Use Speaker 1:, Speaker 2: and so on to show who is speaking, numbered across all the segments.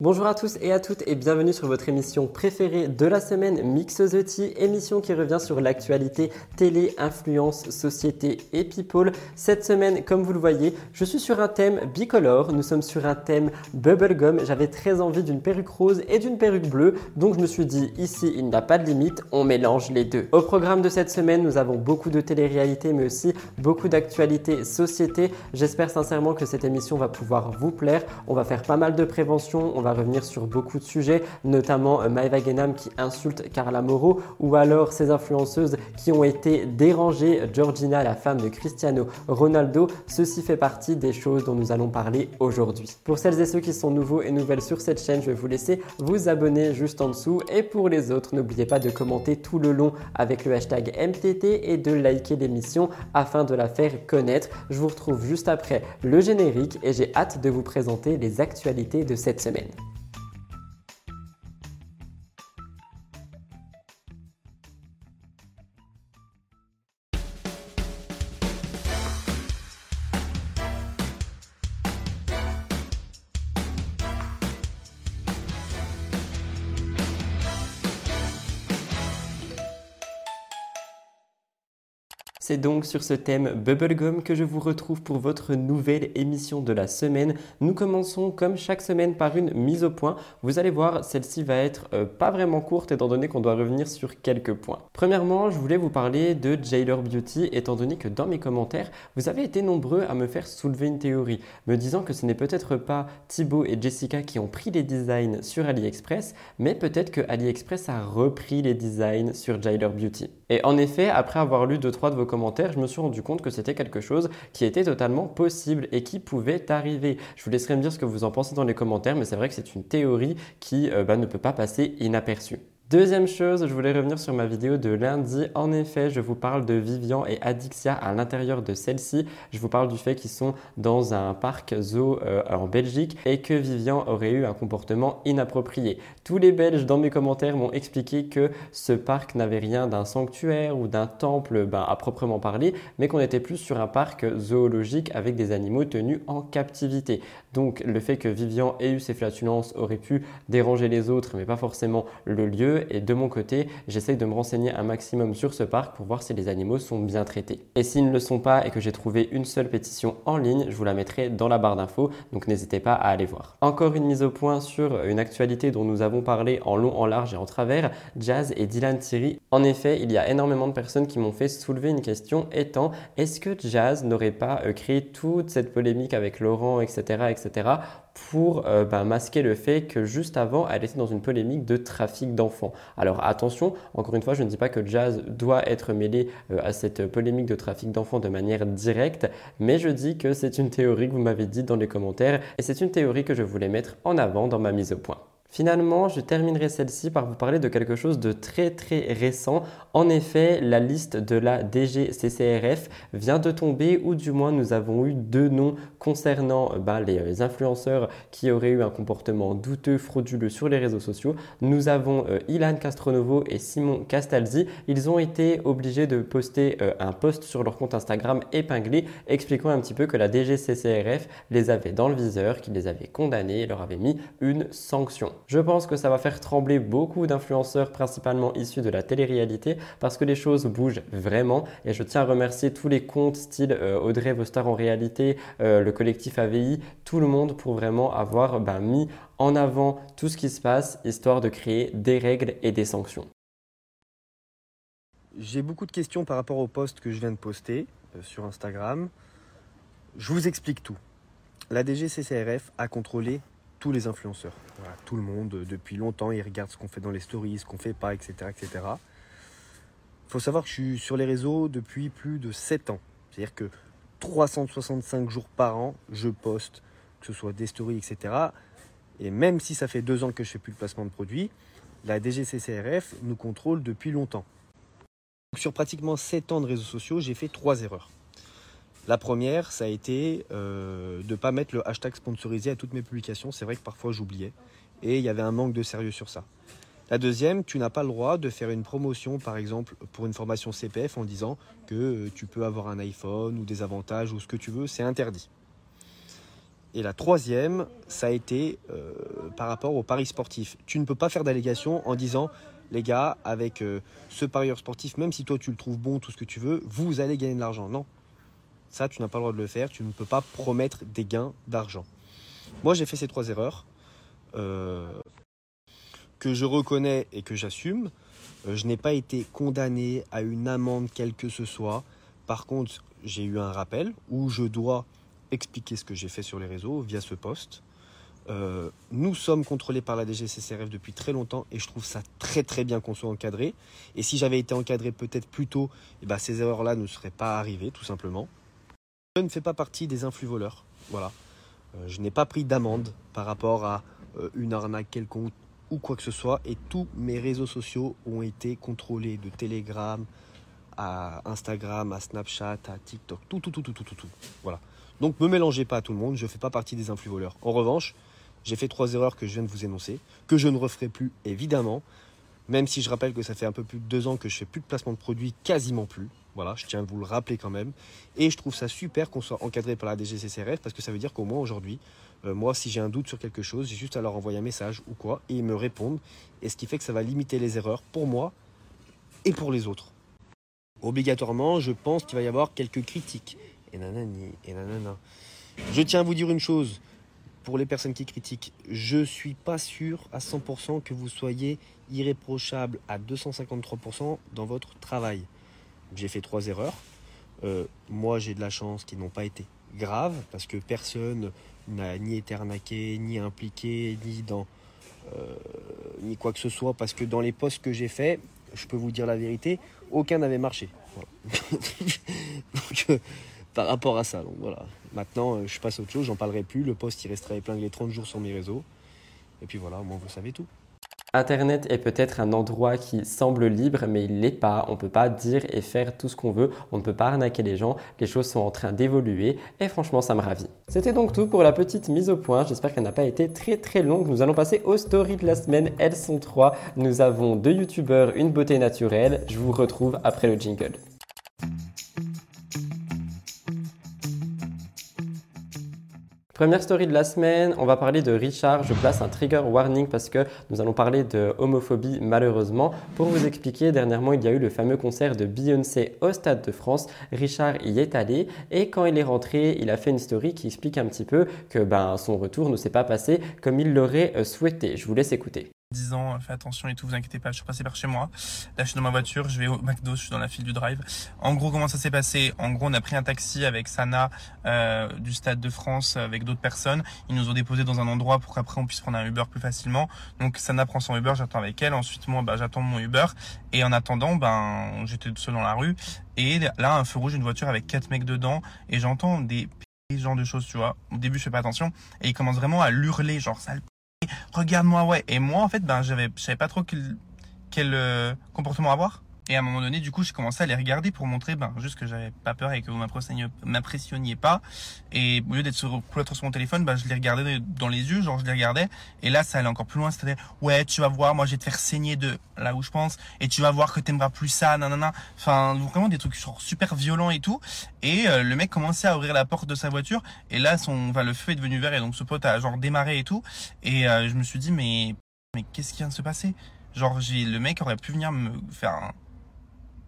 Speaker 1: Bonjour à tous et à toutes et bienvenue sur votre émission préférée de la semaine Mix the émission qui revient sur l'actualité télé, influence, société et people. Cette semaine, comme vous le voyez, je suis sur un thème bicolore, nous sommes sur un thème bubblegum. J'avais très envie d'une perruque rose et d'une perruque bleue, donc je me suis dit ici il n'y a pas de limite, on mélange les deux. Au programme de cette semaine, nous avons beaucoup de télé-réalité mais aussi beaucoup d'actualité société. J'espère sincèrement que cette émission va pouvoir vous plaire. On va faire pas mal de prévention, on va revenir sur beaucoup de sujets, notamment euh, Maëva Genam qui insulte Carla Moreau ou alors ces influenceuses qui ont été dérangées, Georgina, la femme de Cristiano Ronaldo. Ceci fait partie des choses dont nous allons parler aujourd'hui. Pour celles et ceux qui sont nouveaux et nouvelles sur cette chaîne, je vais vous laisser vous abonner juste en dessous. Et pour les autres, n'oubliez pas de commenter tout le long avec le hashtag MTT et de liker l'émission afin de la faire connaître. Je vous retrouve juste après le générique et j'ai hâte de vous présenter les actualités de cette semaine. C'est donc sur ce thème Bubblegum que je vous retrouve pour votre nouvelle émission de la semaine. Nous commençons comme chaque semaine par une mise au point. Vous allez voir, celle-ci va être euh, pas vraiment courte étant donné qu'on doit revenir sur quelques points. Premièrement, je voulais vous parler de Jailer Beauty étant donné que dans mes commentaires, vous avez été nombreux à me faire soulever une théorie, me disant que ce n'est peut-être pas Thibaut et Jessica qui ont pris les designs sur AliExpress, mais peut-être que AliExpress a repris les designs sur Jailer Beauty. Et en effet, après avoir lu deux trois de vos commentaires, je me suis rendu compte que c'était quelque chose qui était totalement possible et qui pouvait arriver. Je vous laisserai me dire ce que vous en pensez dans les commentaires, mais c'est vrai que c'est une théorie qui euh, bah, ne peut pas passer inaperçue. Deuxième chose, je voulais revenir sur ma vidéo de lundi. En effet, je vous parle de Vivian et Adixia à l'intérieur de celle-ci. Je vous parle du fait qu'ils sont dans un parc zoo euh, en Belgique et que Vivian aurait eu un comportement inapproprié. Tous les Belges dans mes commentaires m'ont expliqué que ce parc n'avait rien d'un sanctuaire ou d'un temple ben, à proprement parler, mais qu'on était plus sur un parc zoologique avec des animaux tenus en captivité. Donc le fait que Vivian ait eu ces flatulences aurait pu déranger les autres, mais pas forcément le lieu et de mon côté, j'essaye de me renseigner un maximum sur ce parc pour voir si les animaux sont bien traités. Et s'ils ne le sont pas et que j'ai trouvé une seule pétition en ligne, je vous la mettrai dans la barre d'infos, donc n'hésitez pas à aller voir. Encore une mise au point sur une actualité dont nous avons parlé en long, en large et en travers, Jazz et Dylan Thierry. En effet, il y a énormément de personnes qui m'ont fait soulever une question étant est-ce que Jazz n'aurait pas euh, créé toute cette polémique avec Laurent, etc., etc., pour euh, bah, masquer le fait que juste avant, elle était dans une polémique de trafic d'enfants. Alors attention, encore une fois, je ne dis pas que Jazz doit être mêlé euh, à cette polémique de trafic d'enfants de manière directe, mais je dis que c'est une théorie que vous m'avez dit dans les commentaires et c'est une théorie que je voulais mettre en avant dans ma mise au point. Finalement, je terminerai celle-ci par vous parler de quelque chose de très très récent. En effet, la liste de la DGCCRF vient de tomber ou du moins nous avons eu deux noms concernant euh, bah, les influenceurs qui auraient eu un comportement douteux, frauduleux sur les réseaux sociaux. Nous avons euh, Ilan Castronovo et Simon Castalzi. Ils ont été obligés de poster euh, un post sur leur compte Instagram épinglé expliquant un petit peu que la DGCCRF les avait dans le viseur, qu'ils les avait condamnés et leur avait mis une sanction. Je pense que ça va faire trembler beaucoup d'influenceurs, principalement issus de la télé-réalité, parce que les choses bougent vraiment. Et je tiens à remercier tous les comptes style euh, Audrey Vostar en réalité, euh, le collectif AVI, tout le monde pour vraiment avoir ben, mis en avant tout ce qui se passe, histoire de créer des règles et des sanctions.
Speaker 2: J'ai beaucoup de questions par rapport au post que je viens de poster euh, sur Instagram. Je vous explique tout. La DGCCRF a contrôlé tous les influenceurs. tout le monde, euh, depuis longtemps, ils regardent ce qu'on fait dans les stories, ce qu'on fait pas, etc. etc. Faut savoir que je suis sur les réseaux depuis plus de 7 ans. C'est-à-dire que 365 jours par an, je poste, que ce soit des stories, etc. Et même si ça fait deux ans que je fais plus de placement de produits, la DGCCRF nous contrôle depuis longtemps. sur pratiquement 7 ans de réseaux sociaux, j'ai fait trois erreurs. La première, ça a été euh, de ne pas mettre le hashtag sponsorisé à toutes mes publications. C'est vrai que parfois j'oubliais. Et il y avait un manque de sérieux sur ça. La deuxième, tu n'as pas le droit de faire une promotion, par exemple, pour une formation CPF en disant que euh, tu peux avoir un iPhone ou des avantages ou ce que tu veux. C'est interdit. Et la troisième, ça a été euh, par rapport au pari sportif. Tu ne peux pas faire d'allégation en disant, les gars, avec ce parieur sportif, même si toi tu le trouves bon, tout ce que tu veux, vous allez gagner de l'argent. Non. Ça, tu n'as pas le droit de le faire. Tu ne peux pas promettre des gains d'argent. Moi, j'ai fait ces trois erreurs euh, que je reconnais et que j'assume. je n'ai pas été condamné à une amende quelle que ce soit. Par contre, j'ai eu un rappel où je dois expliquer ce que j'ai fait sur les réseaux via ce post. Euh, nous sommes contrôlés par la DGCCRF depuis très longtemps et je trouve ça très très bien qu'on soit encadré. Et si j'avais été encadré peut-être plus tôt, eh ben, ces erreurs-là ne seraient pas arrivées tout simplement. Je ne fais pas partie des influx voleurs. Voilà. Euh, je n'ai pas pris d'amende par rapport à euh, une arnaque quelconque ou quoi que ce soit. Et tous mes réseaux sociaux ont été contrôlés de Telegram à Instagram, à Snapchat, à TikTok, tout, tout, tout, tout, tout, tout. tout. Voilà. Donc ne me mélangez pas à tout le monde, je ne fais pas partie des influx voleurs. En revanche, j'ai fait trois erreurs que je viens de vous énoncer, que je ne referai plus évidemment, même si je rappelle que ça fait un peu plus de deux ans que je fais plus de placement de produits, quasiment plus. Voilà, je tiens à vous le rappeler quand même. Et je trouve ça super qu'on soit encadré par la DGCCRF parce que ça veut dire qu'au moins aujourd'hui, euh, moi, si j'ai un doute sur quelque chose, j'ai juste à leur envoyer un message ou quoi et ils me répondent. Et ce qui fait que ça va limiter les erreurs pour moi et pour les autres. Obligatoirement, je pense qu'il va y avoir quelques critiques et nanani, et nanana. Je tiens à vous dire une chose, pour les personnes qui critiquent, je suis pas sûr à 100% que vous soyez irréprochable à 253% dans votre travail. J'ai fait trois erreurs. Euh, moi, j'ai de la chance qu'ils n'ont pas été graves parce que personne n'a ni été arnaqué, ni impliqué, ni dans euh, quoi que ce soit. Parce que dans les postes que j'ai faits, je peux vous dire la vérité, aucun n'avait marché. Donc, euh, par rapport à ça. Donc voilà. Maintenant, je passe à autre chose, j'en parlerai plus. Le poste, il restera épinglé 30 jours sur mes réseaux. Et puis voilà, moi, vous savez tout.
Speaker 1: Internet est peut-être un endroit qui semble libre, mais il l'est pas. On ne peut pas dire et faire tout ce qu'on veut. On ne peut pas arnaquer les gens. Les choses sont en train d'évoluer et franchement, ça me ravit. C'était donc tout pour la petite mise au point. J'espère qu'elle n'a pas été très très longue. Nous allons passer aux stories de la semaine. Elles sont trois. Nous avons deux youtubeurs, une beauté naturelle. Je vous retrouve après le jingle. Première story de la semaine, on va parler de Richard. Je place un trigger warning parce que nous allons parler de homophobie malheureusement. Pour vous expliquer, dernièrement il y a eu le fameux concert de Beyoncé au Stade de France. Richard y est allé et quand il est rentré, il a fait une story qui explique un petit peu que ben, son retour ne s'est pas passé comme il l'aurait euh, souhaité. Je vous laisse écouter.
Speaker 3: 10 ans, fais attention et tout, vous inquiétez pas, je suis passé par chez moi. Là, je suis dans ma voiture, je vais au McDo, je suis dans la file du drive. En gros, comment ça s'est passé? En gros, on a pris un taxi avec Sana euh, du Stade de France avec d'autres personnes. Ils nous ont déposé dans un endroit pour qu'après on puisse prendre un Uber plus facilement. Donc Sana prend son Uber, j'attends avec elle. Ensuite, moi, bah, j'attends mon Uber. Et en attendant, ben, j'étais seul dans la rue. Et là, un feu rouge, une voiture avec quatre mecs dedans. Et j'entends des genre de choses, tu vois. Au début, je fais pas attention. Et ils commencent vraiment à l'hurler, genre sale regarde-moi, ouais. Et moi, en fait, ben, j'avais, je savais pas trop quel, euh, comportement avoir. Et à un moment donné, du coup, j'ai commencé à les regarder pour montrer, ben, juste que j'avais pas peur et que vous m'impressionniez pas. Et au lieu d'être sur, sur mon téléphone, ben, je les regardais dans les yeux, genre, je les regardais. Et là, ça allait encore plus loin. C'était, ouais, tu vas voir, moi, je vais te faire saigner de là où je pense. Et tu vas voir que t'aimeras plus ça, nanana. Enfin, vraiment des trucs genre super violents et tout. Et euh, le mec commençait à ouvrir la porte de sa voiture. Et là, son, enfin, le feu est devenu vert. Et donc, ce pote a genre démarré et tout. Et euh, je me suis dit, mais, mais qu'est-ce qui vient de se passer? Genre, j'ai, le mec aurait pu venir me faire un,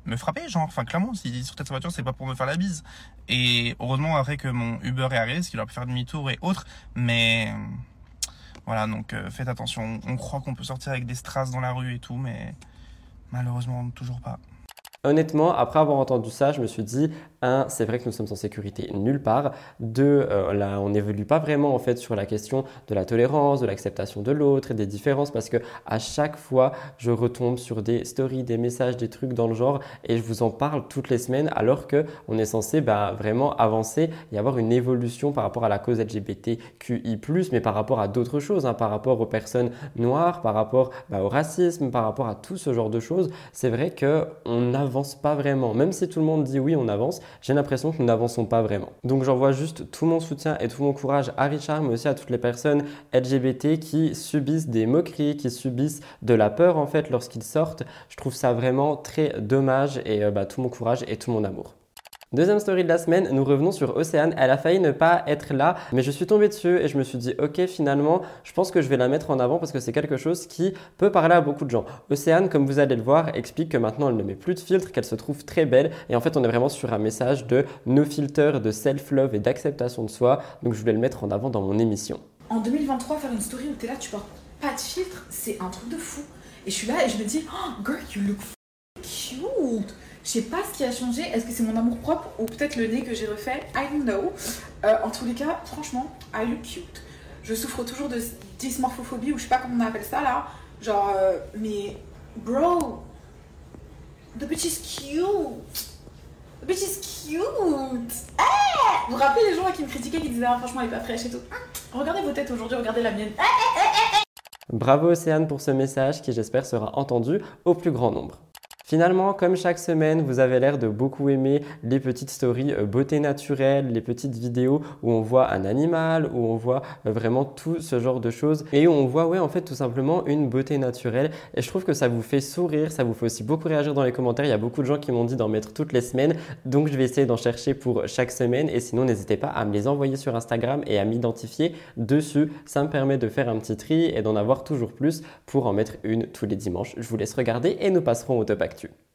Speaker 3: me frapper, genre, enfin, clairement, s'il sur sa voiture, c'est pas pour me faire la bise. Et heureusement, après que mon Uber est arrivé, parce qu'il aurait pu faire demi-tour et autres, mais voilà, donc euh, faites attention. On croit qu'on peut sortir avec des strass dans la rue et tout, mais malheureusement, toujours pas.
Speaker 1: Honnêtement, après avoir entendu ça, je me suis dit, c'est vrai que nous sommes en sécurité nulle part. Deux, euh, là, on n'évolue pas vraiment en fait sur la question de la tolérance, de l'acceptation de l'autre et des différences parce que à chaque fois, je retombe sur des stories, des messages, des trucs dans le genre et je vous en parle toutes les semaines alors que on est censé bah, vraiment avancer et avoir une évolution par rapport à la cause LGBTQI+, mais par rapport à d'autres choses, hein, par rapport aux personnes noires, par rapport bah, au racisme, par rapport à tout ce genre de choses. C'est vrai que on n'avance pas vraiment. Même si tout le monde dit oui, on avance, j'ai l'impression que nous n'avançons pas vraiment. Donc j'envoie juste tout mon soutien et tout mon courage à Richard, mais aussi à toutes les personnes LGBT qui subissent des moqueries, qui subissent de la peur en fait lorsqu'ils sortent. Je trouve ça vraiment très dommage et euh, bah, tout mon courage et tout mon amour. Deuxième story de la semaine, nous revenons sur Océane. Elle a failli ne pas être là, mais je suis tombé dessus et je me suis dit, ok, finalement, je pense que je vais la mettre en avant parce que c'est quelque chose qui peut parler à beaucoup de gens. Océane, comme vous allez le voir, explique que maintenant elle ne met plus de filtre, qu'elle se trouve très belle et en fait, on est vraiment sur un message de no filter, de self-love et d'acceptation de soi. Donc, je voulais le mettre en avant dans mon émission.
Speaker 4: En 2023, faire une story où t'es là, tu portes pas de filtre, c'est un truc de fou. Et je suis là et je me dis, oh, girl, you look cute. Je sais pas ce qui a changé. Est-ce que c'est mon amour propre ou peut-être le nez que j'ai refait? I don't know. Euh, en tous les cas, franchement, I look cute. Je souffre toujours de dysmorphophobie ou je sais pas comment on appelle ça là. Genre, euh, mais bro, the bitch is cute. The bitch is cute. Eh vous vous rappelez les gens qui me critiquaient qui disaient ah, franchement elle est pas fraîche et tout. Regardez vos têtes aujourd'hui, regardez la mienne.
Speaker 1: Bravo Océane pour ce message qui j'espère sera entendu au plus grand nombre. Finalement, comme chaque semaine, vous avez l'air de beaucoup aimer les petites stories euh, beauté naturelle, les petites vidéos où on voit un animal, où on voit euh, vraiment tout ce genre de choses et où on voit, ouais, en fait, tout simplement une beauté naturelle. Et je trouve que ça vous fait sourire, ça vous fait aussi beaucoup réagir dans les commentaires. Il y a beaucoup de gens qui m'ont dit d'en mettre toutes les semaines, donc je vais essayer d'en chercher pour chaque semaine. Et sinon, n'hésitez pas à me les envoyer sur Instagram et à m'identifier dessus. Ça me permet de faire un petit tri et d'en avoir toujours plus pour en mettre une tous les dimanches. Je vous laisse regarder et nous passerons au top. Nous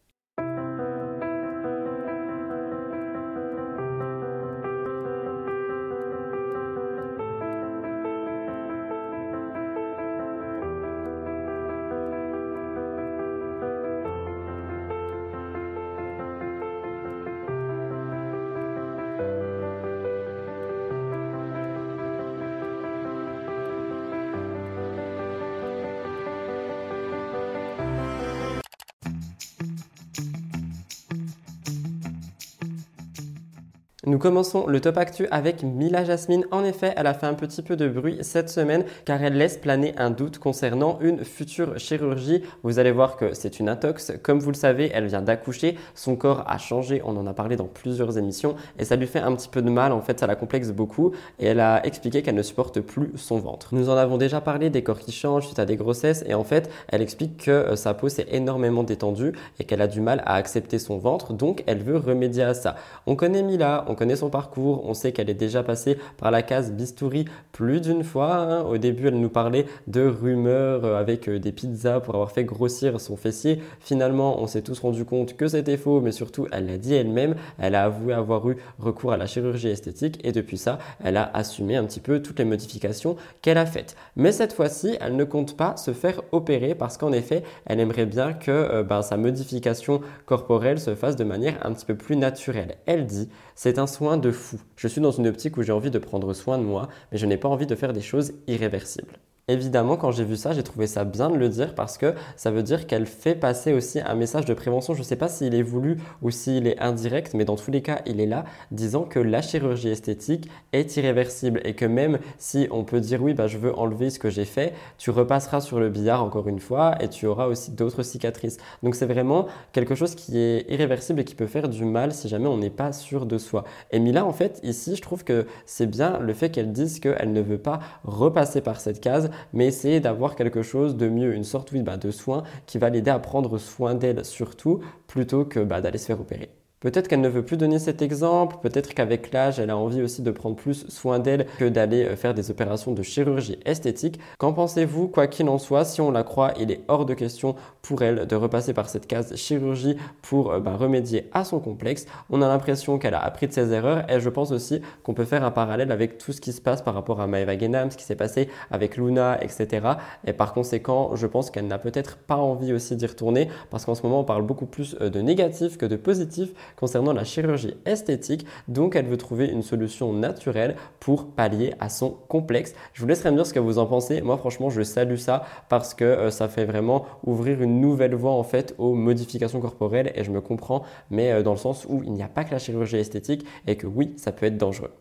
Speaker 1: commençons le top actu avec Mila Jasmine. En effet, elle a fait un petit peu de bruit cette semaine car elle laisse planer un doute concernant une future chirurgie. Vous allez voir que c'est une intox. Comme vous le savez, elle vient d'accoucher. Son corps a changé. On en a parlé dans plusieurs émissions et ça lui fait un petit peu de mal. En fait, ça la complexe beaucoup et elle a expliqué qu'elle ne supporte plus son ventre. Nous en avons déjà parlé des corps qui changent suite à des grossesses et en fait, elle explique que euh, sa peau s'est énormément détendue et qu'elle a du mal à accepter son ventre. Donc, elle veut remédier à ça. On connaît Mila, on connaît son parcours, on sait qu'elle est déjà passée par la case bistouri plus d'une fois. Hein. Au début, elle nous parlait de rumeurs euh, avec euh, des pizzas pour avoir fait grossir son fessier. Finalement, on s'est tous rendu compte que c'était faux, mais surtout, elle l'a dit elle-même. Elle a avoué avoir eu recours à la chirurgie esthétique et depuis ça, elle a assumé un petit peu toutes les modifications qu'elle a faites. Mais cette fois-ci, elle ne compte pas se faire opérer parce qu'en effet, elle aimerait bien que euh, ben, sa modification corporelle se fasse de manière un petit peu plus naturelle. Elle dit c'est un de fou. Je suis dans une optique où j'ai envie de prendre soin de moi, mais je n'ai pas envie de faire des choses irréversibles. Évidemment, quand j'ai vu ça, j'ai trouvé ça bien de le dire parce que ça veut dire qu'elle fait passer aussi un message de prévention. Je ne sais pas s'il est voulu ou s'il est indirect, mais dans tous les cas, il est là, disant que la chirurgie esthétique est irréversible et que même si on peut dire oui, bah, je veux enlever ce que j'ai fait, tu repasseras sur le billard encore une fois et tu auras aussi d'autres cicatrices. Donc c'est vraiment quelque chose qui est irréversible et qui peut faire du mal si jamais on n'est pas sûr de soi. Et Mila, en fait, ici, je trouve que c'est bien le fait qu'elle dise qu'elle ne veut pas repasser par cette case mais essayer d'avoir quelque chose de mieux, une sorte bah, de soin qui va l'aider à prendre soin d'elle surtout, plutôt que bah, d'aller se faire opérer. Peut-être qu'elle ne veut plus donner cet exemple, peut-être qu'avec l'âge, elle a envie aussi de prendre plus soin d'elle que d'aller euh, faire des opérations de chirurgie esthétique. Qu'en pensez-vous Quoi qu'il en soit, si on la croit, il est hors de question pour elle de repasser par cette case chirurgie pour euh, bah, remédier à son complexe. On a l'impression qu'elle a appris de ses erreurs et je pense aussi qu'on peut faire un parallèle avec tout ce qui se passe par rapport à Maeva Genam, ce qui s'est passé avec Luna, etc. Et par conséquent, je pense qu'elle n'a peut-être pas envie aussi d'y retourner parce qu'en ce moment, on parle beaucoup plus euh, de négatif que de positif concernant la chirurgie esthétique. Donc, elle veut trouver une solution naturelle pour pallier à son complexe. Je vous laisserai me dire ce que vous en pensez. Moi, franchement, je salue ça parce que euh, ça fait vraiment ouvrir une nouvelle voie en fait aux modifications corporelles et je me comprends, mais euh, dans le sens où il n'y a pas que la chirurgie esthétique et que oui, ça peut être dangereux.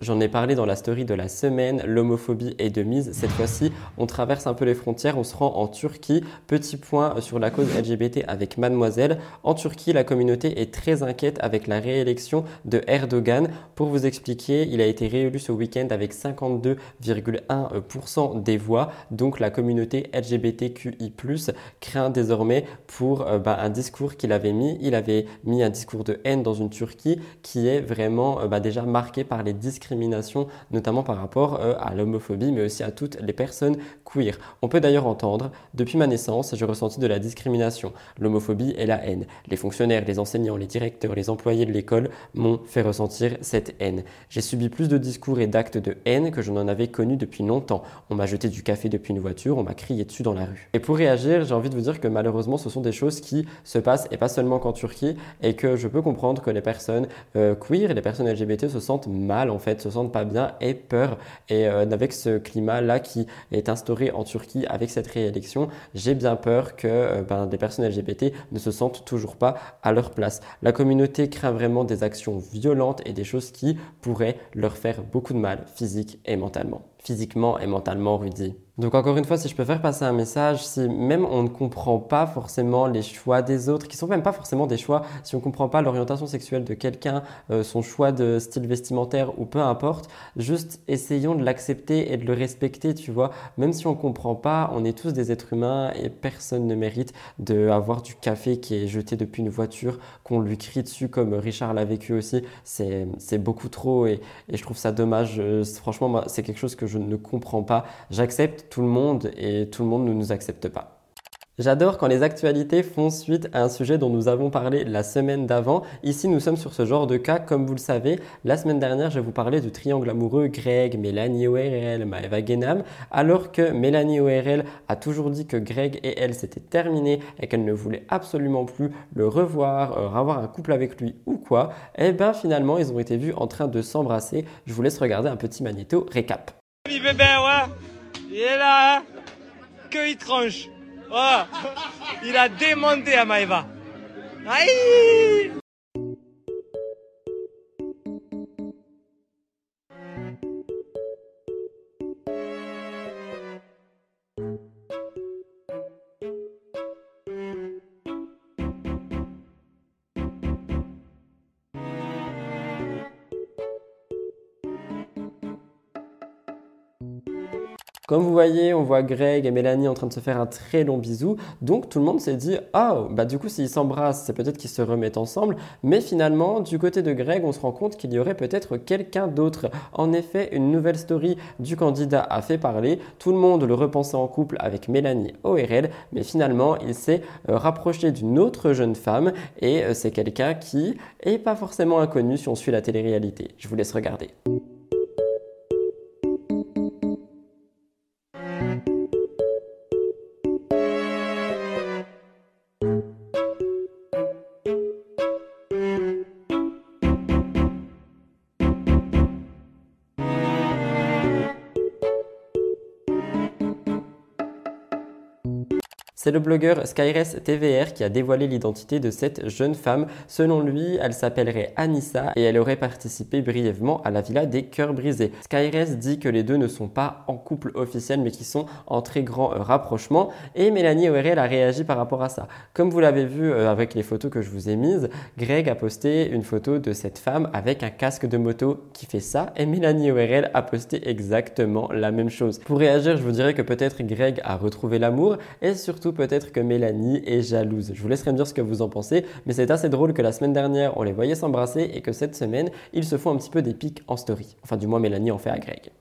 Speaker 1: J'en ai parlé dans la story de la semaine, l'homophobie est de mise. Cette fois-ci, on traverse un peu les frontières, on se rend en Turquie. Petit point sur la cause LGBT avec Mademoiselle. En Turquie, la communauté est très inquiète avec la réélection de Erdogan. Pour vous expliquer, il a été réélu ce week-end avec 52,1% des voix. Donc la communauté LGBTQI+, craint désormais pour euh, bah, un discours qu'il avait mis. Il avait mis un discours de haine dans une Turquie qui est vraiment euh, bah, déjà marquée par les discriminations notamment par rapport euh, à l'homophobie, mais aussi à toutes les personnes queer. On peut d'ailleurs entendre, depuis ma naissance, j'ai ressenti de la discrimination, l'homophobie et la haine. Les fonctionnaires, les enseignants, les directeurs, les employés de l'école m'ont fait ressentir cette haine. J'ai subi plus de discours et d'actes de haine que je n'en avais connu depuis longtemps. On m'a jeté du café depuis une voiture, on m'a crié dessus dans la rue. Et pour réagir, j'ai envie de vous dire que malheureusement, ce sont des choses qui se passent, et pas seulement qu'en Turquie, et que je peux comprendre que les personnes euh, queer et les personnes LGBT se sentent mal en fait se sentent pas bien, et peur. Et euh, avec ce climat-là qui est instauré en Turquie avec cette réélection, j'ai bien peur que euh, ben, des personnes LGBT ne se sentent toujours pas à leur place. La communauté craint vraiment des actions violentes et des choses qui pourraient leur faire beaucoup de mal physique et mentalement. Physiquement et mentalement, Rudy. Donc encore une fois, si je peux faire passer un message, si même on ne comprend pas forcément les choix des autres, qui sont même pas forcément des choix, si on ne comprend pas l'orientation sexuelle de quelqu'un, euh, son choix de style vestimentaire ou peu importe, juste essayons de l'accepter et de le respecter, tu vois. Même si on ne comprend pas, on est tous des êtres humains et personne ne mérite d'avoir du café qui est jeté depuis une voiture, qu'on lui crie dessus comme Richard l'a vécu aussi. C'est beaucoup trop et, et, je trouve ça dommage. Euh, franchement, c'est quelque chose que je ne comprends pas. J'accepte tout le monde et tout le monde ne nous accepte pas. J'adore quand les actualités font suite à un sujet dont nous avons parlé la semaine d'avant. Ici, nous sommes sur ce genre de cas. Comme vous le savez, la semaine dernière, je vous parlais du triangle amoureux Greg, Mélanie ORL, Maeva Genam, alors que Mélanie ORL a toujours dit que Greg et elle s'étaient terminés et qu'elle ne voulait absolument plus le revoir, euh, avoir un couple avec lui ou quoi. Eh bien finalement, ils ont été vus en train de s'embrasser. Je vous laisse regarder un petit magnéto récap.
Speaker 5: Il est là, hein Que il tranche. Oh, il a demandé à Maïva. Aïe
Speaker 1: Comme vous voyez, on voit Greg et Mélanie en train de se faire un très long bisou. Donc tout le monde s'est dit, oh, bah du coup s'ils s'embrassent, c'est peut-être qu'ils se remettent ensemble. Mais finalement, du côté de Greg, on se rend compte qu'il y aurait peut-être quelqu'un d'autre. En effet, une nouvelle story du candidat a fait parler. Tout le monde le repensait en couple avec Mélanie ORL, mais finalement, il s'est euh, rapproché d'une autre jeune femme et euh, c'est quelqu'un qui est pas forcément inconnu si on suit la télé-réalité. Je vous laisse regarder. C'est le blogueur Skyres TVR qui a dévoilé l'identité de cette jeune femme. Selon lui, elle s'appellerait Anissa et elle aurait participé brièvement à la villa des cœurs brisés. Skyres dit que les deux ne sont pas en couple officiel mais qui sont en très grand euh, rapprochement et Mélanie O'Reilly a réagi par rapport à ça. Comme vous l'avez vu euh, avec les photos que je vous ai mises, Greg a posté une photo de cette femme avec un casque de moto qui fait ça et Mélanie O'Reilly a posté exactement la même chose. Pour réagir, je vous dirais que peut-être Greg a retrouvé l'amour et surtout peut-être que Mélanie est jalouse. Je vous laisserai me dire ce que vous en pensez, mais c'est assez drôle que la semaine dernière, on les voyait s'embrasser et que cette semaine, ils se font un petit peu des pics en story. Enfin, du moins, Mélanie en fait à Greg.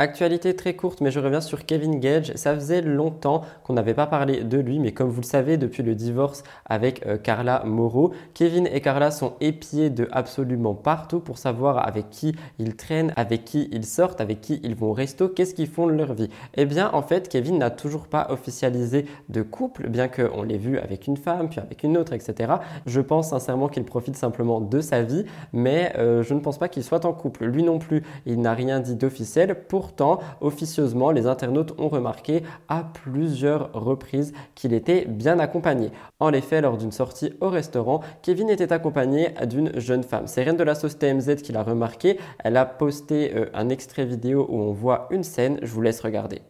Speaker 1: Actualité très courte, mais je reviens sur Kevin Gage. Ça faisait longtemps qu'on n'avait pas parlé de lui, mais comme vous le savez, depuis le divorce avec euh, Carla Moreau, Kevin et Carla sont épiés de absolument partout pour savoir avec qui ils traînent, avec qui ils sortent, avec qui ils vont au resto, qu'est-ce qu'ils font de leur vie. Eh bien, en fait, Kevin n'a toujours pas officialisé de couple, bien qu'on l'ait vu avec une femme, puis avec une autre, etc. Je pense sincèrement qu'il profite simplement de sa vie, mais euh, je ne pense pas qu'il soit en couple. Lui non plus, il n'a rien dit d'officiel. Pour Pourtant, officieusement, les internautes ont remarqué à plusieurs reprises qu'il était bien accompagné. En effet, lors d'une sortie au restaurant, Kevin était accompagné d'une jeune femme. C'est Reine de la sauce TMZ qui l'a remarqué. Elle a posté euh, un extrait vidéo où on voit une scène. Je vous laisse regarder.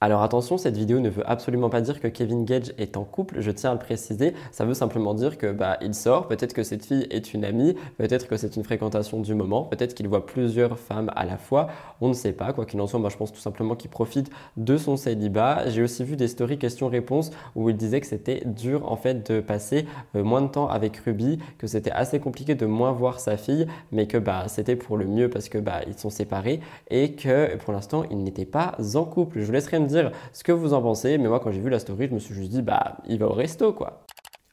Speaker 1: Alors attention, cette vidéo ne veut absolument pas dire que Kevin Gage est en couple, je tiens à le préciser. Ça veut simplement dire que bah, il sort, peut-être que cette fille est une amie, peut-être que c'est une fréquentation du moment, peut-être qu'il voit plusieurs femmes à la fois, on ne sait pas. Quoi qu'il en soit, moi je pense tout simplement qu'il profite de son célibat. J'ai aussi vu des stories questions-réponses où il disait que c'était dur en fait de passer euh, moins de temps avec Ruby, que c'était assez compliqué de moins voir sa fille, mais que bah, c'était pour le mieux parce que bah, ils sont séparés et que pour l'instant ils n'étaient pas en couple. Je vous laisserai dire ce que vous en pensez. Mais moi, quand j'ai vu la story, je me suis juste dit, bah, il va au resto, quoi.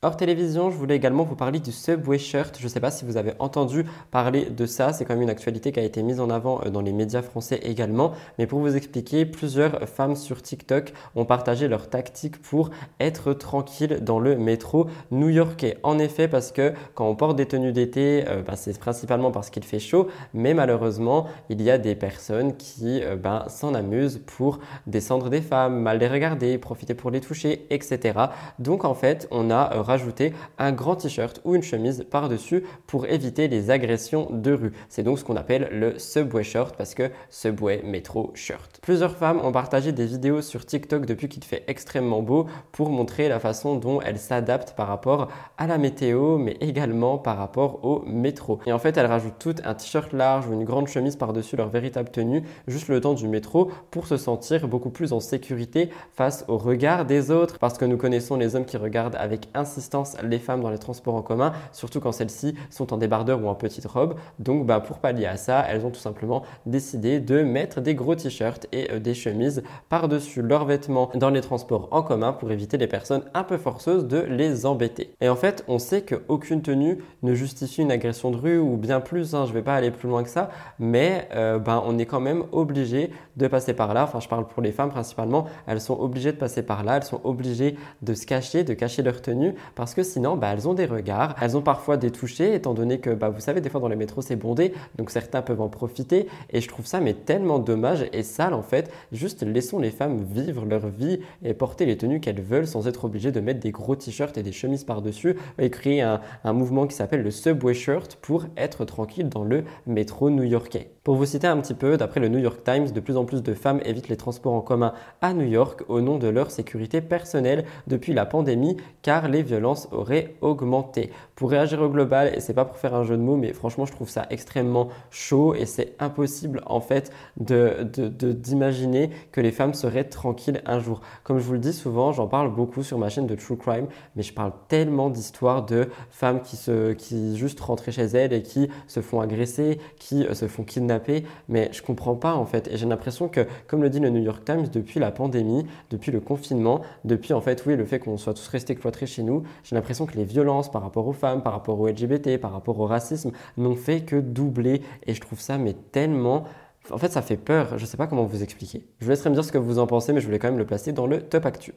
Speaker 1: Hors télévision, je voulais également vous parler du Subway Shirt. Je ne sais pas si vous avez entendu parler de ça. C'est quand même une actualité qui a été mise en avant euh, dans les médias français également. Mais pour vous expliquer, plusieurs femmes sur TikTok ont partagé leur tactique pour être tranquille dans le métro new-yorkais. En effet, parce que quand on porte des tenues d'été, euh, ben, c'est principalement parce qu'il fait chaud. Mais malheureusement, il y a des personnes qui euh, ben, s'en amusent pour descendre des femmes, mal les regarder, profiter pour les toucher, etc. Donc en fait, on a rajouter un grand t-shirt ou une chemise par-dessus pour éviter les agressions de rue. C'est donc ce qu'on appelle le subway shirt parce que subway métro shirt. Plusieurs femmes ont partagé des vidéos sur TikTok depuis qu'il fait extrêmement beau pour montrer la façon dont elles s'adaptent par rapport à la météo mais également par rapport au métro. Et en fait, elles rajoutent toutes un t-shirt large ou une grande chemise par-dessus leur véritable tenue juste le temps du métro pour se sentir beaucoup plus en sécurité face au regard des autres parce que nous connaissons les hommes qui regardent avec insistance les femmes dans les transports en commun, surtout quand celles-ci sont en débardeur ou en petite robe. Donc bah, pour pallier à ça, elles ont tout simplement décidé de mettre des gros t-shirts et euh, des chemises par-dessus leurs vêtements dans les transports en commun pour éviter les personnes un peu forceuses de les embêter. Et en fait, on sait qu'aucune tenue ne justifie une agression de rue ou bien plus, hein, je ne vais pas aller plus loin que ça, mais euh, ben, on est quand même obligé de passer par là. Enfin, je parle pour les femmes principalement, elles sont obligées de passer par là, elles sont obligées de se cacher, de cacher leur tenue parce que sinon, bah, elles ont des regards, elles ont parfois des touchés, étant donné que, bah, vous savez, des fois dans les métros, c'est bondé, donc certains peuvent en profiter. Et je trouve ça mais tellement dommage et sale en fait. Juste laissons les femmes vivre leur vie et porter les tenues qu'elles veulent sans être obligées de mettre des gros t-shirts et des chemises par-dessus et créer un, un mouvement qui s'appelle le Subway Shirt pour être tranquille dans le métro new-yorkais. Pour vous citer un petit peu, d'après le New York Times, de plus en plus de femmes évitent les transports en commun à New York au nom de leur sécurité personnelle depuis la pandémie car les violences auraient augmenté. Pour réagir au global, et c'est pas pour faire un jeu de mots, mais franchement je trouve ça extrêmement chaud et c'est impossible en fait d'imaginer de, que les femmes seraient tranquilles un jour. Comme je vous le dis souvent, j'en parle beaucoup sur ma chaîne de True Crime, mais je parle tellement d'histoires de femmes qui, se, qui juste rentraient chez elles et qui se font agresser, qui euh, se font kidnapper mais je comprends pas en fait. Et j'ai l'impression que, comme le dit le New York Times, depuis la pandémie, depuis le confinement, depuis en fait, oui, le fait qu'on soit tous restés cloîtrés chez nous, j'ai l'impression que les violences par rapport aux femmes, par rapport aux LGBT, par rapport au racisme n'ont fait que doubler. Et je trouve ça mais tellement en fait, ça fait peur. Je ne sais pas comment vous expliquer. Je vous laisserai me dire ce que vous en pensez, mais je voulais quand même le placer dans le top actu.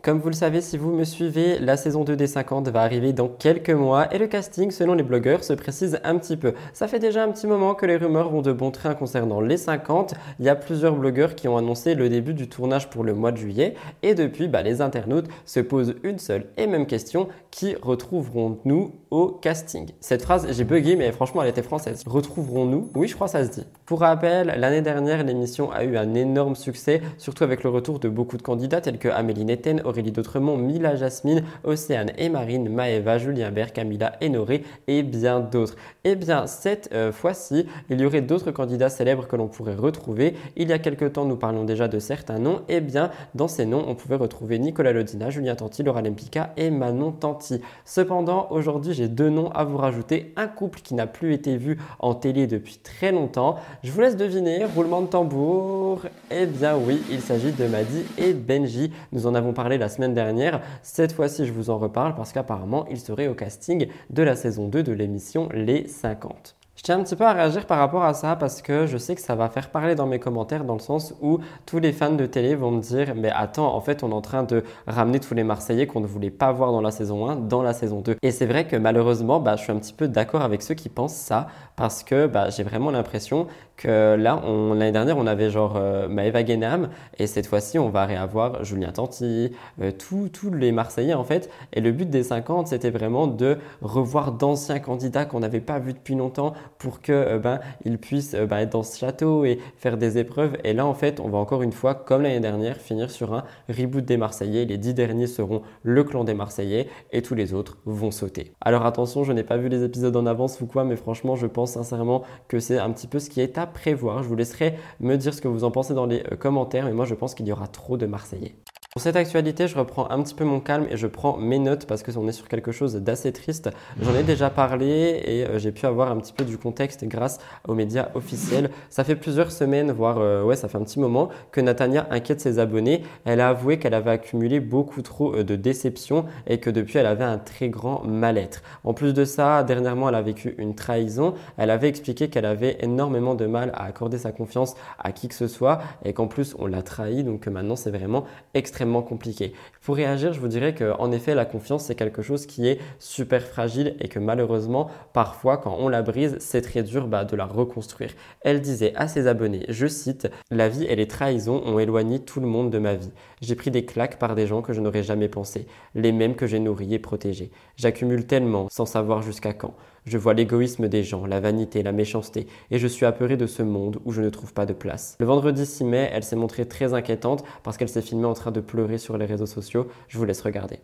Speaker 1: Comme vous le savez, si vous me suivez, la saison 2 des 50 va arriver dans quelques mois et le casting, selon les blogueurs, se précise un petit peu. Ça fait déjà un petit moment que les rumeurs vont de bon train concernant les 50. Il y a plusieurs blogueurs qui ont annoncé le début du tournage pour le mois de juillet et depuis, bah, les internautes se posent une seule et même question qui retrouverons-nous au casting? Cette phrase, j'ai bugué, mais franchement, elle était française. Retrouverons-nous? Oui, je crois que ça se dit. Pour rappel, l'année dernière, l'émission a eu un énorme succès, surtout avec le retour de beaucoup de candidats tels que Amélie Netten, Aurélie Dautremont, Mila Jasmine, Océane et Marine, Maëva, Julien Bert, Camilla Enoré et bien d'autres. Eh bien, cette euh, fois-ci, il y aurait d'autres candidats célèbres que l'on pourrait retrouver. Il y a quelques temps, nous parlions déjà de certains noms. Eh bien, dans ces noms, on pouvait retrouver Nicolas Lodina, Julien Tanti, Laura Lempica et Manon Tanti. Cependant, aujourd'hui, j'ai deux noms à vous rajouter. Un couple qui n'a plus été vu en télé depuis très longtemps. Je vous laisse deviner, roulement de tambour. Eh bien oui, il s'agit de Maddy et Benji. Nous en avons parlé la semaine dernière. Cette fois-ci, je vous en reparle parce qu'apparemment, ils seraient au casting de la saison 2 de l'émission Les 50. Je tiens un petit peu à réagir par rapport à ça parce que je sais que ça va faire parler dans mes commentaires dans le sens où tous les fans de télé vont me dire mais attends en fait on est en train de ramener tous les Marseillais qu'on ne voulait pas voir dans la saison 1 dans la saison 2. Et c'est vrai que malheureusement bah, je suis un petit peu d'accord avec ceux qui pensent ça parce que bah, j'ai vraiment l'impression que là l'année dernière on avait genre euh, Maëva Guénam et cette fois-ci on va réavoir Julien Tanti, euh, tous les Marseillais en fait. Et le but des 50 c'était vraiment de revoir d'anciens candidats qu'on n'avait pas vus depuis longtemps pour que euh, ben, ils puissent euh, ben, être dans ce château et faire des épreuves. Et là, en fait, on va encore une fois, comme l'année dernière, finir sur un reboot des Marseillais. Les dix derniers seront le clan des Marseillais et tous les autres vont sauter. Alors attention, je n'ai pas vu les épisodes en avance ou quoi, mais franchement, je pense sincèrement que c'est un petit peu ce qui est à prévoir. Je vous laisserai me dire ce que vous en pensez dans les euh, commentaires, mais moi, je pense qu'il y aura trop de Marseillais. Pour cette actualité, je reprends un petit peu mon calme et je prends mes notes parce qu'on est sur quelque chose d'assez triste. J'en ai déjà parlé et euh, j'ai pu avoir un petit peu du contexte grâce aux médias officiels. Ça fait plusieurs semaines, voire euh, ouais, ça fait un petit moment que Natania inquiète ses abonnés. Elle a avoué qu'elle avait accumulé beaucoup trop euh, de déceptions et que depuis elle avait un très grand mal-être. En plus de ça, dernièrement, elle a vécu une trahison. Elle avait expliqué qu'elle avait énormément de mal à accorder sa confiance à qui que ce soit et qu'en plus on l'a trahi. Donc maintenant, c'est vraiment extrêmement compliqué. Pour réagir, je vous dirais qu'en effet, la confiance, c'est quelque chose qui est super fragile et que malheureusement, parfois, quand on la brise, c'est très dur bah, de la reconstruire. Elle disait à ses abonnés, je cite, La vie et les trahisons ont éloigné tout le monde de ma vie. J'ai pris des claques par des gens que je n'aurais jamais pensé, les mêmes que j'ai nourris et protégés. J'accumule tellement sans savoir jusqu'à quand. Je vois l'égoïsme des gens, la vanité, la méchanceté, et je suis apeuré de ce monde où je ne trouve pas de place. Le vendredi 6 mai, elle s'est montrée très inquiétante parce qu'elle s'est filmée en train de pleurer sur les réseaux sociaux. Je vous laisse regarder.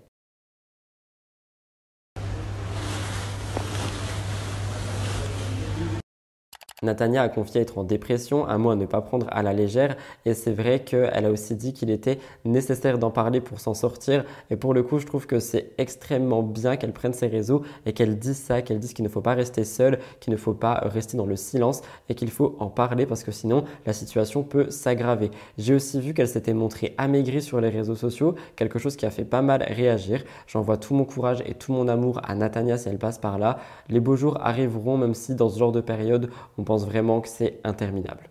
Speaker 1: Natania a confié être en dépression, un mot à ne pas prendre à la légère, et c'est vrai qu'elle a aussi dit qu'il était nécessaire d'en parler pour s'en sortir, et pour le coup, je trouve que c'est extrêmement bien qu'elle prenne ses réseaux et qu'elle dise ça, qu'elle dise qu'il ne faut pas rester seule, qu'il ne faut pas rester dans le silence, et qu'il faut en parler parce que sinon, la situation peut s'aggraver. J'ai aussi vu qu'elle s'était montrée amaigrie sur les réseaux sociaux, quelque chose qui a fait pas mal réagir. J'envoie tout mon courage et tout mon amour à Natania si elle passe par là. Les beaux jours arriveront, même si dans ce genre de période, on pense vraiment que c'est interminable.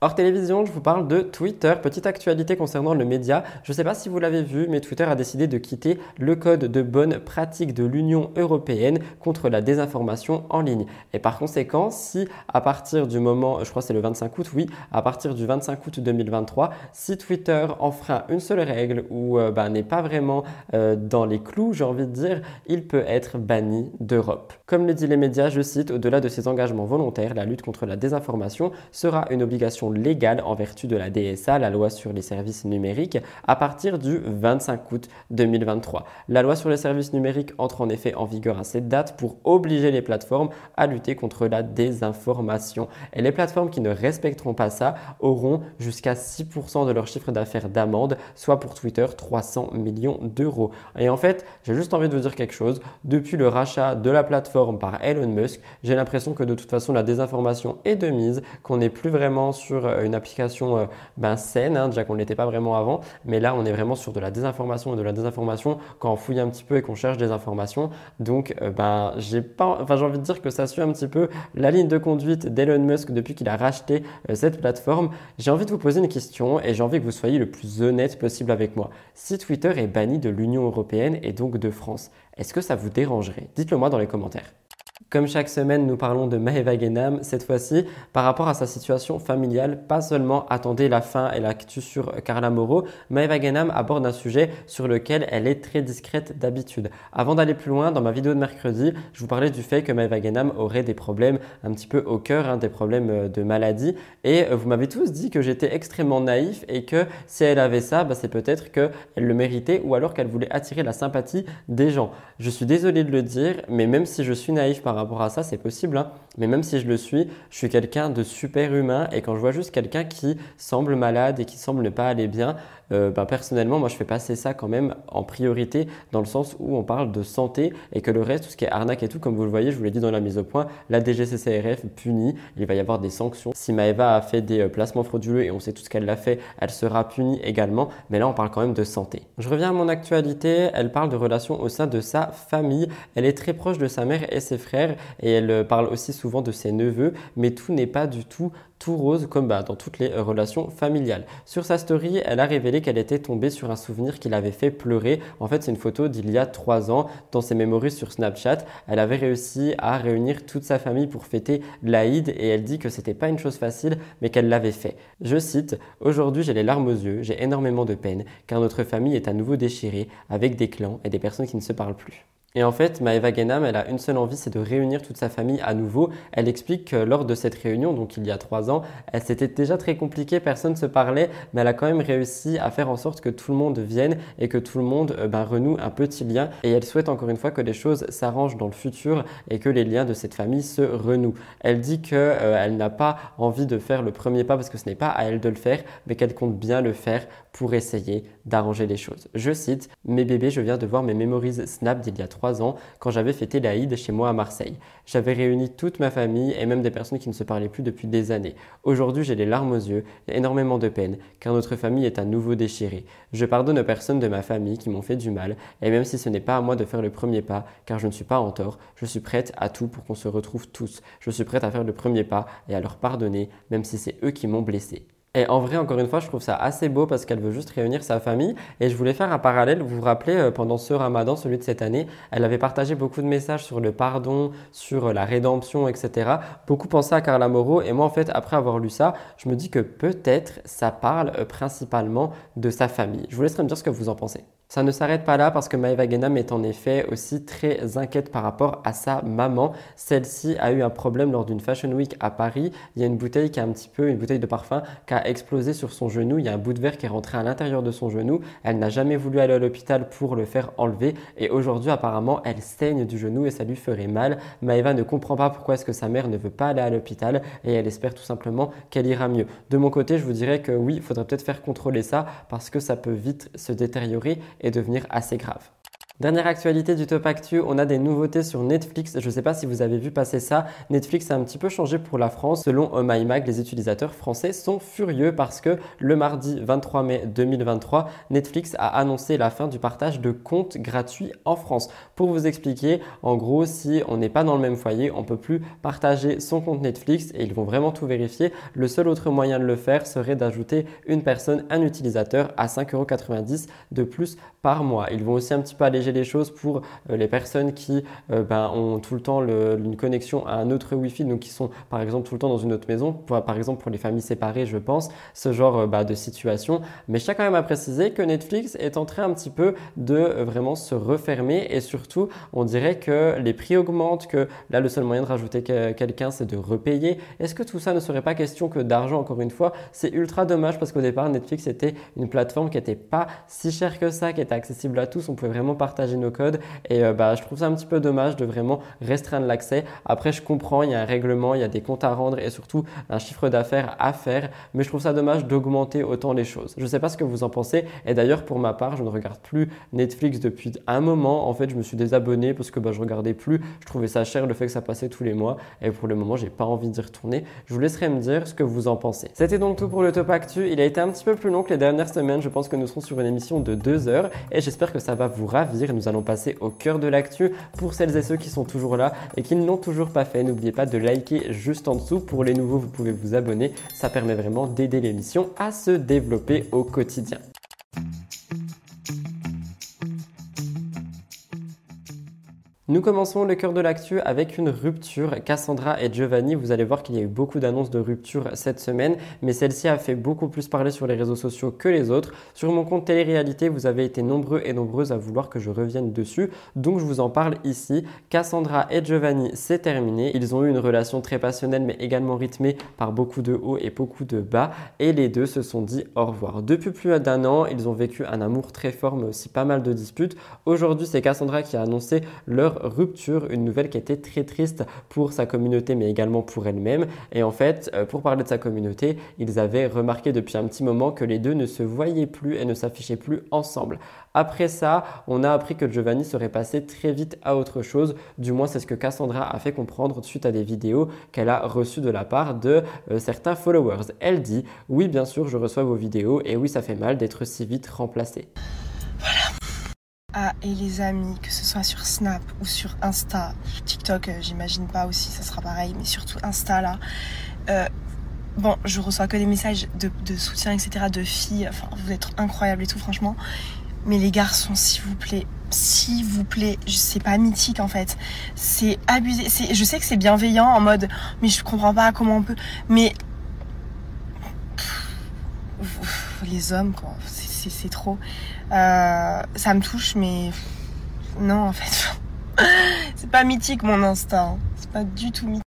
Speaker 1: Hors télévision, je vous parle de Twitter. Petite actualité concernant le média. Je ne sais pas si vous l'avez vu, mais Twitter a décidé de quitter le code de bonne pratique de l'Union européenne contre la désinformation en ligne. Et par conséquent, si à partir du moment, je crois c'est le 25 août, oui, à partir du 25 août 2023, si Twitter enfreint une seule règle ou euh, bah, n'est pas vraiment euh, dans les clous, j'ai envie de dire, il peut être banni d'Europe. Comme le dit les médias, je cite, au-delà de ses engagements volontaires, la lutte contre la désinformation sera une obligation légale en vertu de la DSA, la loi sur les services numériques, à partir du 25 août 2023. La loi sur les services numériques entre en effet en vigueur à cette date pour obliger les plateformes à lutter contre la désinformation. Et les plateformes qui ne respecteront pas ça auront jusqu'à 6% de leur chiffre d'affaires d'amende, soit pour Twitter 300 millions d'euros. Et en fait, j'ai juste envie de vous dire quelque chose. Depuis le rachat de la plateforme par Elon Musk, j'ai l'impression que de toute façon la désinformation est de mise, qu'on n'est plus vraiment sur euh, une application euh, ben, saine, hein, déjà qu'on ne l'était pas vraiment avant, mais là on est vraiment sur de la désinformation et de la désinformation quand on fouille un petit peu et qu'on cherche des informations. Donc euh, ben, j'ai pas, enfin, j'ai envie de dire que ça suit un petit peu la ligne de conduite d'Elon Musk depuis qu'il a racheté cette plateforme. J'ai envie de vous poser une question et j'ai envie que vous soyez le plus honnête possible avec moi. Si Twitter est banni de l'Union européenne et donc de France, est-ce que ça vous dérangerait? Dites-le moi dans les commentaires. Comme chaque semaine, nous parlons de Maeva Genam, cette fois-ci par rapport à sa situation familiale. Pas seulement attendez la fin et l'actu sur Carla Moreau, Maeva Genam aborde un sujet sur lequel elle est très discrète d'habitude. Avant d'aller plus loin, dans ma vidéo de mercredi, je vous parlais du fait que Maeva Genam aurait des problèmes un petit peu au cœur, hein, des problèmes euh, de maladie. Et euh, vous m'avez tous dit que j'étais extrêmement naïf et que si elle avait ça, bah, c'est peut-être qu'elle le méritait ou alors qu'elle voulait attirer la sympathie des gens. Je suis désolé de le dire, mais même si je suis naïf par rapport rapport à ça, c'est possible. Hein. Mais même si je le suis, je suis quelqu'un de super humain et quand je vois juste quelqu'un qui semble malade et qui semble ne pas aller bien, euh, ben, personnellement, moi je fais passer ça quand même en priorité dans le sens où on parle de santé et que le reste, tout ce qui est arnaque et tout, comme vous le voyez, je vous l'ai dit dans la mise au point, la DGCCRF punit, il va y avoir des sanctions. Si Maeva a fait des euh, placements frauduleux et on sait tout ce qu'elle a fait, elle sera punie également. Mais là, on parle quand même de santé. Je reviens à mon actualité, elle parle de relations au sein de sa famille. Elle est très proche de sa mère et ses frères frères et elle euh, parle aussi souvent de ses neveux, mais tout n'est pas du tout tout rose comme bah, dans toutes les euh, relations familiales. Sur sa story, elle a révélé qu'elle était tombée sur un souvenir qui l'avait fait pleurer. En fait, c'est une photo d'il y a trois ans. Dans ses mémoires sur Snapchat, elle avait réussi à réunir toute sa famille pour fêter l'Aïd et elle dit que c'était pas une chose facile, mais qu'elle l'avait fait. Je cite Aujourd'hui, j'ai les larmes aux yeux, j'ai énormément de peine, car notre famille est à nouveau déchirée, avec des clans et des personnes qui ne se parlent plus. Et en fait, Maeva Genam, elle a une seule envie, c'est de réunir toute sa famille à nouveau. Elle explique que lors de cette réunion, donc il y a trois ans, c'était déjà très compliqué, personne ne se parlait, mais elle a quand même réussi à faire en sorte que tout le monde vienne et que tout le monde euh, ben, renoue un petit lien. Et elle souhaite encore une fois que les choses s'arrangent dans le futur et que les liens de cette famille se renouent. Elle dit qu'elle euh, n'a pas envie de faire le premier pas parce que ce n'est pas à elle de le faire, mais qu'elle compte bien le faire pour essayer d'arranger les choses. Je cite Mes bébés, je viens de voir mes memories Snap d'il y a trois ans quand j'avais fêté l'Aïd chez moi à Marseille. J'avais réuni toute ma famille et même des personnes qui ne se parlaient plus depuis des années. Aujourd'hui, j'ai les larmes aux yeux énormément de peine car notre famille est à nouveau déchirée. Je pardonne aux personnes de ma famille qui m'ont fait du mal et même si ce n'est pas à moi de faire le premier pas car je ne suis pas en tort, je suis prête à tout pour qu'on se retrouve tous. Je suis prête à faire le premier pas et à leur pardonner même si c'est eux qui m'ont blessé. Et en vrai, encore une fois, je trouve ça assez beau parce qu'elle veut juste réunir sa famille. Et je voulais faire un parallèle. Vous vous rappelez, euh, pendant ce ramadan, celui de cette année, elle avait partagé beaucoup de messages sur le pardon, sur euh, la rédemption, etc. Beaucoup pensaient à Carla Moreau. Et moi, en fait, après avoir lu ça, je me dis que peut-être ça parle euh, principalement de sa famille. Je vous laisserai me dire ce que vous en pensez. Ça ne s'arrête pas là parce que Maeva Genam est en effet aussi très inquiète par rapport à sa maman. Celle-ci a eu un problème lors d'une Fashion Week à Paris. Il y a une bouteille qui a un petit peu, une bouteille de parfum qui a explosé sur son genou. Il y a un bout de verre qui est rentré à l'intérieur de son genou. Elle n'a jamais voulu aller à l'hôpital pour le faire enlever et aujourd'hui apparemment elle saigne du genou et ça lui ferait mal. Maeva ne comprend pas pourquoi est-ce que sa mère ne veut pas aller à l'hôpital et elle espère tout simplement qu'elle ira mieux. De mon côté, je vous dirais que oui, il faudrait peut-être faire contrôler ça parce que ça peut vite se détériorer devenir assez grave. Dernière actualité du Top Actu, on a des nouveautés sur Netflix. Je ne sais pas si vous avez vu passer ça. Netflix a un petit peu changé pour la France. Selon Oh les utilisateurs français sont furieux parce que le mardi 23 mai 2023, Netflix a annoncé la fin du partage de comptes gratuits en France. Pour vous expliquer, en gros, si on n'est pas dans le même foyer, on ne peut plus partager son compte Netflix et ils vont vraiment tout vérifier. Le seul autre moyen de le faire serait d'ajouter une personne, un utilisateur à 5,90€ de plus par mois. Ils vont aussi un petit peu aller les choses pour euh, les personnes qui euh, ben, ont tout le temps une connexion à un autre Wi-Fi, donc qui sont par exemple tout le temps dans une autre maison, par exemple pour les familles séparées, je pense, ce genre euh, bah, de situation. Mais je tiens quand même à préciser que Netflix est en train un petit peu de vraiment se refermer et surtout, on dirait que les prix augmentent, que là, le seul moyen de rajouter quelqu'un, c'est de repayer. Est-ce que tout ça ne serait pas question que d'argent, encore une fois C'est ultra dommage parce qu'au départ, Netflix était une plateforme qui n'était pas si chère que ça, qui était accessible à tous. On pouvait vraiment partager nos codes. Et euh, bah, je trouve ça un petit peu dommage de vraiment restreindre l'accès. Après, je comprends, il y a un règlement, il y a des comptes à rendre et surtout un chiffre d'affaires à faire. Mais je trouve ça dommage d'augmenter autant les choses. Je ne sais pas ce que vous en pensez. Et d'ailleurs, pour ma part, je ne regarde plus Netflix depuis un moment. En fait, je me suis désabonné parce que bah, je regardais plus. Je trouvais ça cher le fait que ça passait tous les mois. Et pour le moment, j'ai pas envie d'y retourner. Je vous laisserai me dire ce que vous en pensez. C'était donc tout pour le Top Actu. Il a été un petit peu plus long que les dernières semaines. Je pense que nous serons sur une émission de deux heures et j'espère que ça va vous ravir nous allons passer au cœur de l'actu. Pour celles et ceux qui sont toujours là et qui ne l'ont toujours pas fait, n'oubliez pas de liker juste en dessous. Pour les nouveaux, vous pouvez vous abonner. Ça permet vraiment d'aider l'émission à se développer au quotidien. Nous commençons le cœur de l'actu avec une rupture. Cassandra et Giovanni, vous allez voir qu'il y a eu beaucoup d'annonces de rupture cette semaine, mais celle-ci a fait beaucoup plus parler sur les réseaux sociaux que les autres. Sur mon compte télé-réalité, vous avez été nombreux et nombreuses à vouloir que je revienne dessus, donc je vous en parle ici. Cassandra et Giovanni, c'est terminé. Ils ont eu une relation très passionnelle, mais également rythmée par beaucoup de hauts et beaucoup de bas, et les deux se sont dit au revoir. Depuis plus d'un an, ils ont vécu un amour très fort, mais aussi pas mal de disputes. Aujourd'hui, c'est Cassandra qui a annoncé leur rupture, une nouvelle qui était très triste pour sa communauté mais également pour elle-même. Et en fait, euh, pour parler de sa communauté, ils avaient remarqué depuis un petit moment que les deux ne se voyaient plus et ne s'affichaient plus ensemble. Après ça, on a appris que Giovanni serait passé très vite à autre chose. Du moins, c'est ce que Cassandra a fait comprendre suite à des vidéos qu'elle a reçues de la part de euh, certains followers. Elle dit Oui, bien sûr, je reçois vos vidéos et oui, ça fait mal d'être si vite remplacé.
Speaker 6: Ah, et les amis, que ce soit sur Snap ou sur Insta, TikTok, euh, j'imagine pas aussi, ça sera pareil, mais surtout Insta là. Euh, bon, je reçois que des messages de, soutien, etc., de filles. Enfin, vous êtes incroyables et tout, franchement. Mais les garçons, s'il vous plaît, s'il vous plaît, c'est pas mythique en fait. C'est abusé. Je sais que c'est bienveillant en mode, mais je comprends pas comment on peut. Mais les hommes, quoi, c'est trop. Euh, ça me touche, mais non en fait. c'est pas mythique mon instinct. C'est pas du tout mythique.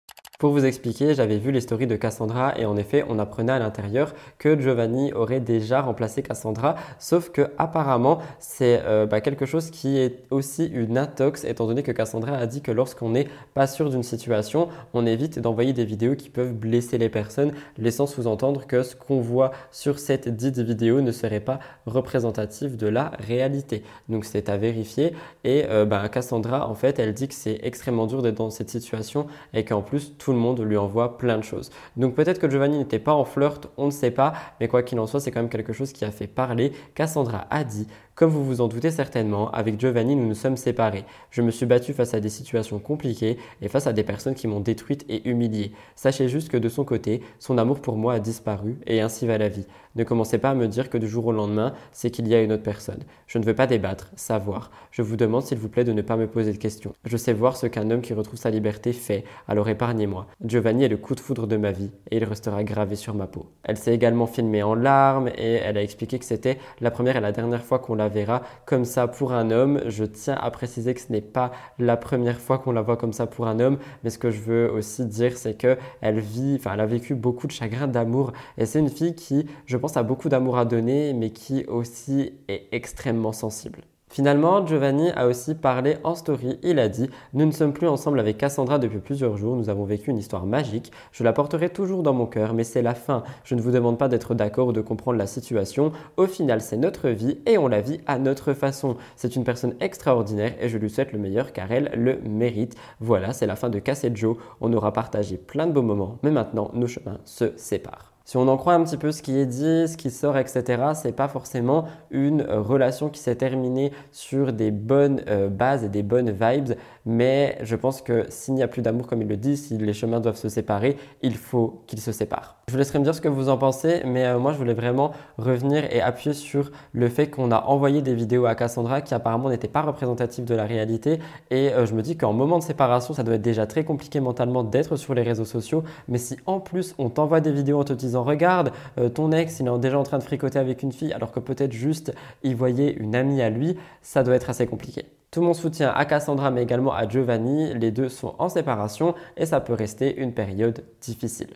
Speaker 1: Pour vous expliquer, j'avais vu les stories de Cassandra et en effet, on apprenait à l'intérieur que Giovanni aurait déjà remplacé Cassandra, sauf que apparemment, c'est euh, bah, quelque chose qui est aussi une intox, étant donné que Cassandra a dit que lorsqu'on n'est pas sûr d'une situation, on évite d'envoyer des vidéos qui peuvent blesser les personnes, laissant sous-entendre que ce qu'on voit sur cette dite vidéo ne serait pas représentatif de la réalité. Donc c'est à vérifier. Et euh, bah, Cassandra, en fait, elle dit que c'est extrêmement dur d'être dans cette situation et qu'en plus, tout le monde lui envoie plein de choses. Donc peut-être que Giovanni n'était pas en flirt, on ne sait pas, mais quoi qu'il en soit, c'est quand même quelque chose qui a fait parler. Cassandra a dit comme vous vous en doutez certainement, avec Giovanni, nous nous sommes séparés. Je me suis battu face à des situations compliquées et face à des personnes qui m'ont détruite et humiliée. Sachez juste que de son côté, son amour pour moi a disparu et ainsi va la vie. Ne commencez pas à me dire que du jour au lendemain, c'est qu'il y a une autre personne. Je ne veux pas débattre, savoir. Je vous demande s'il vous plaît de ne pas me poser de questions. Je sais voir ce qu'un homme qui retrouve sa liberté fait, alors épargnez-moi. Giovanni est le coup de foudre de ma vie et il restera gravé sur ma peau. Elle s'est également filmée en larmes et elle a expliqué que c'était la première et la dernière fois qu'on la verra comme ça pour un homme. Je tiens à préciser que ce n'est pas la première fois qu'on la voit comme ça pour un homme, mais ce que je veux aussi dire, c'est que elle vit, enfin, elle a vécu beaucoup de chagrin d'amour et c'est une fille qui, je pense, a beaucoup d'amour à donner, mais qui aussi est extrêmement sensible. Finalement, Giovanni a aussi parlé en story. Il a dit Nous ne sommes plus ensemble avec Cassandra depuis plusieurs jours. Nous avons vécu une histoire magique. Je la porterai toujours dans mon cœur, mais c'est la fin. Je ne vous demande pas d'être d'accord ou de comprendre la situation. Au final, c'est notre vie et on la vit à notre façon. C'est une personne extraordinaire et je lui souhaite le meilleur car elle le mérite. Voilà, c'est la fin de Cassette Joe. On aura partagé plein de beaux moments, mais maintenant, nos chemins se séparent. Si on en croit un petit peu ce qui est dit, ce qui sort, etc., c'est pas forcément une euh, relation qui s'est terminée sur des bonnes euh, bases et des bonnes vibes, mais je pense que s'il n'y a plus d'amour, comme il le dit, si les chemins doivent se séparer, il faut qu'ils se séparent. Je vous laisserai me dire ce que vous en pensez, mais euh, moi je voulais vraiment revenir et appuyer sur le fait qu'on a envoyé des vidéos à Cassandra qui apparemment n'étaient pas représentatives de la réalité, et euh, je me dis qu'en moment de séparation, ça doit être déjà très compliqué mentalement d'être sur les réseaux sociaux, mais si en plus on t'envoie des vidéos en te disant regarde, euh, ton ex il est déjà en train de fricoter avec une fille alors que peut-être juste il voyait une amie à lui, ça doit être assez compliqué. Tout mon soutien à Cassandra mais également à Giovanni, les deux sont en séparation et ça peut rester une période difficile.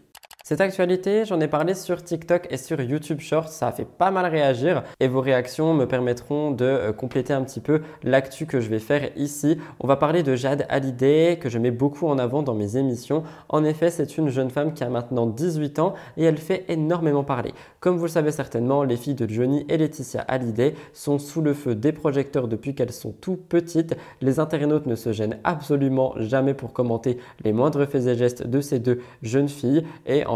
Speaker 1: Cette actualité, j'en ai parlé sur TikTok et sur YouTube Shorts, ça a fait pas mal réagir et vos réactions me permettront de euh, compléter un petit peu l'actu que je vais faire ici. On va parler de Jade Hallyday que je mets beaucoup en avant dans mes émissions. En effet, c'est une jeune femme qui a maintenant 18 ans et elle fait énormément parler. Comme vous le savez certainement, les filles de Johnny et Laetitia Hallyday sont sous le feu des projecteurs depuis qu'elles sont tout petites. Les internautes ne se gênent absolument jamais pour commenter les moindres faits et gestes de ces deux jeunes filles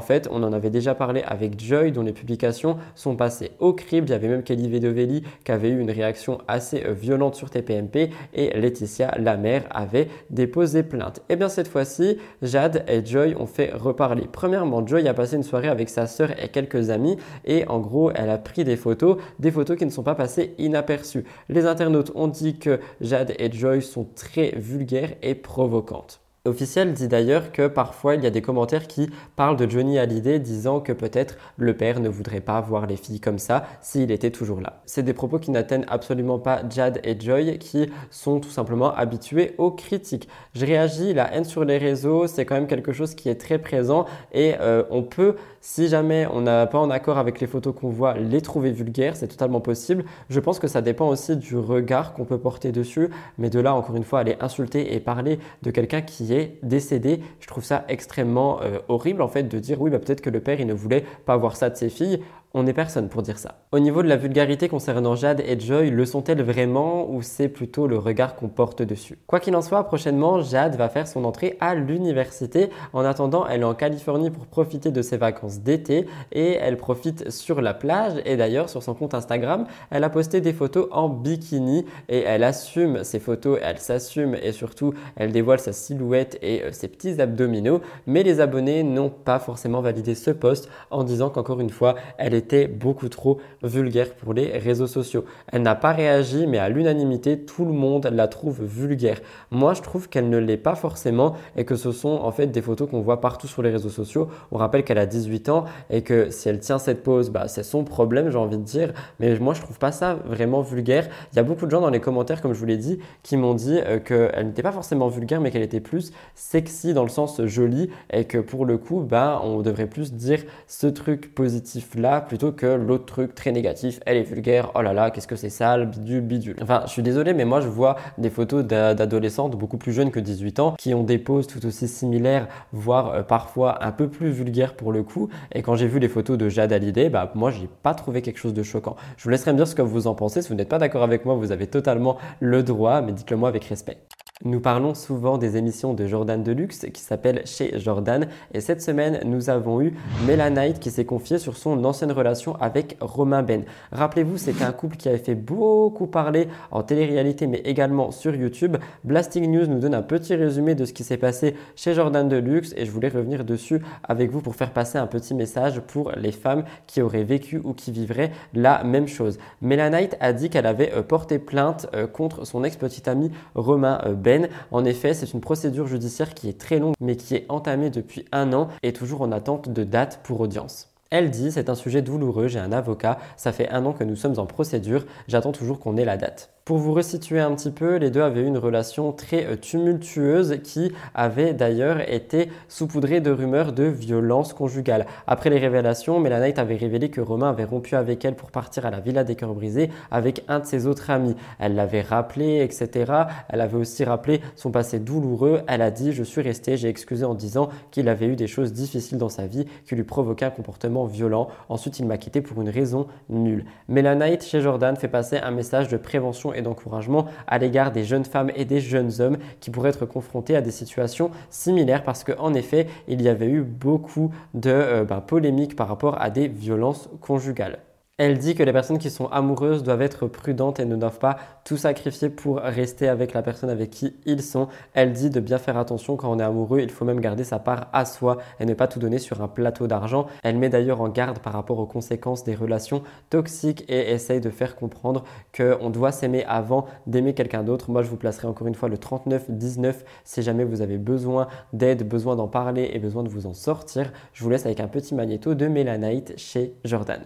Speaker 1: fait, on en avait déjà parlé avec Joy, dont les publications sont passées au crible. Il y avait même Kelly Vedovelli qui avait eu une réaction assez euh, violente sur TPMP et Laetitia, la mère, avait déposé plainte. Et Eh bien cette fois-ci, Jade et Joy ont fait reparler. Premièrement, Joy a passé une soirée avec sa sœur et quelques amis et en gros, elle a pris des photos, des photos qui ne sont pas passées inaperçues. Les internautes ont dit que Jade et Joy sont très vulgaires et provocantes. Officiel dit d'ailleurs que parfois il y a des commentaires qui parlent de Johnny Hallyday disant que peut-être le père ne voudrait pas voir les filles comme ça s'il était toujours là. C'est des propos qui n'atteignent absolument pas Jad et Joy qui sont tout simplement habitués aux critiques. Je réagis, la haine sur les réseaux c'est quand même quelque chose qui est très présent et euh, on peut, si jamais on n'a pas en accord avec les photos qu'on voit, les trouver vulgaires, c'est totalement possible. Je pense que ça dépend aussi du regard qu'on peut porter dessus, mais de là encore une fois aller insulter et parler de quelqu'un qui décédé, je trouve ça extrêmement euh, horrible en fait de dire oui bah, peut-être que le père il ne voulait pas voir ça de ses filles. On n'est personne pour dire ça. Au niveau de la vulgarité concernant Jade et Joy, le sont-elles vraiment ou c'est plutôt le regard qu'on porte dessus? Quoi qu'il en soit, prochainement, Jade va faire son entrée à l'université. En attendant, elle est en Californie pour profiter de ses vacances d'été et elle profite sur la plage. Et d'ailleurs, sur son compte Instagram, elle a posté des photos en bikini et elle assume ses photos, elle s'assume et surtout, elle dévoile sa silhouette et euh, ses petits abdominaux. Mais les abonnés n'ont pas forcément validé ce post en disant qu'encore une fois, elle est était beaucoup trop vulgaire pour les réseaux sociaux. Elle n'a pas réagi, mais à l'unanimité, tout le monde la trouve vulgaire. Moi, je trouve qu'elle ne l'est pas forcément et que ce sont en fait des photos qu'on voit partout sur les réseaux sociaux. On rappelle qu'elle a 18 ans et que si elle tient cette pose, bah, c'est son problème, j'ai envie de dire. Mais moi, je trouve pas ça vraiment vulgaire. Il y a beaucoup de gens dans les commentaires, comme je vous l'ai dit, qui m'ont dit euh, qu'elle n'était pas forcément vulgaire, mais qu'elle était plus sexy dans le sens joli et que pour le coup, bah, on devrait plus dire ce truc positif là plutôt que l'autre truc très négatif, elle est vulgaire, oh là là, qu'est-ce que c'est sale, bidule, bidule. Enfin, je suis désolé, mais moi je vois des photos d'adolescentes beaucoup plus jeunes que 18 ans qui ont des poses tout aussi similaires, voire euh, parfois un peu plus vulgaires pour le coup. Et quand j'ai vu les photos de Jade Hallyday, bah moi j'ai pas trouvé quelque chose de choquant. Je vous laisserai me dire ce que vous en pensez. Si vous n'êtes pas d'accord avec moi, vous avez totalement le droit, mais dites-le moi avec respect. Nous parlons souvent des émissions de Jordan Deluxe qui s'appellent Chez Jordan et cette semaine nous avons eu Melanite qui s'est confiée sur son ancienne relation avec Romain Ben. Rappelez-vous c'est un couple qui avait fait beaucoup parler en télé-réalité mais également sur YouTube. Blasting News nous donne un petit résumé de ce qui s'est passé chez Jordan Deluxe et je voulais revenir dessus avec vous pour faire passer un petit message pour les femmes qui auraient vécu ou qui vivraient la même chose. Melanite a dit qu'elle avait euh, porté plainte euh, contre son ex-petit ami Romain Ben en effet, c'est une procédure judiciaire qui est très longue mais qui est entamée depuis un an et toujours en attente de date pour audience. Elle dit c'est un sujet douloureux, j'ai un avocat, ça fait un an que nous sommes en procédure, j'attends toujours qu'on ait la date. Pour vous resituer un petit peu, les deux avaient eu une relation très euh, tumultueuse qui avait d'ailleurs été saupoudrée de rumeurs de violence conjugale. Après les révélations, Melanite avait révélé que Romain avait rompu avec elle pour partir à la Villa des Cœurs Brisés avec un de ses autres amis. Elle l'avait rappelé, etc. Elle avait aussi rappelé son passé douloureux. Elle a dit Je suis restée, j'ai excusé en disant qu'il avait eu des choses difficiles dans sa vie qui lui provoquaient un comportement violent. Ensuite, il m'a quitté pour une raison nulle. Melanite chez Jordan fait passer un message de prévention et d'encouragement à l'égard des jeunes femmes et des jeunes hommes qui pourraient être confrontés à des situations similaires parce qu'en effet, il y avait eu beaucoup de euh, ben, polémiques par rapport à des violences conjugales. Elle dit que les personnes qui sont amoureuses doivent être prudentes et ne doivent pas tout sacrifier pour rester avec la personne avec qui ils sont. Elle dit de bien faire attention quand on est amoureux, il faut même garder sa part à soi et ne pas tout donner sur un plateau d'argent. Elle met d'ailleurs en garde par rapport aux conséquences des relations toxiques et essaye de faire comprendre qu'on doit s'aimer avant d'aimer quelqu'un d'autre. Moi, je vous placerai encore une fois le 39-19 si jamais vous avez besoin d'aide, besoin d'en parler et besoin de vous en sortir. Je vous laisse avec un petit magnéto de Melanite chez Jordan.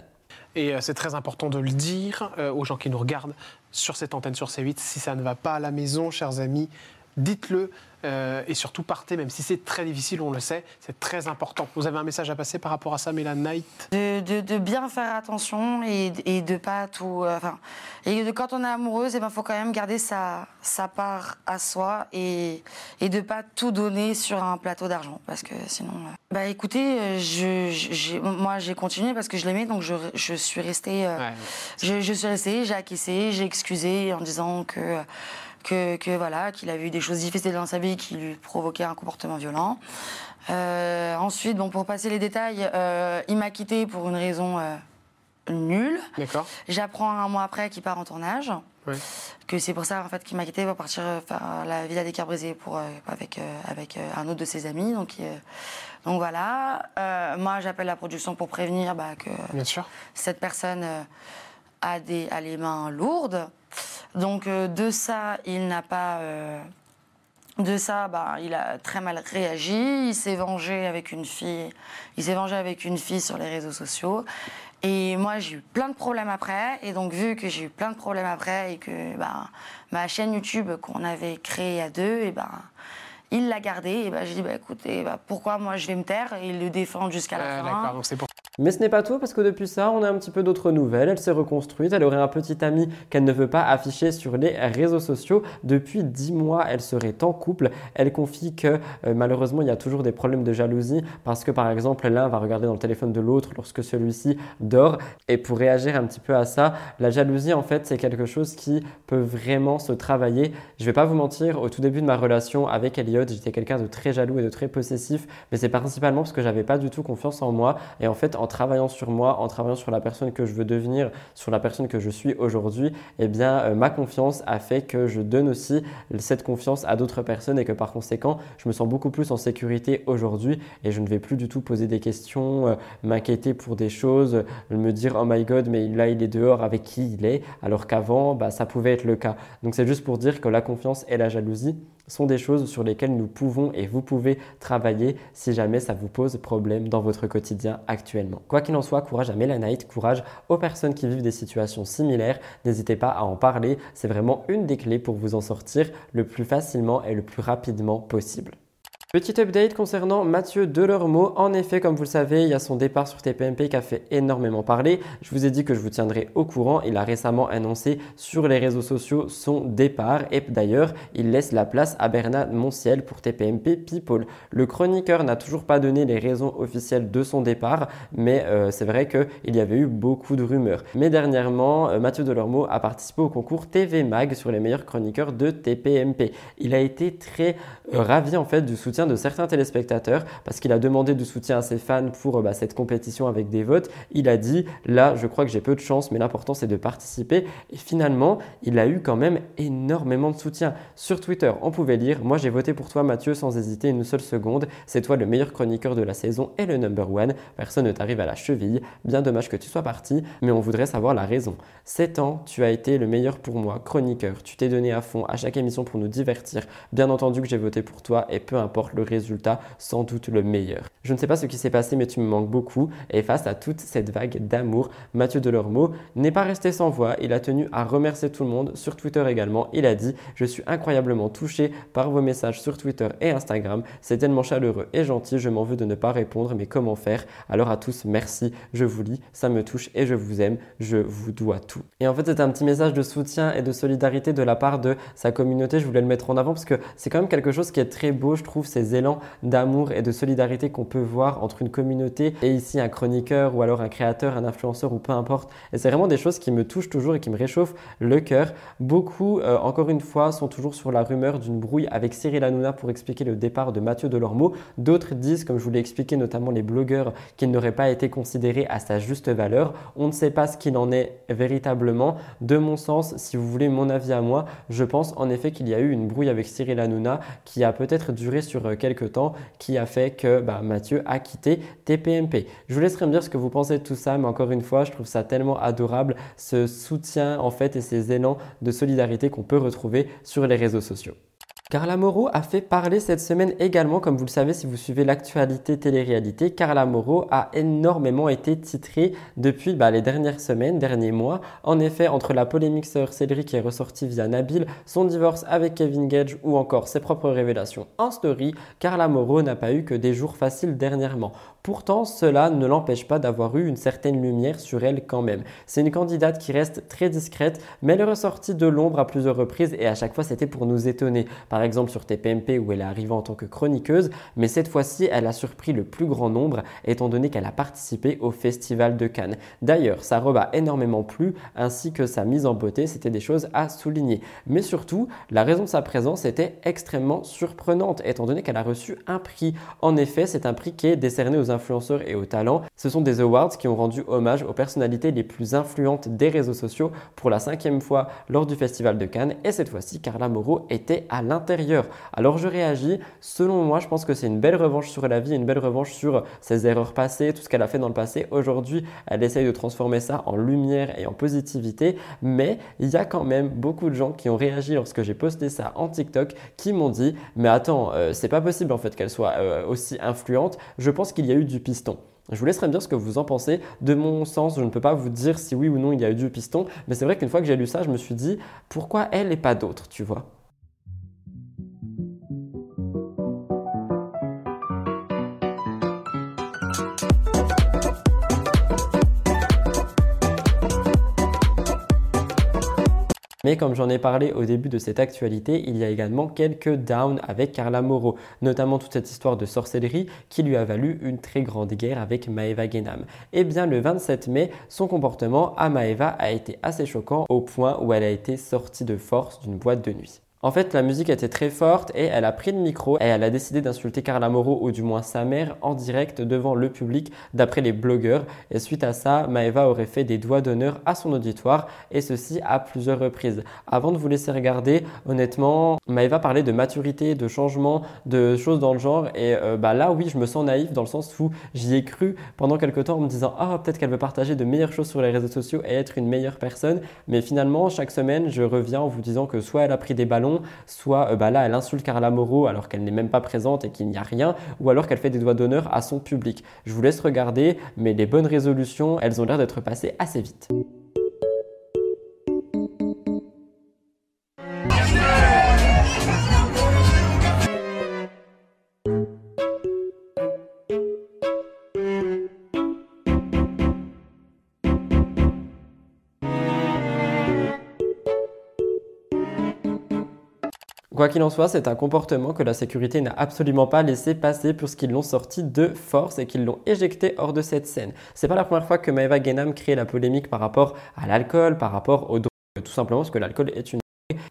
Speaker 7: Et euh, c'est très important de le dire euh, aux gens qui nous regardent sur cette antenne sur C8. Si ça ne va pas à la maison, chers amis, dites-le. Euh, et surtout partez, même si c'est très difficile, on le sait, c'est très important. Vous avez un message à passer par rapport à ça, Mélan Knight?
Speaker 8: De, bien faire attention et, et de pas tout. Euh, enfin, et de, quand on est amoureuse, il eh ben, faut quand même garder sa, sa part à soi et, et de pas tout donner sur un plateau d'argent, parce que sinon. Euh, bah écoutez, je, moi j'ai continué parce que je l'aimais, donc je, je suis restée. je, je suis restée, j'ai acquiescé, j'ai excusé en disant que que, voilà, qu'il avait eu des choses difficiles dans sa vie qui lui provoquaient un comportement violent. Euh, ensuite, bon, pour passer les détails, euh, il m'a quitté pour une raison euh, nulle.
Speaker 7: D'accord.
Speaker 8: J'apprends un mois après qu'il part en tournage. Que c'est pour ça en fait qu'il m'a quitté pour partir faire la Villa des Cœurs Brisés pour avec avec un autre de ses amis. Donc donc voilà. moi, j'appelle la production pour prévenir bah, que cette personne a des a les mains lourdes. Donc euh, de ça, il n'a pas... Euh, de ça, bah, il a très mal réagi. Il s'est vengé avec une fille. Il s'est vengé avec une fille sur les réseaux sociaux. Et moi, j'ai eu plein de problèmes après. Et donc, vu que j'ai eu plein de problèmes après et que bah, ma chaîne YouTube qu'on avait créée à deux, et ben, il l'a gardée. Et ben, j'ai dit, bah, écoutez, bah, pourquoi moi je vais me taire? Et le défendre jusqu'à la fin.
Speaker 7: D'accord, donc c'est pour
Speaker 1: Mais ce n'est pas tout parce que depuis ça, on a un petit peu d'autres nouvelles. Elle s'est reconstruite, elle aurait un petit ami qu'elle ne veut pas afficher sur les réseaux sociaux. Depuis 10 mois, elle serait en couple. Elle confie que euh, malheureusement, il y a toujours des problèmes de jalousie parce que par exemple, l'un va regarder dans le téléphone de l'autre lorsque celui-ci dort. Et pour réagir un petit peu à ça, la jalousie en fait, c'est quelque chose qui peut vraiment se travailler. Je vais pas vous mentir, au tout début de ma relation avec Elliot, j'étais quelqu'un de très jaloux et de très possessif, mais c'est principalement parce que j'avais pas du tout confiance en moi et en fait, travaillant sur moi, en travaillant sur la personne que je veux devenir, sur la personne que je suis aujourd'hui, eh bien, euh, ma confiance a fait que je donne aussi cette confiance à d'autres personnes et que par conséquent, je me sens beaucoup plus en sécurité aujourd'hui et je ne vais plus du tout poser des questions, euh, m'inquiéter pour des choses, me dire oh my god, mais là il est dehors avec qui il est, alors qu'avant, bah, ça pouvait être le cas. Donc c'est juste pour dire que la confiance et la jalousie, sont des choses sur lesquelles nous pouvons et vous pouvez travailler si jamais ça vous pose problème dans votre quotidien actuellement. Quoi qu'il en soit, courage à Mélanite, courage aux personnes qui vivent des situations similaires. N'hésitez pas à en parler, c'est vraiment une des clés pour vous en sortir le plus facilement et le plus rapidement possible. Petit update concernant Mathieu Delormeau. En effet, comme vous le savez, il y a son départ sur TPMP qui a fait énormément parler. Je vous ai dit que je vous tiendrai au courant. Il a récemment annoncé sur les réseaux sociaux son départ et d'ailleurs, il laisse la place à Bernard Monciel pour TPMP People. Le chroniqueur n'a toujours pas donné les raisons officielles de son départ, mais euh, c'est vrai qu'il y avait eu beaucoup de rumeurs. Mais dernièrement, euh, Mathieu Delormeau a participé au concours TV Mag sur les meilleurs chroniqueurs de TPMP. Il a été très euh, ravi en fait du soutien de certains téléspectateurs parce qu'il a demandé du soutien à ses fans pour bah, cette compétition avec des votes. Il a dit là, je crois que j'ai peu de chance, mais l'important c'est de participer. Et finalement, il a eu quand même énormément de soutien. Sur Twitter, on pouvait lire Moi j'ai voté pour toi, Mathieu, sans hésiter une seule seconde. C'est toi le meilleur chroniqueur de la saison et le number one. Personne ne t'arrive à la cheville. Bien dommage que tu sois parti, mais on voudrait savoir la raison. 7 ans, tu as été le meilleur pour moi, chroniqueur. Tu t'es donné à fond à chaque émission pour nous divertir. Bien entendu que j'ai voté pour toi et peu importe le résultat sans doute le meilleur. Je ne sais pas ce qui s'est passé, mais tu me manques beaucoup. Et face à toute cette vague d'amour, Mathieu Delormeau n'est pas resté sans voix. Il a tenu à remercier tout le monde sur Twitter également. Il a dit Je suis incroyablement touché par vos messages sur Twitter et Instagram. C'est tellement chaleureux et gentil. Je m'en veux de ne pas répondre, mais comment faire? Alors à tous, merci. Je vous lis, ça me touche et je vous aime. Je vous dois tout. Et en fait, c'est un petit message de soutien et de solidarité de la part de sa communauté. Je voulais le mettre en avant parce que c'est quand même quelque chose qui est très beau, je trouve, ces élans d'amour et de solidarité qu'on peut voir entre une communauté et ici un chroniqueur ou alors un créateur, un influenceur ou peu importe. Et c'est vraiment des choses qui me touchent toujours et qui me réchauffent le cœur. Beaucoup, euh, encore une fois, sont toujours sur la rumeur d'une brouille avec Cyril Hanouna pour expliquer le départ de Mathieu Delormeau. D'autres disent, comme je vous l'ai expliqué, notamment les blogueurs, qu'il n'aurait pas été considéré à sa juste valeur. On ne sait pas ce qu'il en est véritablement. De mon sens, si vous voulez mon avis à moi, je pense en effet qu'il y a eu une brouille avec Cyril Hanouna qui a peut-être duré sur euh, quelques temps qui a fait que bah, Mathieu a quitté TPMP. Je vous laisserai me dire ce que vous pensez de tout ça, mais encore une fois, je trouve ça tellement adorable, ce soutien en fait et ces élans de solidarité qu'on peut retrouver sur les réseaux sociaux. Carla Moreau a fait parler cette semaine également, comme vous le savez si vous suivez l'actualité télé-réalité. Carla Moreau a énormément été titrée depuis bah, les dernières semaines, derniers mois. En effet, entre la polémique sorcellerie qui est ressortie via Nabil, son divorce avec Kevin Gage ou encore ses propres révélations en story, Carla Moreau n'a pas eu que des jours faciles dernièrement. Pourtant, cela ne l'empêche pas d'avoir eu une certaine lumière sur elle quand même. C'est une candidate qui reste très discrète, mais elle est ressortie de l'ombre à plusieurs reprises et à chaque fois c'était pour nous étonner. Par exemple sur TPMP où elle est arrivée en tant que chroniqueuse, mais cette fois-ci elle a surpris le plus grand nombre étant donné qu'elle a participé au Festival de Cannes. D'ailleurs, sa robe a énormément plu ainsi que sa mise en beauté, c'était des choses à souligner. Mais surtout, la raison de sa présence était extrêmement surprenante étant donné qu'elle a reçu un prix. En effet, c'est un prix qui est décerné aux influenceurs et aux talents. Ce sont des awards qui ont rendu hommage aux personnalités les plus influentes des réseaux sociaux pour la cinquième fois lors du Festival de Cannes. Et cette fois-ci, Carla Moreau était à l'intérieur. Alors je réagis. Selon moi, je pense que c'est une belle revanche sur la vie, une belle revanche sur ses erreurs passées, tout ce qu'elle a fait dans le passé. Aujourd'hui, elle essaye de transformer ça en lumière et en positivité. Mais il y a quand même beaucoup de gens qui ont réagi lorsque j'ai posté ça en TikTok qui m'ont dit Mais attends, euh, c'est pas possible en fait qu'elle soit euh, aussi influente. Je pense qu'il y a eu du piston. Je vous laisserai me dire ce que vous en pensez. De mon sens, je ne peux pas vous dire si oui ou non il y a eu du piston, mais c'est vrai qu'une fois que j'ai lu ça, je me suis dit pourquoi elle et pas d'autres, tu vois? Mais comme j'en ai parlé au début de cette actualité, il y a également quelques downs avec Carla Moreau, notamment toute cette histoire de sorcellerie qui lui a valu une très grande guerre avec Maeva Genam. Eh bien, le 27 mai, son comportement à Maeva a été assez choquant au point où elle a été sortie de force d'une boîte de nuit. En fait, la musique était très forte et elle a pris le micro et elle a décidé d'insulter Carla Moreau ou du moins sa mère en direct devant le public d'après les blogueurs. Et suite à ça, Maeva aurait fait des doigts d'honneur à son auditoire et ceci à plusieurs reprises. Avant de vous laisser regarder, honnêtement, Maeva parlait de maturité, de changement, de choses dans le genre et euh, bah là oui, je me sens naïf dans le sens où j'y ai cru pendant quelques temps en me disant ah peut-être qu'elle veut partager de meilleures choses sur les réseaux sociaux et être une meilleure personne. Mais finalement, chaque semaine, je reviens en vous disant que soit elle a pris des ballons soit euh, bah là, elle insulte Carla Moreau alors qu'elle n'est même pas présente et qu'il n'y a rien, ou alors qu'elle fait des doigts d'honneur à son public. Je vous laisse regarder, mais les bonnes résolutions, elles ont l'air d'être passées assez vite. Quoi qu'il en soit, c'est un comportement que la sécurité n'a absolument pas laissé passer puisqu'ils l'ont sorti de force et qu'ils l'ont éjecté hors de cette scène. C'est pas la première fois que Maeva Genam crée la polémique par rapport à l'alcool, par rapport aux drogues, tout simplement parce que l'alcool est une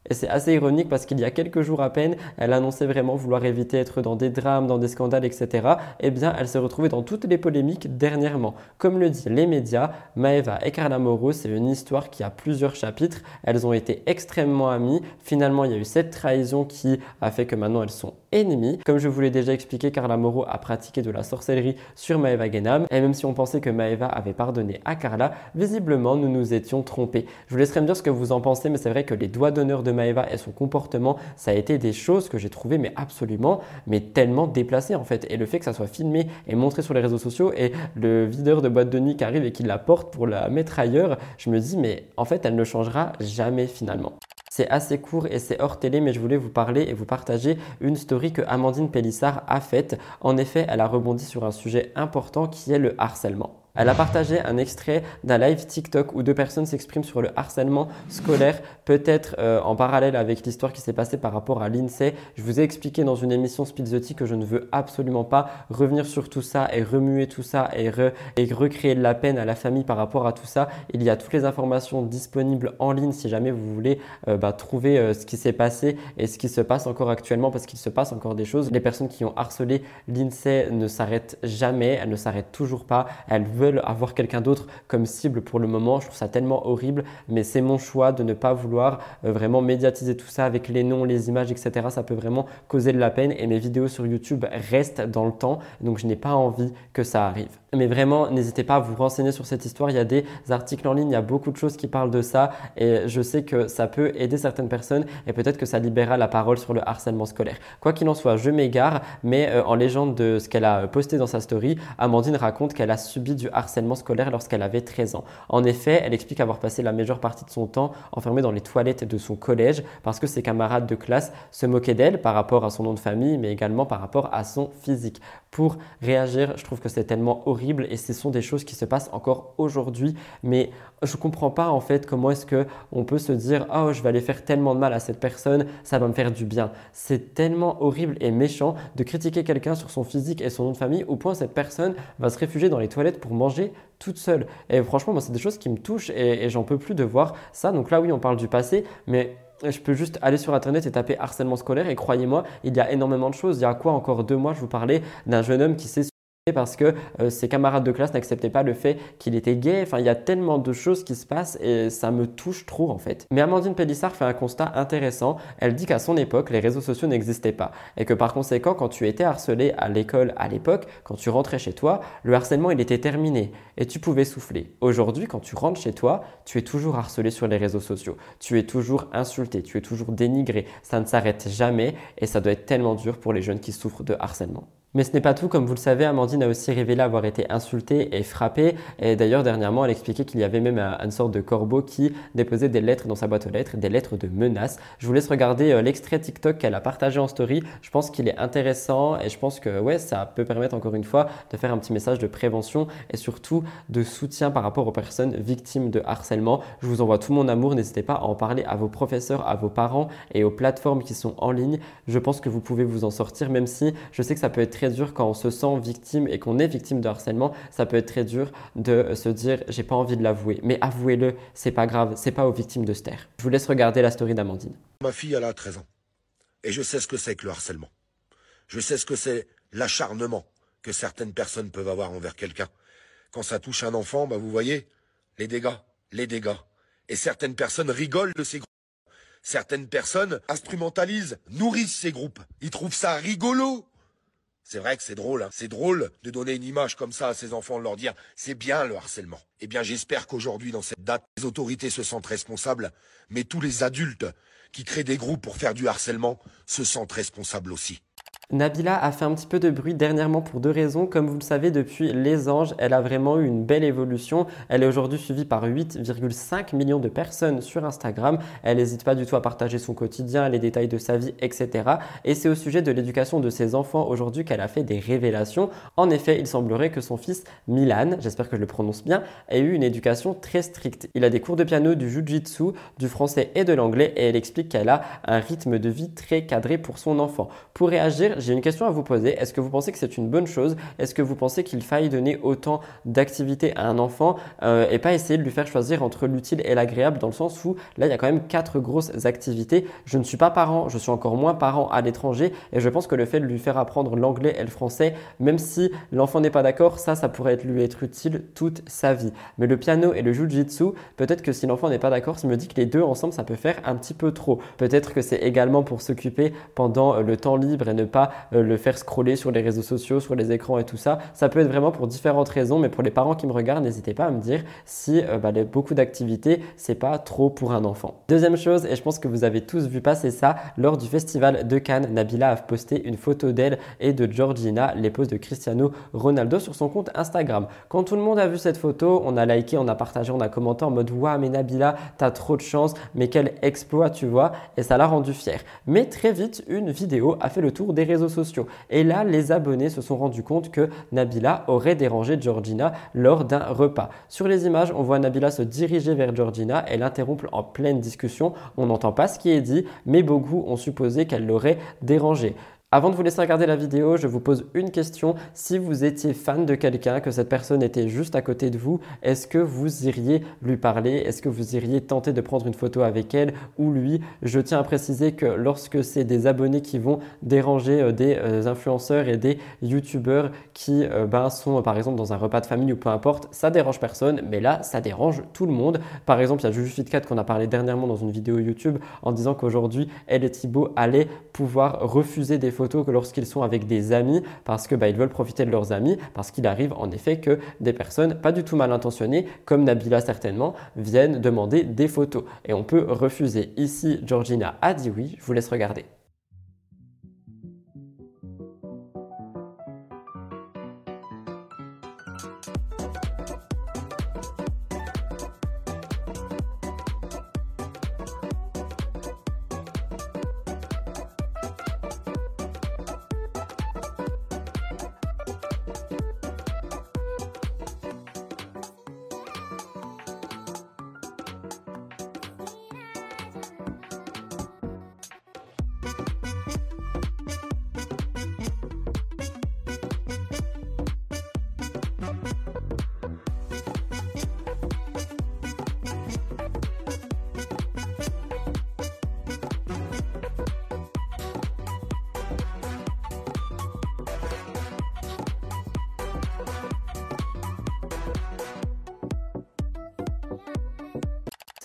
Speaker 1: et c'est assez ironique parce qu'il y a quelques jours à peine, elle annonçait vraiment vouloir éviter d'être dans des drames, dans des scandales, etc. Eh bien, elle s'est retrouvée dans toutes les polémiques dernièrement. Comme le disent les médias, Maeva et Carla Moreau, c'est une histoire qui a plusieurs chapitres. Elles ont été extrêmement amies. Finalement, il y a eu cette trahison qui a fait que maintenant elles sont ennemies. Comme je vous l'ai déjà expliqué, Carla Moreau a pratiqué de la sorcellerie sur Maeva Genam. Et même si on pensait que Maeva avait pardonné à Carla, visiblement, nous nous étions trompés. Je vous laisserai me dire ce que vous en pensez, mais c'est vrai que les doigts d'honneur de Maeva et son comportement, ça a été des choses que j'ai trouvées mais absolument, mais tellement déplacées en fait. Et le fait que ça soit filmé et montré sur les réseaux sociaux et le videur de boîte de nuit qui arrive et qui la porte pour la mettre ailleurs, je me dis mais en fait elle ne changera jamais finalement. C'est assez court et c'est hors télé, mais je voulais vous parler et vous partager une story que Amandine Pélissard a faite. En effet, elle a rebondi sur un sujet important qui est le harcèlement. Elle a partagé un extrait d'un live TikTok où deux personnes s'expriment sur le harcèlement scolaire, peut-être euh, en parallèle avec l'histoire qui s'est passée par rapport à l'INSEE. Je vous ai expliqué dans une émission Spizzotti que je ne veux absolument pas revenir sur tout ça et remuer tout ça et, recréer de la peine à la famille par rapport à tout ça. Il y a toutes les informations disponibles en ligne si jamais vous voulez euh, bah, trouver euh, ce qui s'est passé et ce qui se passe encore actuellement parce qu'il se passe encore des choses. Les personnes qui ont harcelé l'INSEE ne s'arrêtent jamais, elles ne s'arrêtent toujours pas. Elles avoir quelqu'un d'autre comme cible pour le moment. Je trouve ça tellement horrible, mais c'est mon choix de ne pas vouloir euh, vraiment médiatiser tout ça avec les noms, les images, etc. Ça peut vraiment causer de la peine et mes vidéos sur YouTube restent dans le temps, donc je n'ai pas envie que ça arrive. Mais vraiment, n'hésitez pas à vous renseigner sur cette histoire. Il y a des articles en ligne, il y a beaucoup de choses qui parlent de ça et je sais que ça peut aider certaines personnes et peut-être que ça libérera la parole sur le harcèlement scolaire. Quoi qu'il en soit, je m'égare, mais euh, en légende de ce qu'elle a posté dans sa story, Amandine raconte qu'elle a subi du harcèlement scolaire lorsqu'elle avait 13 ans. En effet, elle explique avoir passé la majeure partie de son temps enfermée dans les toilettes de son collège parce que ses camarades de classe se moquaient d'elle par rapport à son nom de famille, mais également par rapport à son physique. Pour réagir, je trouve que c'est tellement horrible et ce sont des choses qui se passent encore aujourd'hui. Mais je ne comprends pas en fait comment est-ce que on peut se dire oh je vais aller faire tellement de mal à cette personne, ça va me faire du bien. C'est tellement horrible et méchant de critiquer quelqu'un sur son physique et son nom de famille au point cette personne va se réfugier dans les toilettes pour manger toute seule. Et franchement, moi c'est des choses qui me touchent et, et j'en peux plus de voir ça. Donc là oui, on parle du passé, mais je peux juste aller sur internet et taper harcèlement scolaire et croyez-moi, il y a énormément de choses. Il y a quoi encore deux mois, je vous parlais d'un jeune homme qui s'est parce que euh, ses camarades de classe n'acceptaient pas le fait qu'il était gay. Enfin, il y a tellement de choses qui se passent et ça me touche trop en fait. Mais Amandine Pellissard fait un constat intéressant. Elle dit qu'à son époque, les réseaux sociaux n'existaient pas et que par conséquent, quand tu étais harcelé à l'école à l'époque, quand tu rentrais chez toi, le harcèlement il était terminé et tu pouvais souffler. Aujourd'hui, quand tu rentres chez toi, tu es toujours harcelé sur les réseaux sociaux. Tu es toujours insulté, tu es toujours dénigré. Ça ne s'arrête jamais et ça doit être tellement dur pour les jeunes qui souffrent de harcèlement. Mais ce n'est pas tout, comme vous le savez, Amandine a aussi révélé avoir été insultée et frappée. Et d'ailleurs, dernièrement, elle expliquait qu'il y avait même une sorte de corbeau qui déposait des lettres dans sa boîte aux lettres, des lettres de menaces. Je vous laisse regarder euh, l'extrait TikTok qu'elle a partagé en story. Je pense qu'il est intéressant et je pense que ouais, ça peut permettre encore une fois de faire un petit message de prévention et surtout de soutien par rapport aux personnes victimes de harcèlement. Je vous envoie tout mon amour. N'hésitez pas à en parler à vos professeurs, à vos parents et aux plateformes qui sont en ligne. Je pense que vous pouvez vous en sortir, même si je sais que ça peut être très dur quand on se sent victime et qu'on est victime de harcèlement. Ça peut être très dur de se dire j'ai pas envie de l'avouer. Mais avouez-le, c'est pas grave, c'est pas aux victimes de se taire. Je vous laisse regarder la story d'Amandine.
Speaker 9: Ma fille, elle a 13 ans. Et je sais ce que c'est que le harcèlement. Je sais ce que c'est l'acharnement que certaines personnes peuvent avoir envers quelqu'un. Quand ça touche un enfant, bah vous voyez, les dégâts, les dégâts. Et certaines personnes rigolent de ces groupes. Certaines personnes instrumentalisent, nourrissent ces groupes. Ils trouvent ça rigolo. C'est vrai que c'est drôle, hein. c'est drôle de donner une image comme ça à ses enfants, de leur dire c'est bien le harcèlement. Eh bien j'espère qu'aujourd'hui, dans cette date, les autorités se sentent responsables, mais tous les adultes qui créent des groupes pour faire du harcèlement se sentent responsables aussi.
Speaker 1: Nabila a fait un petit peu de bruit dernièrement pour deux raisons. Comme vous le savez, depuis Les Anges, elle a vraiment eu une belle évolution. Elle est aujourd'hui suivie par 8,5 millions de personnes sur Instagram. Elle n'hésite pas du tout à partager son quotidien, les détails de sa vie, etc. Et c'est au sujet de l'éducation de ses enfants aujourd'hui qu'elle a fait des révélations. En effet, il semblerait que son fils Milan, j'espère que je le prononce bien, ait eu une éducation très stricte. Il a des cours de piano, du jujitsu, du français et de l'anglais et elle explique qu'elle a un rythme de vie très cadré pour son enfant. Pour réagir, j'ai une question à vous poser. Est-ce que vous pensez que c'est une bonne chose? Est-ce que vous pensez qu'il faille donner autant d'activités à un enfant euh, et pas essayer de lui faire choisir entre l'utile et l'agréable dans le sens où là, il y a quand même quatre grosses activités. Je ne suis pas parent, je suis encore moins parent à l'étranger et je pense que le fait de lui faire apprendre l'anglais et le français, même si l'enfant n'est pas d'accord, ça, ça pourrait lui être utile toute sa vie. Mais le piano et le jujitsu, peut-être que si l'enfant n'est pas d'accord, je me dit que les deux ensemble, ça peut faire un petit peu trop. Peut-être que c'est également pour s'occuper pendant le temps libre et ne pas euh, le faire scroller sur les réseaux sociaux, sur les écrans et tout ça. Ça peut être vraiment pour différentes raisons, mais pour les parents qui me regardent, n'hésitez pas à me dire si euh, bah, beaucoup d'activités, c'est pas trop pour un enfant. Deuxième chose, et je pense que vous avez tous vu passer ça, lors du festival de Cannes, Nabila a posté une photo d'elle et de Georgina, l'épouse de Cristiano Ronaldo, sur son compte Instagram. Quand tout le monde a vu cette photo, on a liké, on a partagé, on a commenté en mode Waouh, mais Nabila, t'as trop de chance, mais quel exploit, tu vois, et ça l'a rendu fière. Mais très vite, une vidéo a fait le tour des réseaux Et là, les abonnés se sont rendus compte que Nabila aurait dérangé Georgina lors d'un repas. Sur les images, on voit Nabila se diriger vers Georgina et l'interrompre en pleine discussion. On n'entend pas ce qui est dit, mais beaucoup ont supposé qu'elle l'aurait dérangé. Avant de vous laisser regarder la vidéo, je vous pose une question. Si vous étiez fan de quelqu'un, que cette personne était juste à côté de vous, est-ce que vous iriez lui parler? Est-ce que vous iriez tenter de prendre une photo avec elle ou lui? Je tiens à préciser que lorsque c'est des abonnés qui vont déranger euh, des euh, influenceurs et des youtubeurs qui euh, ben, sont par exemple dans un repas de famille ou peu importe, ça dérange personne, mais là ça dérange tout le monde. Par exemple, il y a Juju Fitcat qu'on a parlé dernièrement dans une vidéo YouTube en disant qu'aujourd'hui, elle et Thibaut allaient pouvoir refuser des photos que lorsqu'ils sont avec des amis parce que bah, veulent profiter de leurs amis parce qu'il arrive en effet que des personnes pas du tout mal intentionnées comme Nabila certainement viennent demander des photos et on peut refuser. Ici Georgina a dit oui, je vous laisse regarder.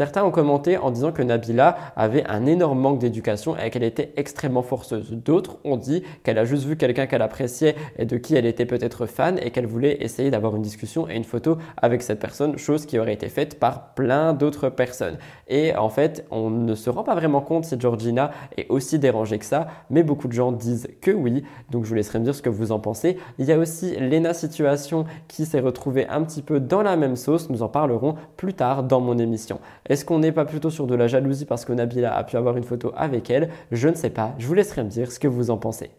Speaker 1: Certains ont commenté en disant que Nabila avait un énorme manque d'éducation et qu'elle était extrêmement forceuse. D'autres ont dit qu'elle a juste vu quelqu'un qu'elle appréciait et de qui elle était peut-être fan et qu'elle voulait essayer d'avoir une discussion et une photo avec cette personne, chose qui aurait été faite par plein d'autres personnes. Et en fait, on ne se rend pas vraiment compte si Georgina est aussi dérangée que ça, mais beaucoup de gens disent que oui. Donc je vous laisserai me dire ce que vous en pensez. Il y a aussi Lena Situation qui s'est retrouvée un petit peu dans la même sauce. Nous en parlerons plus tard dans mon émission. Est-ce qu'on n'est pas plutôt sur de la jalousie parce que Nabila a pu avoir une photo avec elle? Je ne sais pas. Je vous laisserai me dire ce que vous en pensez.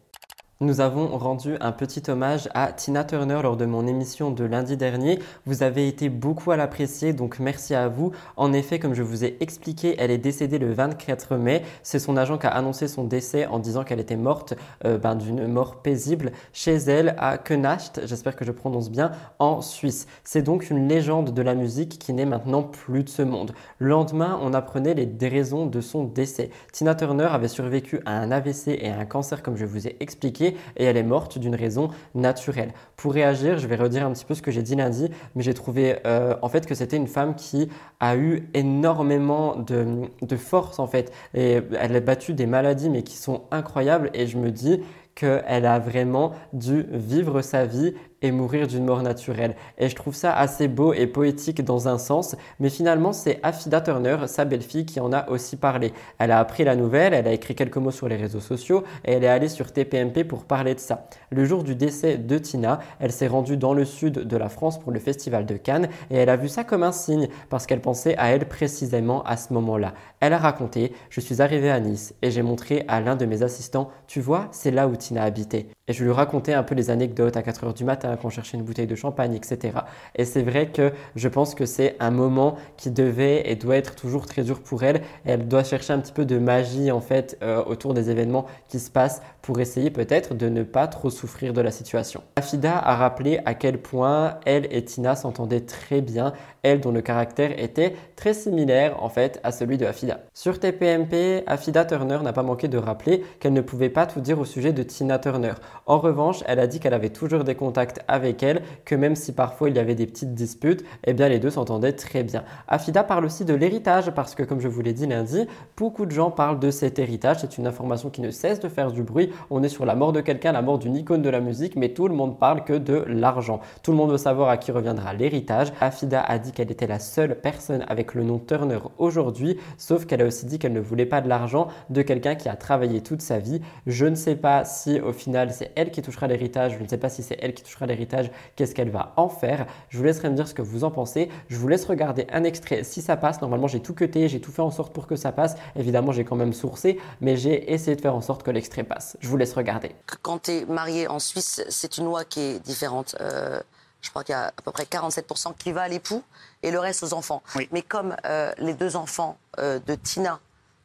Speaker 1: Nous avons rendu un petit hommage à Tina Turner lors de mon émission de lundi dernier. Vous avez été beaucoup à l'apprécier, donc merci à vous. En effet, comme je vous ai expliqué, elle est décédée le 24 mai. C'est son agent qui a annoncé son décès en disant qu'elle était morte euh, ben, d'une mort paisible chez elle à Kenacht, j'espère que je prononce bien, en Suisse. C'est donc une légende de la musique qui n'est maintenant plus de ce monde. Le lendemain, on apprenait les raisons de son décès. Tina Turner avait survécu à un AVC et à un cancer, comme je vous ai expliqué et elle est morte d'une raison naturelle. Pour réagir, je vais redire un petit peu ce que j'ai dit lundi, mais j'ai trouvé euh, en fait que c'était une femme qui a eu énormément de, de force en fait. Et elle a battu des maladies mais qui sont incroyables et je me dis qu'elle a vraiment dû vivre sa vie et mourir d'une mort naturelle. Et je trouve ça assez beau et poétique dans un sens, mais finalement c'est Afida Turner, sa belle-fille, qui en a aussi parlé. Elle a appris la nouvelle, elle a écrit quelques mots sur les réseaux sociaux et elle est allée sur TPMP pour parler de ça. Le jour du décès de Tina, elle s'est rendue dans le sud de la France pour le festival de Cannes et elle a vu ça comme un signe parce qu'elle pensait à elle précisément à ce moment-là. Elle a raconté, je suis arrivée à Nice et j'ai montré à l'un de mes assistants, tu vois, c'est là où Tina habitait. Et je lui racontais un peu les anecdotes à 4 heures du matin quand on cherchait une bouteille de champagne, etc. Et c'est vrai que je pense que c'est un moment qui devait et doit être toujours très dur pour elle. Elle doit chercher un petit peu de magie en fait euh, autour des événements qui se passent pour essayer peut-être de ne pas trop souffrir de la situation. Afida a rappelé à quel point elle et Tina s'entendaient très bien, elle dont le caractère était très similaire en fait à celui de Afida. Sur TPMP, Afida Turner n'a pas manqué de rappeler qu'elle ne pouvait pas tout dire au sujet de Tina Turner. En revanche, elle a dit qu'elle avait toujours des contacts avec elle, que même si parfois il y avait des petites disputes, eh bien les deux s'entendaient très bien. Afida parle aussi de l'héritage parce que comme je vous l'ai dit lundi, beaucoup de gens parlent de cet héritage. C'est une information qui ne cesse de faire du bruit. On est sur la mort de quelqu'un, la mort d'une icône de la musique, mais tout le monde parle que de l'argent. Tout le monde veut savoir à qui reviendra l'héritage. Afida a dit qu'elle était la seule personne avec le nom Turner aujourd'hui, sauf qu'elle a aussi dit qu'elle ne voulait pas de l'argent de quelqu'un qui a travaillé toute sa vie. Je ne sais pas si au final c'est elle qui touchera l'héritage. Je ne sais pas si c'est elle qui touchera l'héritage. Qu'est-ce qu'elle va en faire? Je vous laisserai me dire ce que vous en pensez. Je vous laisse regarder un extrait si ça passe. Normalement, j'ai tout cuté, j'ai tout fait en sorte pour que ça passe. Évidemment, j'ai quand même sourcé, mais j'ai essayé de faire en sorte que l'extrait passe. Je vous laisse regarder.
Speaker 10: Quand tu es marié en Suisse, c'est une loi qui est différente. Euh, je crois qu'il y a à peu près 47% qui va à l'époux et le reste aux enfants. Mais comme euh, les deux enfants euh, de Tina,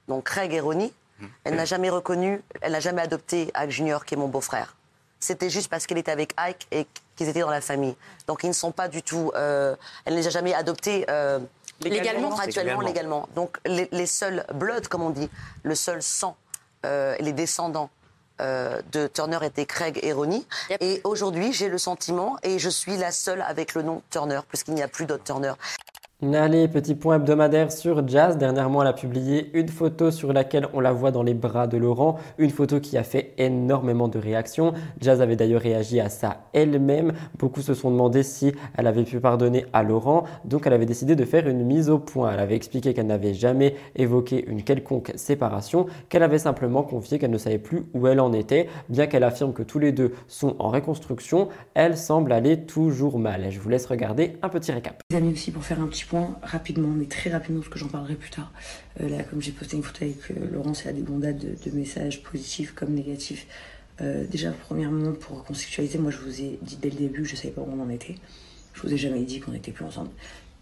Speaker 10: donc Craig et Ronnie, mmh. elle n'a jamais reconnu, elle n'a jamais adopté Ike Junior, qui est mon beau-frère c'était juste parce qu'elle était avec Ike et qu'ils étaient dans la famille. Donc ils ne sont pas du tout. Euh, elle ne les a jamais adoptés. Euh, légalement, actuellement, légalement. Donc les, seuls blood, comme on dit, le seul sang, euh, les descendants de Turner étaient Craig et Ronnie. Et aujourd'hui, j'ai le sentiment, et je suis la seule avec le nom Turner, puisqu'il n'y a plus d'autres Turner.
Speaker 1: Allez, petit point hebdomadaire sur Jazz. Dernièrement, elle a publié une photo sur laquelle on la voit dans les bras de Laurent. Une photo qui a fait énormément de réactions. Jazz avait d'ailleurs réagi à ça elle-même. Beaucoup se sont demandé si elle avait pu pardonner à Laurent. Donc, elle avait décidé de faire une mise au point. Elle avait expliqué qu'elle n'avait jamais évoqué une quelconque séparation, qu'elle avait simplement confié qu'elle ne savait plus où elle en était. Bien qu'elle affirme que tous les deux sont en reconstruction, elle semble aller toujours mal. Je vous laisse regarder un petit récap.
Speaker 11: Rapidement, mais très rapidement, parce que j'en parlerai plus tard. Euh, là, comme j'ai posté une photo avec euh, Laurence, il y a des bondades de, messages positifs comme négatifs. Euh, déjà, premièrement, pour contextualiser, moi je vous ai dit dès le début, je savais pas où on en était. Je vous ai jamais dit qu'on n'était plus ensemble.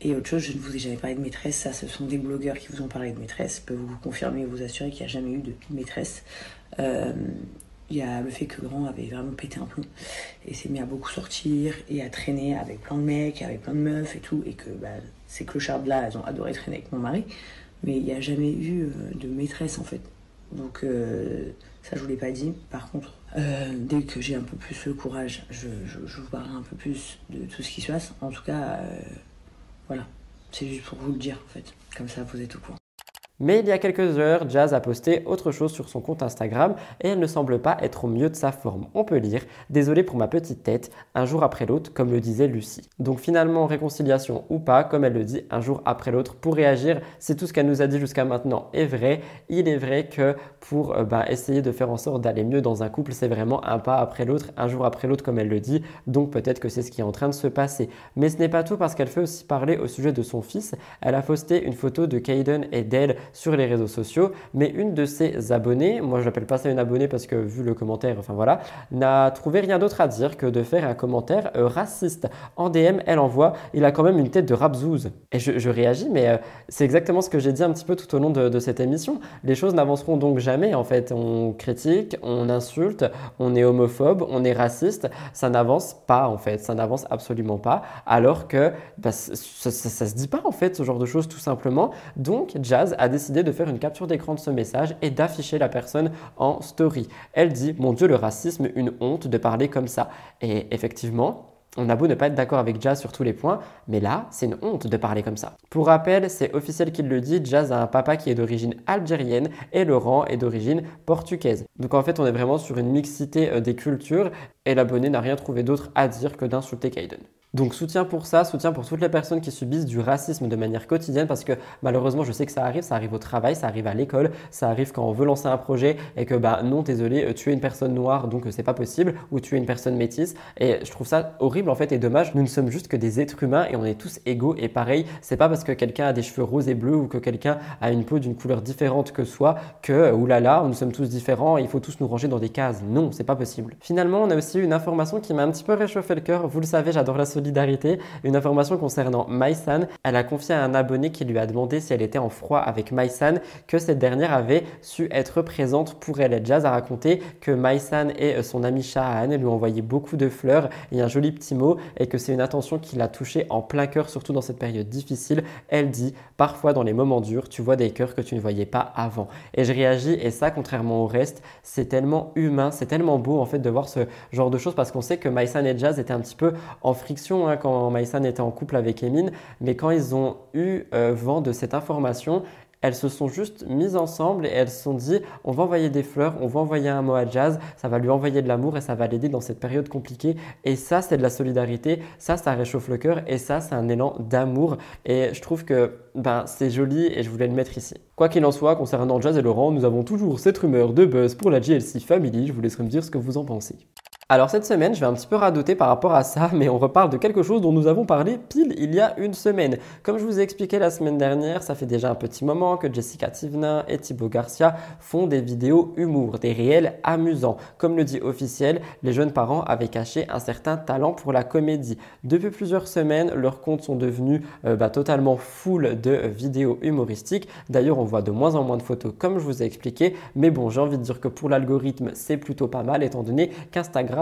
Speaker 11: Et autre chose, je ne vous ai jamais parlé de maîtresse. Ça, ce sont des blogueurs qui vous ont parlé de maîtresse. Je peux vous confirmer et vous assurer qu'il n'y a jamais eu de maîtresse. Il y a le fait que Grand avait vraiment pété un plomb et s'est mis à beaucoup sortir et à traîner avec plein de mecs, avec plein de meufs et tout. Et que bah, ces clochards-là, elles ont adoré traîner avec mon mari. Mais il n'y a jamais eu euh, de maîtresse en fait. Donc euh, ça, je vous l'ai pas dit. Par contre, euh, dès que j'ai un peu plus le courage, je, vous parlerai un peu plus de tout ce qui se passe. En tout cas, voilà. C'est juste pour vous le dire en fait. Comme ça, vous êtes au courant.
Speaker 1: Mais il y a quelques heures, Jazz a posté autre chose sur son compte Instagram et elle ne semble pas être au mieux de sa forme. On peut lire Désolé pour ma petite tête, un jour après l'autre, comme le disait Lucie. Donc finalement, réconciliation ou pas, comme elle le dit, un jour après l'autre, pour réagir, c'est tout ce qu'elle nous a dit jusqu'à maintenant est vrai. Il est vrai que pour euh, bah, essayer de faire en sorte d'aller mieux dans un couple, c'est vraiment un pas après l'autre, un jour après l'autre, comme elle le dit. Donc peut-être que c'est ce qui est en train de se passer. Mais ce n'est pas tout parce qu'elle fait aussi parler au sujet de son fils. Elle a posté une photo de Kaiden et d'elle sur les réseaux sociaux, mais une de ses abonnées, moi je l'appelle pas ça une abonnée parce que vu le commentaire, enfin voilà, n'a trouvé rien d'autre à dire que de faire un commentaire euh, raciste. En DM, elle envoie, il a quand même une tête de rapzouze. Et je, réagis, mais euh, c'est exactement ce que j'ai dit un petit peu tout au long de, cette émission. Les choses n'avanceront donc jamais en fait. On critique, on insulte, on est homophobe, on est raciste, ça n'avance pas en fait, ça n'avance absolument pas, alors que bah, ça, ça se dit pas en fait ce genre de choses tout simplement. Donc Jazz a décidé de faire une capture d'écran de ce message et d'afficher la personne en story. Elle dit Mon Dieu, le racisme, une honte de parler comme ça. Et effectivement, on a beau ne pas être d'accord avec Jazz sur tous les points, mais là, c'est une honte de parler comme ça. Pour rappel, c'est officiel qu'il le dit, Jazz a un papa qui est d'origine algérienne et Laurent est d'origine portugaise. Donc en fait, on est vraiment sur une mixité euh, des cultures et l'abonné n'a rien trouvé d'autre à dire que d'insulter Kaiden. Donc soutien pour ça, soutien pour toutes les personnes qui subissent du racisme de manière quotidienne parce que malheureusement je sais que ça arrive, ça arrive au travail, ça arrive à l'école, ça arrive quand on veut lancer un projet et que bah non désolé euh, tu une personne noire donc euh, c'est pas possible ou tu une personne métisse et je trouve ça horrible en fait et dommage. Nous ne sommes juste que des êtres humains et on est tous égaux et pareil. C'est pas parce que quelqu'un a des cheveux roses et bleus ou que quelqu'un a une peau d'une couleur différente que soi que euh, oulala nous sommes tous différents il faut tous nous ranger dans des cases. Non c'est pas possible. Finalement on a aussi une information qui m'a un petit peu réchauffé le cœur. Vous le savez j'adore la Une information concernant Maisan, elle a confié à un abonné qui lui a demandé si elle était en froid avec Maisan que cette dernière avait su être présente pour elle. Jazz a raconté que Maisan et son ami Shahan lui ont envoyé beaucoup de fleurs et un joli petit mot et que c'est une attention qui l'a touchée en plein cœur, surtout dans cette période difficile. Elle dit parfois dans les moments durs, tu vois des cœurs que tu ne voyais pas avant. Et je réagis et ça, contrairement au reste, c'est tellement humain, c'est tellement beau en fait de voir ce genre de choses parce qu'on sait que Maisan et Jazz étaient un petit peu en friction hein, quand quand était en couple avec Emine, mais quand ils ont eu euh, vent de cette information, elles se sont juste mises ensemble et elles se sont dit on va envoyer des fleurs, on va envoyer un mot à Jazz, ça va lui envoyer de l'amour et ça va l'aider dans cette période compliquée. Et ça, c'est de la solidarité, ça, ça réchauffe le cœur et ça, c'est un élan d'amour. Et je trouve que ben, c'est joli et je voulais le mettre ici. Quoi qu'il en soit, concernant Jazz et Laurent, nous avons toujours cette rumeur de buzz pour la GLC Family. Je vous laisserai me dire ce que vous en pensez. Alors cette semaine, je vais un petit peu radoter par rapport à ça, mais on reparle de quelque chose dont nous avons parlé pile il y a une semaine. Comme je vous ai expliqué la semaine dernière, ça fait déjà un petit moment que Jessica Tivna et Thibaut Garcia font des vidéos humour, des réels amusants. Comme le dit officiel, les jeunes parents avaient caché un certain talent pour la comédie. Depuis plusieurs semaines, leurs comptes sont devenus euh, bah, totalement full de vidéos humoristiques. D'ailleurs, on voit de moins en moins de photos comme je vous ai expliqué, mais bon, j'ai envie de dire que pour l'algorithme, c'est plutôt pas mal étant donné qu'Instagram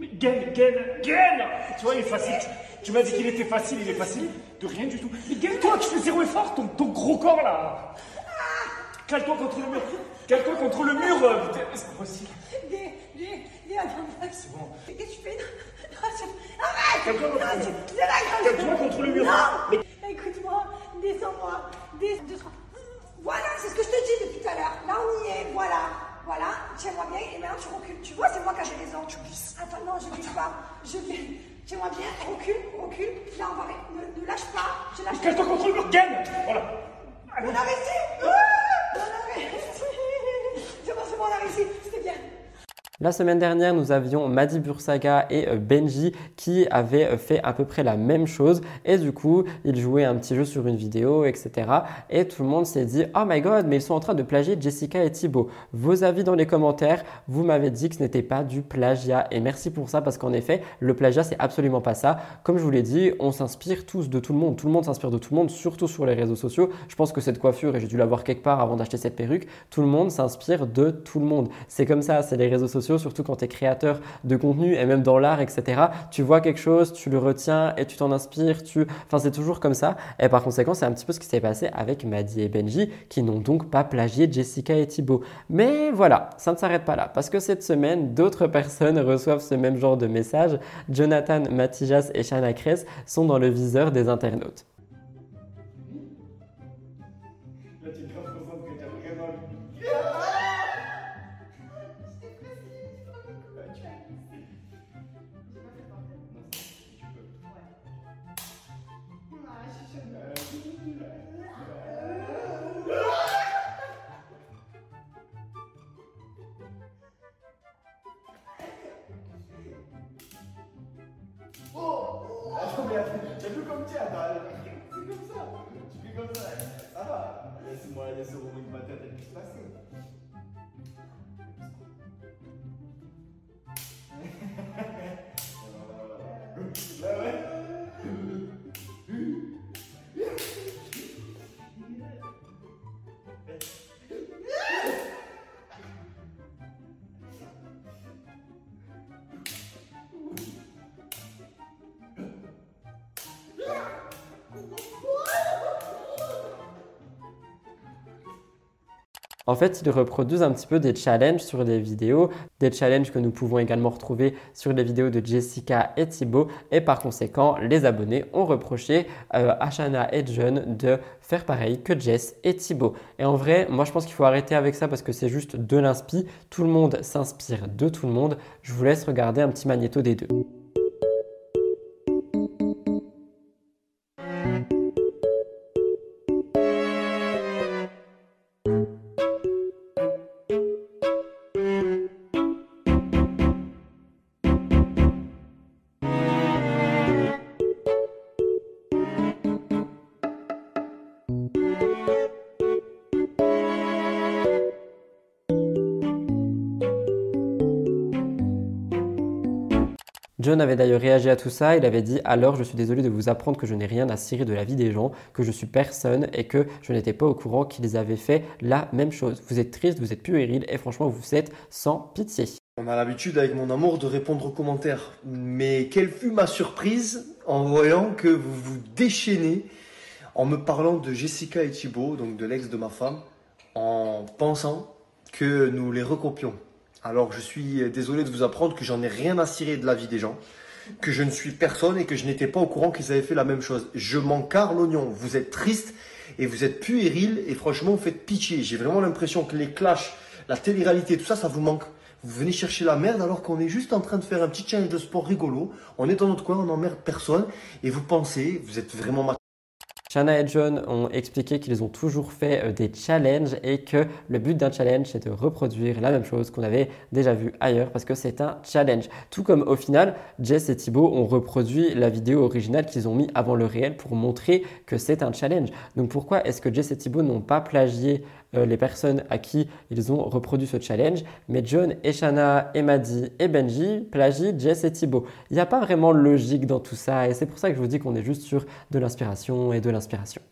Speaker 12: Gaine, gaine, gaine Tu vois, il est facile. Tu m'as dit qu'il était facile, il est facile de rien du tout. Mais gaine-toi, tu fais zéro effort, ton, ton gros corps là Cale-toi contre le mur Cale-toi contre le mur euh, C'est pas possible. Viens, viens, viens, C'est bon. Qu'est-ce que tu fais? Arrête Cale-toi contre le mur
Speaker 13: Non Écoute-moi, descends-moi, descends. Voilà, c'est ce que je te dis depuis tout à l'heure. Là, on y est, voilà. Voilà, tiens-moi bien et maintenant tu recules. Tu vois, c'est moi qui j'ai raison. Tu glisses. Attends, non, je glisse pas. Je glisse. Tiens-moi bien, recule, recule. Là, on va. Ne, ne lâche pas. Je lâche
Speaker 12: pas. toi contre le Voilà.
Speaker 13: On a réussi On a réussi C'est bon, c'est bon, on a réussi. C'était bien.
Speaker 1: La semaine dernière, nous avions Madi Bursaga et euh, Benji qui avaient euh, fait à peu près la même chose et du coup, ils jouaient un petit jeu sur une vidéo, etc. Et tout le monde s'est dit Oh my god, mais ils sont en train de plagier Jessica et Thibaut. Vos avis dans les commentaires, vous m'avez dit que ce n'était pas du plagiat et merci pour ça parce qu'en effet, le plagiat, c'est absolument pas ça. Comme je vous l'ai dit, on s'inspire tous de tout le monde. Tout le monde s'inspire de tout le monde, surtout sur les réseaux sociaux. Je pense que cette coiffure, et j'ai dû la voir quelque part avant d'acheter cette perruque, tout le monde s'inspire de tout le monde. C'est comme ça, c'est les réseaux sociaux surtout quand tu es créateur de contenu et même dans l'art, etc. Tu vois quelque chose, tu le retiens et tu t'en inspires. Tu... Enfin, c'est toujours comme ça. Et par conséquent, c'est un petit peu ce qui s'est passé avec Maddy et Benji qui n'ont donc pas plagié Jessica et Thibaut. Mais voilà, ça ne s'arrête pas là parce que cette semaine, d'autres personnes reçoivent ce même genre de message. Jonathan, Matijas et Shana Kress sont dans le viseur des internautes. En fait, ils reproduisent un petit peu des challenges sur les vidéos, des challenges que nous pouvons également retrouver sur les vidéos de Jessica et Thibaut. Et par conséquent, les abonnés ont reproché euh, à Shana et John de faire pareil que Jess et Thibaut. Et en vrai, moi je pense qu'il faut arrêter avec ça parce que c'est juste de l'inspi. Tout le monde s'inspire de tout le monde. Je vous laisse regarder un petit magnéto des deux. Tout ça, il avait dit alors je suis désolé de vous apprendre que je n'ai rien à cirer de la vie des gens, que je suis personne et que je n'étais pas au courant qu'ils avaient fait la même chose. Vous êtes triste, vous êtes puéril et franchement vous êtes sans pitié.
Speaker 14: On a l'habitude avec mon amour de répondre aux commentaires, mais quelle fut ma surprise en voyant que vous vous déchaînez en me parlant de Jessica et Thibault, donc de l'ex de ma femme, en pensant que nous les recopions. Alors je suis désolé de vous apprendre que j'en ai rien à cirer de la vie des gens, que je ne suis personne et que je n'étais pas au courant qu'ils avaient fait la même chose. Je m'en carre l'oignon. Vous êtes triste et vous êtes puéril et franchement vous faites pitié. J'ai vraiment l'impression que les clashs, la télé-réalité, tout ça, ça vous manque. Vous venez chercher la merde alors qu'on est juste en train de faire un petit challenge de sport rigolo. On est dans notre coin, on n'emmerde personne et vous pensez, vous êtes vraiment
Speaker 1: Shanna et John ont expliqué qu'ils ont toujours fait euh, des challenges et que le but d'un challenge c'est de reproduire la même chose qu'on avait déjà vu ailleurs parce que c'est un challenge. Tout comme au final, Jess et Thibaut ont reproduit la vidéo originale qu'ils ont mis avant le réel pour montrer que c'est un challenge. Donc pourquoi est-ce que Jess et Thibaut n'ont pas plagié euh, les personnes à qui ils ont reproduit ce challenge, mais John et Shanna et Benji plagient Jess et Thibaut. Il n'y a pas vraiment logique dans tout ça et c'est pour ça que je vous dis qu'on est juste sur de l'inspiration et de l'inspiration.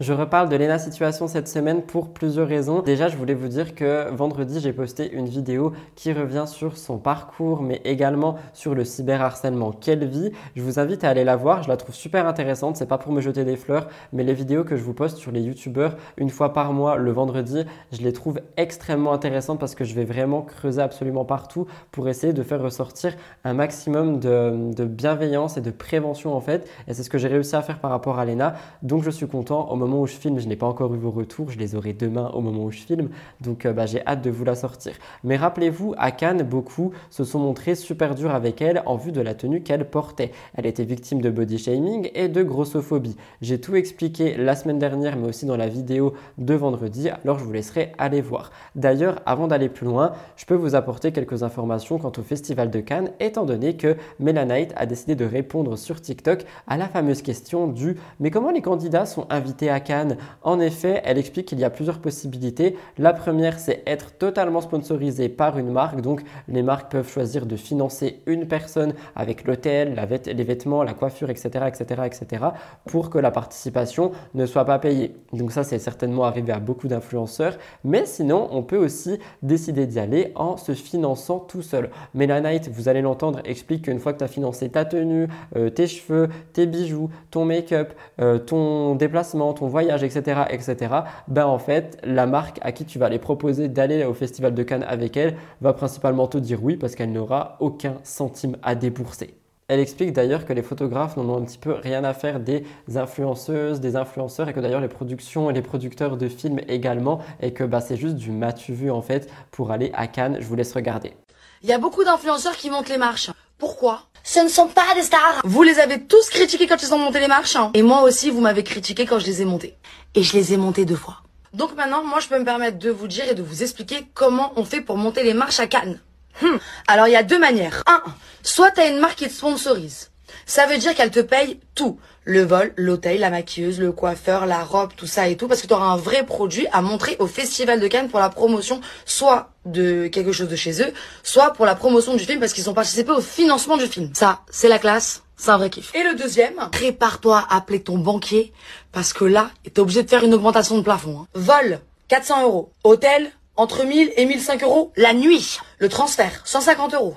Speaker 1: Je reparle de Lena Situation cette semaine pour plusieurs raisons. Déjà, je voulais vous dire que vendredi, j'ai posté une vidéo qui revient sur son parcours, mais également sur le cyberharcèlement qu'elle vit. Je vous invite à aller la voir, je la trouve super intéressante. C'est pas pour me jeter des fleurs, mais les vidéos que je vous poste sur les youtubeurs une fois par mois le vendredi, je les trouve extrêmement intéressantes parce que je vais vraiment creuser absolument partout pour essayer de faire ressortir un maximum de, de bienveillance et de prévention en fait. Et c'est ce que j'ai réussi à faire par rapport à Lena. Donc je suis content. Au moment où je filme, je n'ai pas encore eu vos retours, je les aurai demain au moment où je filme, donc euh, bah, j'ai hâte de vous la sortir. Mais rappelez-vous, à Cannes, beaucoup se sont montrés super durs avec elle en vue de la tenue qu'elle portait. Elle était victime de body shaming et de grossophobie. J'ai tout expliqué la semaine dernière, mais aussi dans la vidéo de vendredi, alors je vous laisserai aller voir. D'ailleurs, avant d'aller plus loin, je peux vous apporter quelques informations quant au Festival de Cannes, étant donné que Melanite a décidé de répondre sur TikTok à la fameuse question du mais comment les candidats sont invités à à En effet, elle explique qu'il y a plusieurs possibilités. La première, c'est être totalement sponsorisé par une marque. Donc, les marques peuvent choisir de financer une personne avec l'hôtel, les vêtements, la coiffure, etc., etc., etc., pour que la participation ne soit pas payée. Donc ça, c'est certainement arrivé à beaucoup d'influenceurs. Mais sinon, on peut aussi décider d'y aller en se finançant tout seul. Melanite, vous allez l'entendre, explique qu'une fois que tu as financé ta tenue, euh, tes cheveux, tes bijoux, ton make-up, euh, ton déplacement, ton voyage, etc., etc., ben en fait, la marque à qui tu vas aller proposer d'aller au Festival de Cannes avec elle va principalement te dire oui parce qu'elle n'aura aucun centime à débourser. Elle explique d'ailleurs que les photographes n'en ont un petit peu rien à faire des influenceuses, des influenceurs et que d'ailleurs les productions et les producteurs de films également et que bah, c'est juste du matu vu en fait pour aller à Cannes. Je vous laisse regarder.
Speaker 15: Il y a beaucoup d'influenceurs qui montent les marches. Pourquoi? Ce ne sont pas des stars. Vous les avez tous critiqués quand ils ont monté les marches. Hein. Et moi aussi, vous m'avez critiqué quand je les ai montés. Et je les ai montés deux fois. Donc maintenant, moi, je peux me permettre de vous dire et de vous expliquer comment on fait pour monter les marches à Cannes. Hmm. Alors il y a deux manières. Un, soit tu as une marque qui te sponsorise. Ça veut dire qu'elle te paye tout. Le vol, l'hôtel, la maquilleuse, le coiffeur, la robe, tout ça et tout, parce que tu auras un vrai produit à montrer au Festival de Cannes pour la promotion, soit de quelque chose de chez eux, soit pour la promotion du film, parce qu'ils ont participé au financement du film. Ça, c'est la classe, c'est un vrai kiff. Et le deuxième, prépare-toi à appeler ton banquier, parce que là, t'es obligé de faire une augmentation de plafond. Hein. Vol, 400 euros. Hôtel, entre 1000 et 1005 euros la nuit. Le transfert, 150 euros.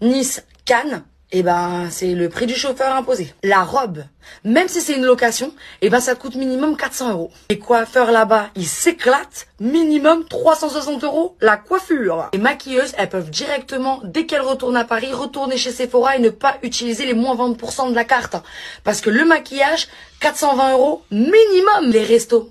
Speaker 15: Nice, Cannes, eh ben, c'est le prix du chauffeur imposé. La robe, même si c'est une location, eh ben, ça coûte minimum 400 euros. Les coiffeurs là-bas, ils s'éclatent, minimum 360 euros la coiffure. Les maquilleuses, elles peuvent directement, dès qu'elles retournent à Paris, retourner chez Sephora et ne pas utiliser les moins 20% de la carte. Parce que le maquillage, 420 euros minimum. Les restos,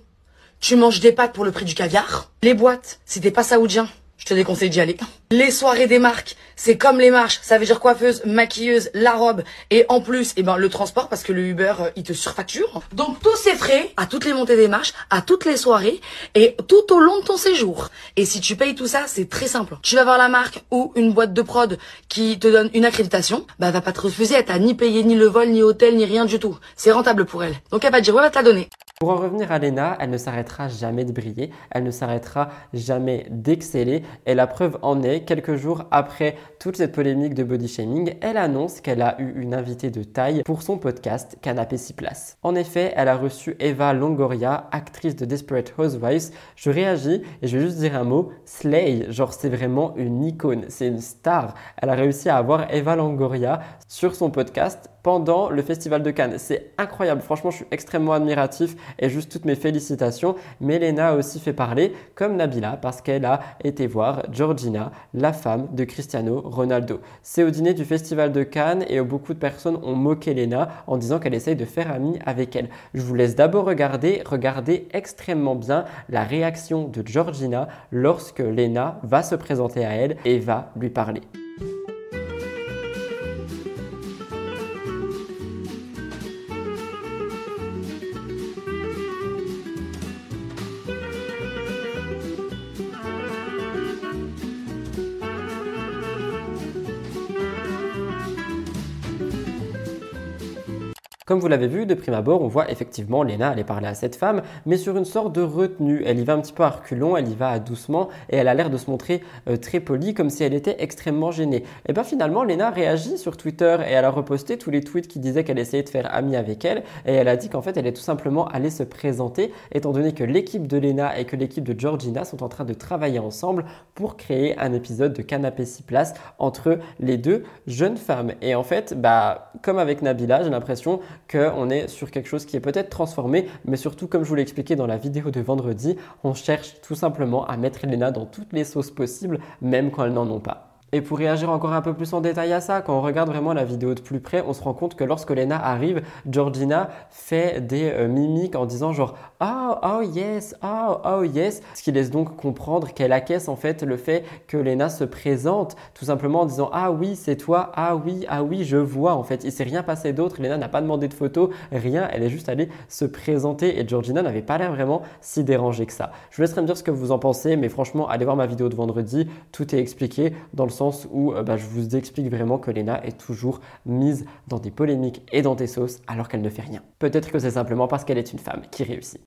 Speaker 15: tu manges des pâtes pour le prix du caviar. Les boîtes, si t'es pas saoudien, je te déconseille d'y aller. Les soirées des marques, c'est comme les marches. Ça veut dire coiffeuse, maquilleuse, la robe. Et en plus, eh ben, le transport, parce que le Uber, euh, il te surfacture. Donc, tous ces frais, à toutes les montées des marches, à toutes les soirées, et tout au long de ton séjour. Et si tu payes tout ça, c'est très simple. Tu vas voir la marque ou une boîte de prod qui te donne une accréditation, bah, va pas te refuser. Elle t'a ni payé ni le vol, ni hôtel, ni rien du tout. C'est rentable pour elle. Donc, elle va te dire, ouais, va te la donner.
Speaker 1: Pour en revenir à Lena, elle ne s'arrêtera jamais de briller, elle ne s'arrêtera jamais d'exceller. Et la preuve en est, quelques jours après toute cette polémique de body shaming, elle annonce qu'elle a eu une invitée de taille pour son podcast Canapé 6 places. En effet, elle a reçu Eva Longoria, actrice de Desperate Housewives. Je réagis et je vais juste dire un mot, Slay, genre c'est vraiment une icône, c'est une star. Elle a réussi à avoir Eva Longoria sur son podcast pendant le Festival de Cannes. C'est incroyable, franchement, je suis extrêmement admiratif et juste toutes mes félicitations. Mais a aussi fait parler, comme Nabila, parce qu'elle a été voir Georgina, la femme de Cristiano Ronaldo. C'est au dîner du Festival de Cannes et beaucoup de personnes ont moqué Lena en disant qu'elle essaye de faire amie avec elle. Je vous laisse d'abord regarder, regarder extrêmement bien la réaction de Georgina lorsque Lena va se présenter à elle et va lui parler. Comme vous l'avez vu, de prime abord, on voit effectivement Lena aller parler à cette femme, mais sur une sorte de retenue. Elle y va un petit peu à reculons, elle y va doucement, et elle a l'air de se montrer euh, très polie, comme si elle était extrêmement gênée. Et bien finalement, Lena réagit sur Twitter et elle a reposté tous les tweets qui disaient qu'elle essayait de faire amie avec elle, et elle a dit qu'en fait, elle est tout simplement allée se présenter, étant donné que l'équipe de Lena et que l'équipe de Georgina sont en train de travailler ensemble pour créer un épisode de Canapé 6 places entre les deux jeunes femmes. Et en fait, bah, comme avec Nabila, j'ai l'impression qu'on est sur quelque chose qui est peut-être transformé, mais surtout, comme je vous l'ai expliqué dans la vidéo de vendredi, on cherche tout simplement à mettre Elena dans toutes les sauces possibles, même quand elles n'en ont pas. Et pour réagir encore un peu plus en détail à ça, quand on regarde vraiment la vidéo de plus près, on se rend compte que lorsque Lena arrive, Georgina fait des euh, mimiques en disant genre oh oh yes oh oh yes, ce qui laisse donc comprendre qu'elle acquiesce en fait le fait que Lena se présente tout simplement en disant ah oui c'est toi ah oui ah oui je vois en fait il s'est rien passé d'autre, Lena n'a pas demandé de photo, rien, elle est juste allée se présenter et Georgina n'avait pas l'air vraiment si dérangée que ça. Je vous laisserai me dire ce que vous en pensez, mais franchement allez voir ma vidéo de vendredi, tout est expliqué dans le sens où euh, bah, je vous explique vraiment que Lena est toujours mise dans des polémiques et dans des sauces alors qu'elle ne fait rien. Peut-être que c'est simplement parce qu'elle est une femme qui réussit.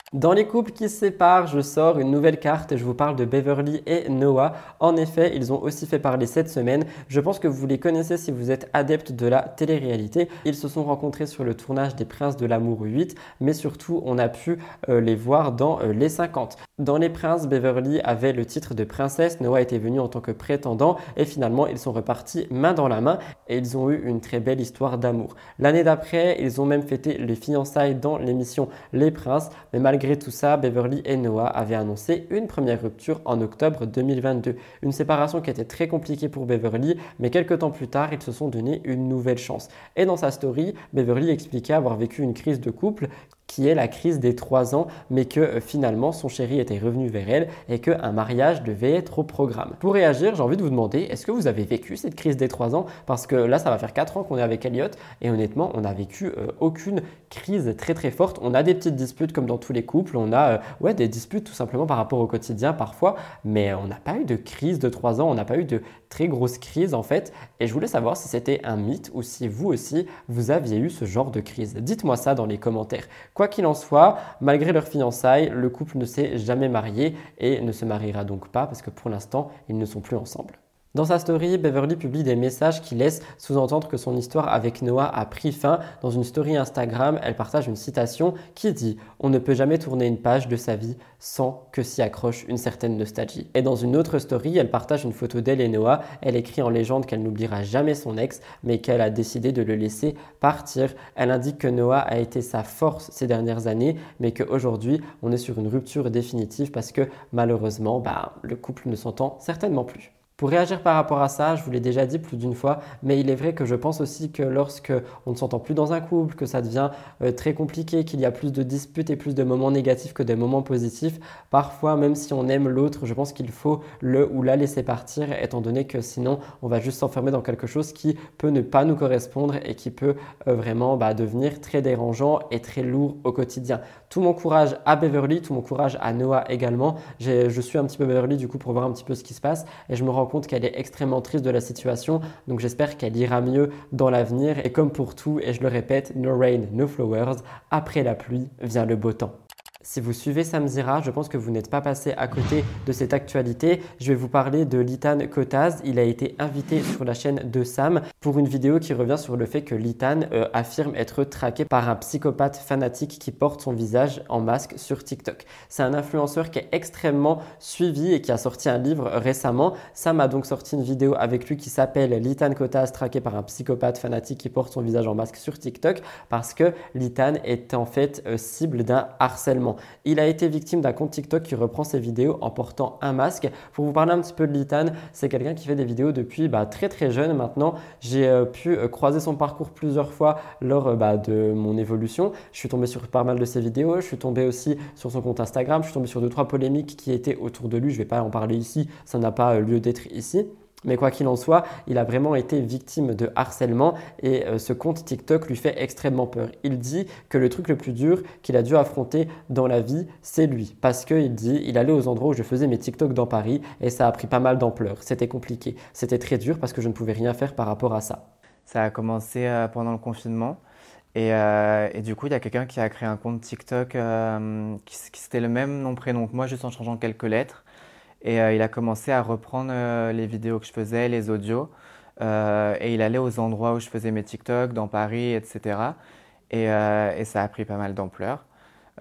Speaker 1: Dans les couples qui se séparent, je sors une nouvelle carte et je vous parle de Beverly et Noah. En effet, ils ont aussi fait parler cette semaine. Je pense que vous les connaissez si vous êtes adepte de la télé-réalité. Ils se sont rencontrés sur le tournage des Princes de l'amour 8, mais surtout on a pu euh, les voir dans euh, les 50. Dans les Princes, Beverly avait le titre de princesse, Noah était venu en tant que prétendant et finalement ils sont repartis main dans la main et ils ont eu une très belle histoire d'amour. L'année d'après, ils ont même fêté les fiançailles dans l'émission Les Princes, mais malgré Malgré tout ça, Beverly et Noah avaient annoncé une première rupture en octobre 2022. Une séparation qui était très compliquée pour Beverly, mais quelques temps plus tard, ils se sont donné une nouvelle chance. Et dans sa story, Beverly expliquait avoir vécu une crise de couple qui est la crise des trois ans, mais que euh, finalement son chéri était revenu vers elle et qu'un mariage devait être au programme. Pour réagir, j'ai envie de vous demander, est-ce que vous avez vécu cette crise des trois ans? Parce que là, ça va faire quatre ans qu'on est avec Elliot et honnêtement, on n'a vécu euh, aucune crise très très forte. On a des petites disputes comme dans tous les couples, on a euh, ouais, des disputes tout simplement par rapport au quotidien parfois, mais on n'a pas eu de crise de trois ans, on n'a pas eu de très grosse crise en fait. Et je voulais savoir si c'était un mythe ou si vous aussi, vous aviez eu ce genre de crise. Dites-moi ça dans les commentaires. Qu'il en soit, malgré leur fiançailles, le couple ne s'est jamais marié et ne se mariera donc pas parce que pour l'instant, ils ne sont plus ensemble. Dans sa story, Beverly publie des messages qui laissent sous-entendre que son histoire avec Noah a pris fin. Dans une story Instagram, elle partage une citation qui dit On ne peut jamais tourner une page de sa vie sans que s'y accroche une certaine nostalgie. Et dans une autre story, elle partage une photo d'elle et Noah. Elle écrit en légende qu'elle n'oubliera jamais son ex, mais qu'elle a décidé de le laisser partir. Elle indique que Noah a été sa force ces dernières années, mais qu'aujourd'hui, on est sur une rupture définitive parce que malheureusement, bah, le couple ne s'entend certainement plus. Pour réagir par rapport à ça, je vous l'ai déjà dit plus d'une fois, mais il est vrai que je pense aussi que lorsque on ne s'entend plus dans un couple, que ça devient euh, très compliqué, qu'il y a plus de disputes et plus de moments négatifs que de moments positifs, parfois même si on aime l'autre, je pense qu'il faut le ou la laisser partir, étant donné que sinon on va juste s'enfermer dans quelque chose qui peut ne pas nous correspondre et qui peut euh, vraiment bah, devenir très dérangeant et très lourd au quotidien. Tout mon courage à Beverly, tout mon courage à Noah également. Je suis un petit peu Beverly du coup pour voir un petit peu ce qui se passe et je me rends compte qu'elle est extrêmement triste de la situation. Donc j'espère qu'elle ira mieux dans l'avenir. Et comme pour tout, et je le répète, no rain, no flowers, après la pluie vient le beau temps. Si vous suivez Samzira, je pense que vous n'êtes pas passé à côté de cette actualité. Je vais vous parler de Litan Kotaz. Il a été invité sur la chaîne de Sam pour une vidéo qui revient sur le fait que Litan euh, affirme être traqué par un psychopathe fanatique qui porte son visage en masque sur TikTok. C'est un influenceur qui est extrêmement suivi et qui a sorti un livre récemment. Sam a donc sorti une vidéo avec lui qui s'appelle Litan Kotaz traqué par un psychopathe fanatique qui porte son visage en masque sur TikTok parce que Litan est en fait euh, cible d'un harcèlement. Il a été victime d'un compte TikTok qui reprend ses vidéos en portant un masque. Pour vous parler un petit peu de Litan, c'est quelqu'un qui fait des vidéos depuis bah, très très jeune maintenant. J'ai euh, pu euh, croiser son parcours plusieurs fois lors euh, bah, de mon évolution. Je suis tombé sur pas mal de ses vidéos. Je suis tombé aussi sur son compte Instagram. Je suis tombé sur deux trois polémiques qui étaient autour de lui. Je ne vais pas en parler ici. Ça n'a pas lieu d'être ici. Mais quoi qu'il en soit, il a vraiment été victime de harcèlement et euh, ce compte TikTok lui fait extrêmement peur. Il dit que le truc le plus dur qu'il a dû affronter dans la vie, c'est lui. Parce qu'il dit, il allait aux endroits où je faisais mes TikTok dans Paris et ça a pris pas mal d'ampleur. C'était compliqué. C'était très dur parce que je ne pouvais rien faire par rapport à ça.
Speaker 16: Ça a commencé euh, pendant le confinement. Et, euh, et, du coup, il y a quelqu'un qui a créé un compte TikTok qui, qui c'était le même nom prénom que moi, juste en changeant quelques lettres. Et euh, il a commencé à reprendre euh, les vidéos que je faisais, les audios. Euh, et il allait aux endroits où je faisais mes TikTok, dans Paris, etc. Et, et ça a pris pas mal d'ampleur.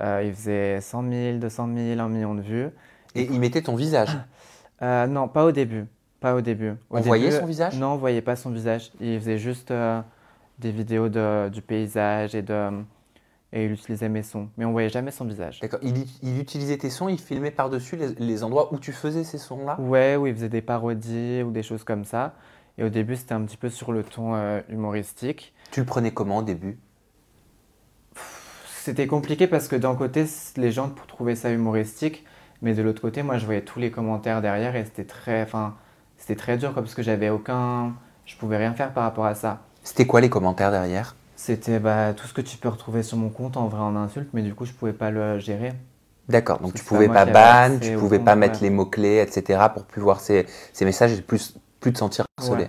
Speaker 16: il faisait 100 000, 200 000, 1 million de vues.
Speaker 17: Et il mettait ton visage
Speaker 16: Non, pas au début. Pas au début.
Speaker 17: on voyait son visage?
Speaker 16: Non, on voyait pas son visage. Il faisait juste des vidéos de, du paysage et de et il utilisait mes sons, mais on voyait jamais son visage.
Speaker 17: D'accord. Il, utilisait tes sons, il filmait par-dessus les, endroits où tu faisais ces sons-là?
Speaker 16: Ouais, où il faisait des parodies ou des choses comme ça. Et au début, c'était un petit peu sur le ton euh, humoristique.
Speaker 17: Tu le prenais comment au début?
Speaker 16: C'était compliqué parce que d'un côté, les gens trouvaient ça humoristique, mais de l'autre côté, moi, je voyais tous les commentaires derrière et c'était très, enfin, c'était très dur parce que j'avais aucun, je pouvais rien faire par rapport à ça.
Speaker 17: C'était quoi les commentaires derrière?
Speaker 16: C'était bah, tout ce que tu peux retrouver sur mon compte en vrai en insulte, mais du coup, je pouvais pas le gérer.
Speaker 17: D'accord, donc tu pouvais pas ban, tu pouvais pas mettre les mots-clés, etc. pour plus voir ces, ces messages et plus, plus te sentir harcelé.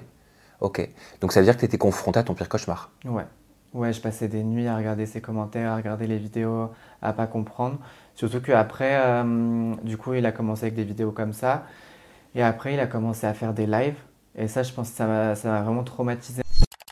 Speaker 17: Ok, donc ça veut dire que tu étais confronté à ton pire cauchemar.
Speaker 16: Ouais. Ouais, je passais des nuits à regarder ses commentaires, à regarder les vidéos, à pas comprendre. Surtout qu'après, euh, du coup, il a commencé avec des vidéos comme ça. Et après, il a commencé à faire des lives. Et ça, je pense que ça m'a vraiment traumatisé.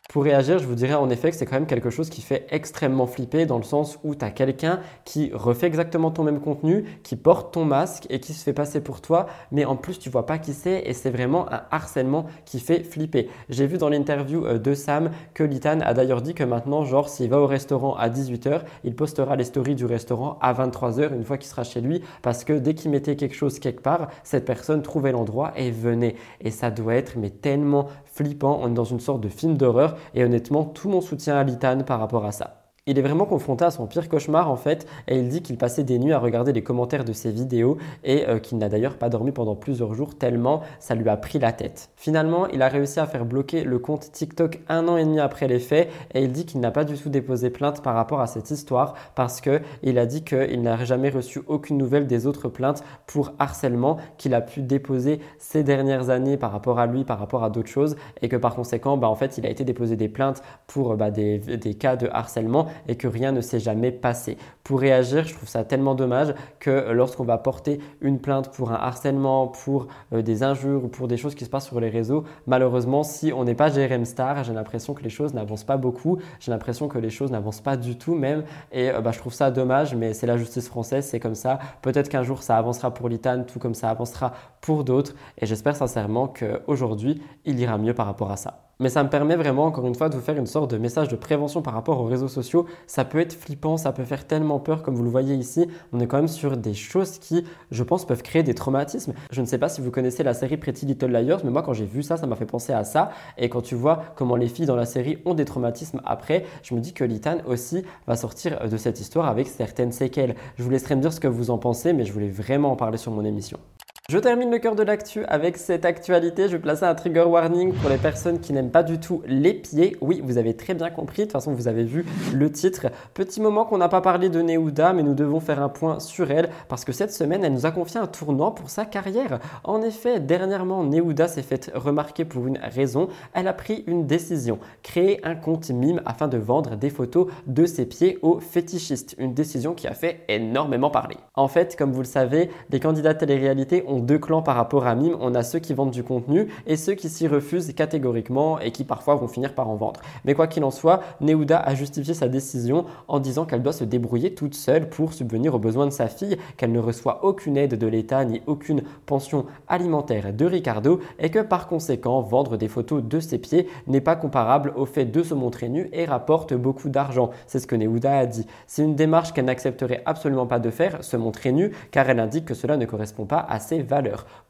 Speaker 1: Pour réagir, je vous dirais en effet que c'est quand même quelque chose qui fait extrêmement flipper dans le sens où tu as quelqu'un qui refait exactement ton même contenu, qui porte ton masque et qui se fait passer pour toi, mais en plus tu vois pas qui c'est et c'est vraiment un harcèlement qui fait flipper. J'ai vu dans l'interview euh, de Sam que Litan a d'ailleurs dit que maintenant, genre s'il va au restaurant à 18h, il postera les stories du restaurant à 23h une fois qu'il sera chez lui parce que dès qu'il mettait quelque chose quelque part, cette personne trouvait l'endroit et venait. Et ça doit être mais tellement flippant, on est dans une sorte de film d'horreur et honnêtement tout mon soutien à Litane par rapport à ça. Il est vraiment confronté à son pire cauchemar en fait et il dit qu'il passait des nuits à regarder les commentaires de ses vidéos et euh, qu'il n'a d'ailleurs pas dormi pendant plusieurs jours tellement ça lui a pris la tête. Finalement, il a réussi à faire bloquer le compte TikTok un an et demi après les faits et il dit qu'il n'a pas du tout déposé plainte par rapport à cette histoire parce qu'il a dit qu'il n'a jamais reçu aucune nouvelle des autres plaintes pour harcèlement qu'il a pu déposer ces dernières années par rapport à lui, par rapport à d'autres choses et que par conséquent, bah, en fait, il a été déposé des plaintes pour bah, des, des cas de harcèlement et que rien ne s'est jamais passé. Pour réagir, je trouve ça tellement dommage que lorsqu'on va porter une plainte pour un harcèlement, pour euh, des injures ou pour des choses qui se passent sur les réseaux, malheureusement, si on n'est pas GRM Star, j'ai l'impression que les choses n'avancent pas beaucoup, j'ai l'impression que les choses n'avancent pas du tout même et euh, bah, je trouve ça dommage, mais c'est la justice française, c'est comme ça. Peut-être qu'un jour ça avancera pour l'ITAN, tout comme ça avancera pour d'autres et j'espère sincèrement qu'aujourd'hui, il ira mieux par rapport à ça. Mais ça me permet vraiment, encore une fois, de vous faire une sorte de message de prévention par rapport aux réseaux sociaux. Ça peut être flippant, ça peut faire tellement peur, comme vous le voyez ici. On est quand même sur des choses qui, je pense, peuvent créer des traumatismes. Je ne sais pas si vous connaissez la série Pretty Little Liars, mais moi, quand j'ai vu ça, ça m'a fait penser à ça. Et quand tu vois comment les filles dans la série ont des traumatismes après, je me dis que Litan aussi va sortir de cette histoire avec certaines séquelles. Je vous laisserai me dire ce que vous en pensez, mais je voulais vraiment en parler sur mon émission. Je termine le cœur de l'actu avec cette actualité. Je vais placer un trigger warning pour les personnes qui n'aiment pas du tout les pieds. Oui, vous avez très bien compris. De toute façon, vous avez vu le titre. Petit moment qu'on n'a pas parlé de Neuda, mais nous devons faire un point sur elle parce que cette semaine, elle nous a confié un tournant pour sa carrière. En effet, dernièrement, Neuda s'est fait remarquer pour une raison. Elle a pris une décision créer un compte mime afin de vendre des photos de ses pieds aux fétichistes. Une décision qui a fait énormément parler. En fait, comme vous le savez, les candidats télé-réalité ont deux clans par rapport à Mime. On a ceux qui vendent du contenu et ceux qui s'y refusent catégoriquement et qui parfois vont finir par en vendre. Mais quoi qu'il en soit, Neuda a justifié sa décision en disant qu'elle doit se débrouiller toute seule pour subvenir aux besoins de sa fille, qu'elle ne reçoit aucune aide de l'État ni aucune pension alimentaire de Ricardo et que par conséquent, vendre des photos de ses pieds n'est pas comparable au fait de se montrer nu et rapporte beaucoup d'argent. C'est ce que Neuda a dit. C'est une démarche qu'elle n'accepterait absolument pas de faire, se montrer nu, car elle indique que cela ne correspond pas à ses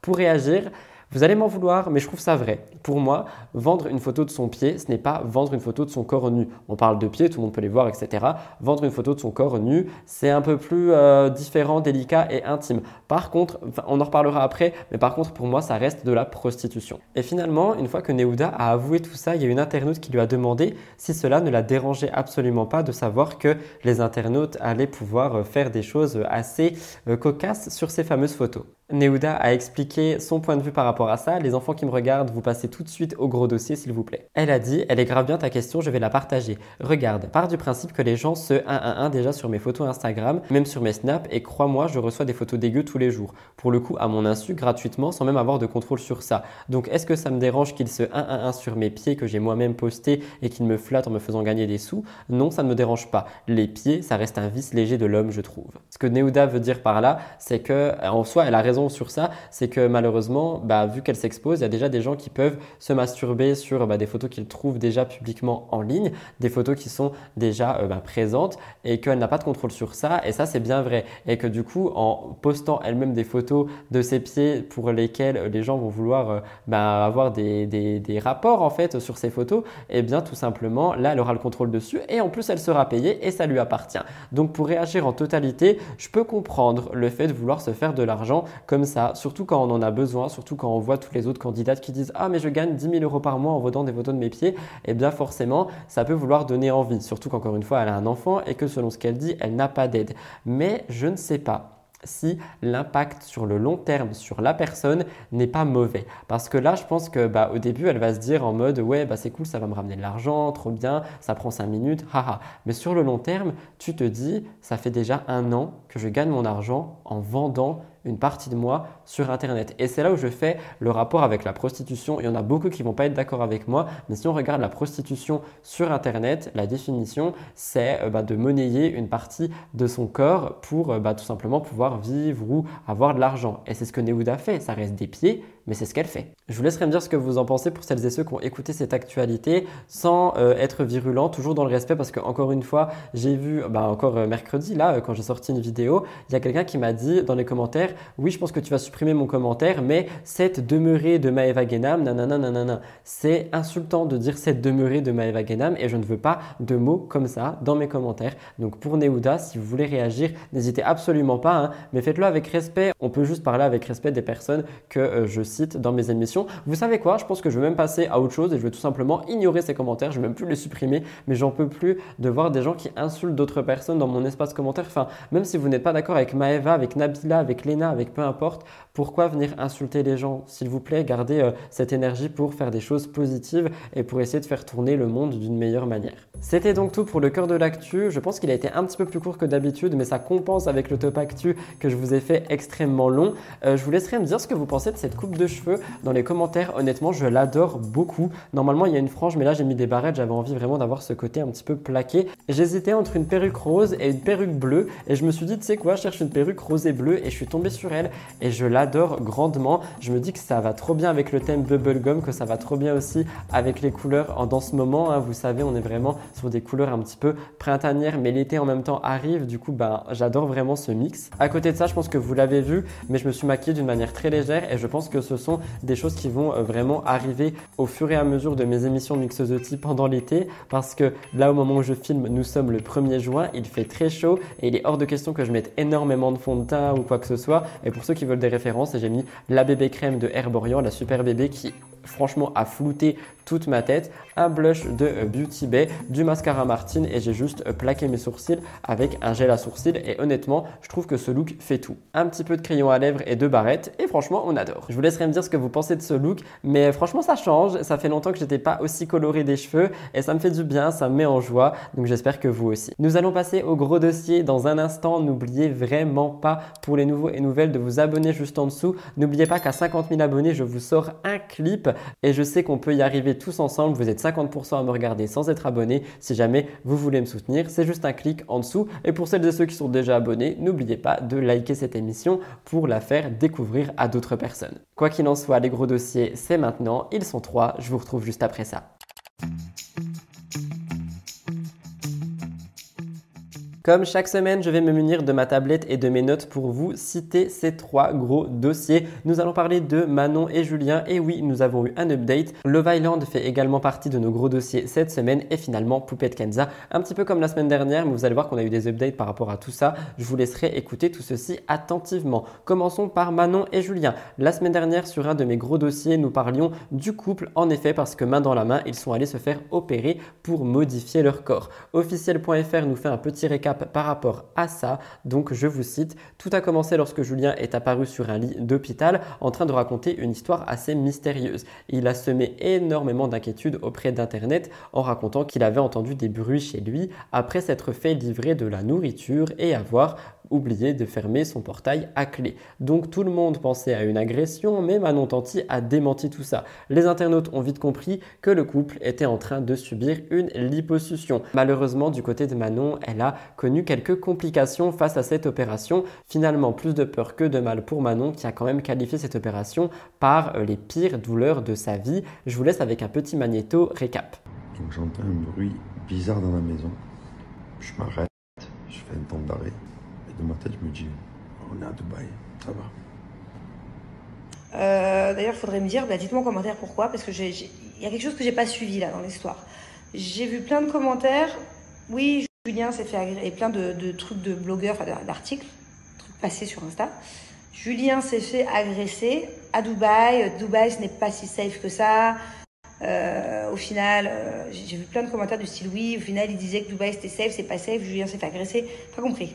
Speaker 1: Pour réagir, vous allez m'en vouloir, mais je trouve ça vrai. Pour moi, vendre une photo de son pied, ce n'est pas vendre une photo de son corps nu. On parle de pied, tout le monde peut les voir, etc. Vendre une photo de son corps nu, c'est un peu plus euh, différent, délicat et intime. Par contre, on en reparlera après, mais par contre, pour moi, ça reste de la prostitution. Et finalement, une fois que Neuda a avoué tout ça, il y a une internaute qui lui a demandé si cela ne la dérangeait absolument pas de savoir que les internautes allaient pouvoir euh, faire des choses assez euh, cocasses sur ces fameuses photos. Neuda a expliqué son point de vue par rapport à ça. Les enfants qui me regardent, vous passez tout de suite au gros dossier s'il vous plaît. Elle a dit, elle est grave bien ta question, je vais la partager. Regarde, part du principe que les gens se 1 1 1 déjà sur mes photos Instagram, même sur mes snaps, et crois-moi, je reçois des photos dégueu tous les jours. Pour le coup, à mon insu, gratuitement, sans même avoir de contrôle sur ça. Donc est-ce que ça me dérange qu'il se 1 1 1 sur mes pieds que j'ai moi-même posté et qu'il me flatte en me faisant gagner des sous? Non, ça ne me dérange pas. Les pieds, ça reste un vice léger de l'homme, je trouve. Ce que Neuda veut dire par là, c'est que en soi, elle a raison sur ça, c'est que malheureusement, bah, vu qu'elle s'expose, il y a déjà des gens qui peuvent se masturber sur bah, des photos qu'ils trouvent déjà publiquement en ligne, des photos qui sont déjà euh, bah, présentes et qu'elle n'a pas de contrôle sur ça. Et ça, c'est bien vrai. Et que du coup, en postant elle-même des photos de ses pieds pour lesquels les gens vont vouloir euh, bah, avoir des, des, des, rapports en fait sur ces photos, eh bien tout simplement, là, elle aura le contrôle dessus et en plus, elle sera payée et ça lui appartient. Donc pour réagir en totalité, je peux comprendre le fait de vouloir se faire de l'argent comme ça, surtout quand on en a besoin, surtout quand on voit toutes les autres candidates qui disent Ah, mais je gagne 10 000 euros par mois en vendant des photos de mes pieds, eh bien forcément, ça peut vouloir donner envie, surtout qu'encore une fois, elle a un enfant et que selon ce qu'elle dit, elle n'a pas d'aide. Mais je ne sais pas si l'impact sur le long terme sur la personne n'est pas mauvais. Parce que là, je pense que bah, au début, elle va se dire en mode ouais, bah, c'est cool, ça va me ramener de l'argent, trop bien, ça prend 5 minutes, haha. Mais sur le long terme, tu te dis, ça fait déjà un an que je gagne mon argent en vendant une partie de moi sur Internet. Et c'est là où je fais le rapport avec la prostitution. Il y en a beaucoup qui vont pas être d'accord avec moi, mais si on regarde la prostitution sur Internet, la définition, c'est euh, bah, de monnayer une partie de son corps pour euh, bah, tout simplement pouvoir vivre ou avoir de l'argent. Et c'est ce que Neouda fait. Ça reste des pieds, mais c'est ce qu'elle fait. Je vous laisserai me dire ce que vous en pensez pour celles et ceux qui ont écouté cette actualité sans euh, être virulent, toujours dans le respect, parce que encore une fois, j'ai vu, bah, encore euh, mercredi, là, euh, quand j'ai sorti une vidéo, il y a quelqu'un qui m'a dit dans les commentaires, oui, je pense que tu vas supprimer mon commentaire, mais cette demeurée de Maeva Genam, nanana, nanana. C'est insultant de dire cette demeurée de Maeva Genam et je ne veux pas de mots comme ça dans mes commentaires. Donc pour Neouda, si vous voulez réagir, n'hésitez absolument pas, hein, mais faites-le avec respect. On peut juste parler avec respect des personnes que je cite dans mes émissions. Vous savez quoi? Je pense que je vais même passer à autre chose et je vais tout simplement ignorer ces commentaires. Je vais même plus les supprimer, mais j'en peux plus de voir des gens qui insultent d'autres personnes dans mon espace commentaire. Enfin, même si vous n'êtes pas d'accord avec Maeva, avec Nabila, avec Lena, avec peu importe, pourquoi venir insulter les gens? S'il vous plaît, gardez euh, cette énergie pour faire des choses positives et pour essayer de faire tourner le monde d'une meilleure manière. C'était donc tout pour le cœur de l'actu. Je pense qu'il a été un petit peu plus court que d'habitude, mais ça compense avec le top actu que je vous ai fait extrêmement long. Euh, je vous laisserai me dire ce que vous pensez de cette coupe de cheveux dans les commentaires. Honnêtement, je l'adore beaucoup. Normalement, il y a une frange, mais là, j'ai mis des barrettes. J'avais envie vraiment d'avoir ce côté un petit peu plaqué. J'hésitais entre une perruque rose et une perruque bleue. Et je me suis dit, tu sais quoi, je cherche une perruque rose et bleue. Et je suis tombé sur elle. Et je grandement. Je me dis que ça va trop bien avec le thème bubblegum, que ça va trop bien aussi avec les couleurs dans ce moment. Hein. vous savez, on est vraiment sur des couleurs un petit peu printanières, mais l'été en même temps arrive. Du coup, ben, j'adore vraiment ce mix. À côté de ça, je pense que vous l'avez vu, mais je me suis maquillée d'une manière très légère. Et je pense que ce sont des choses qui vont euh, vraiment arriver au fur et à mesure de mes émissions Mixosoty pendant l'été parce que là au moment où je filme nous sommes le 1er juin, il fait très chaud et il est hors de question que je mette énormément de fond de teint ou quoi que ce soit et pour ceux qui veulent des références j'ai mis la bébé crème de Herborian, la super bébé qui franchement a flouté toute ma tête, un blush de Beauty Bay, du mascara Martine et j'ai juste plaqué mes sourcils avec un gel à sourcils et honnêtement, je trouve que ce look fait tout. Un petit peu de crayon à lèvres et de barrettes et franchement, on adore. Je vous laisserai me dire ce que vous pensez de ce look, mais franchement, ça change. Ça fait longtemps que j'étais pas aussi coloré des cheveux et ça me fait du bien, ça me met en joie. Donc j'espère que vous aussi. Nous allons passer au gros dossier dans un instant. N'oubliez vraiment pas pour les nouveaux et nouvelles de vous abonner juste en dessous. N'oubliez pas qu'à 50 000 abonnés, je vous sors un clip et je sais qu'on peut y arriver tous ensemble. Vous êtes 50% à me regarder sans être abonné. Si jamais vous voulez me soutenir, c'est juste un clic en dessous. Et pour celles et ceux qui sont déjà abonnés, n'oubliez pas de liker cette émission pour la faire découvrir à d'autres personnes. Quoi qu'il en soit, les gros dossiers, c'est maintenant. Ils sont trois. Je vous retrouve juste après ça. Comme chaque semaine, je vais me munir de ma tablette et de mes notes pour vous citer ces trois gros dossiers. Nous allons parler de Manon et Julien. Et oui, nous avons eu un update. Love Island fait également partie de nos gros dossiers cette semaine. Et finalement, Poupette Kenza, un petit peu comme la semaine dernière, mais vous allez voir qu'on a eu des updates par rapport à tout ça. Je vous laisserai écouter tout ceci attentivement. Commençons par Manon et Julien. La semaine dernière, sur un de mes gros dossiers, nous parlions du couple. En effet, parce que main dans la main, ils sont allés se faire opérer pour modifier leur corps. Officiel.fr nous fait un petit récap par rapport à ça. Donc je vous cite, tout a commencé lorsque Julien est apparu sur un lit d'hôpital en train de raconter une histoire assez mystérieuse. Il a semé énormément d'inquiétudes auprès d'Internet en racontant qu'il avait entendu des bruits chez lui après s'être fait livrer de la nourriture et avoir oublié de fermer son portail à clé. Donc tout le monde pensait à une agression, mais Manon Tanti a démenti tout ça. Les internautes ont vite compris que le couple était en train de subir une liposuction. Malheureusement, du côté de Manon, elle a connu quelques complications face à cette opération. Finalement, plus de peur que de mal pour Manon, qui a quand même qualifié cette opération par euh, les pires douleurs de sa vie. Je vous laisse avec un petit magnéto récap.
Speaker 18: Donc j'entends un bruit bizarre dans la maison. Je m'arrête, je fais un temps d'arrêt dans ma tête, je me dis, on est à Dubaï, ça va.
Speaker 11: Euh, D'ailleurs, il faudrait me dire, bah, dites-moi en commentaire pourquoi, parce que il y a quelque chose que j'ai pas suivi là dans l'histoire. J'ai vu plein de commentaires. Oui, Julien s'est fait agresser, et plein de, de, trucs de blogueurs, enfin d'articles, trucs passés sur Insta. Julien s'est fait agresser à Dubaï. Dubaï, ce n'est pas si safe que ça. Euh, au final, euh, j'ai vu plein de commentaires du style oui. Au final, il disait que Dubaï c'était safe, c'est pas safe. Julien s'est fait agresser. Pas compris.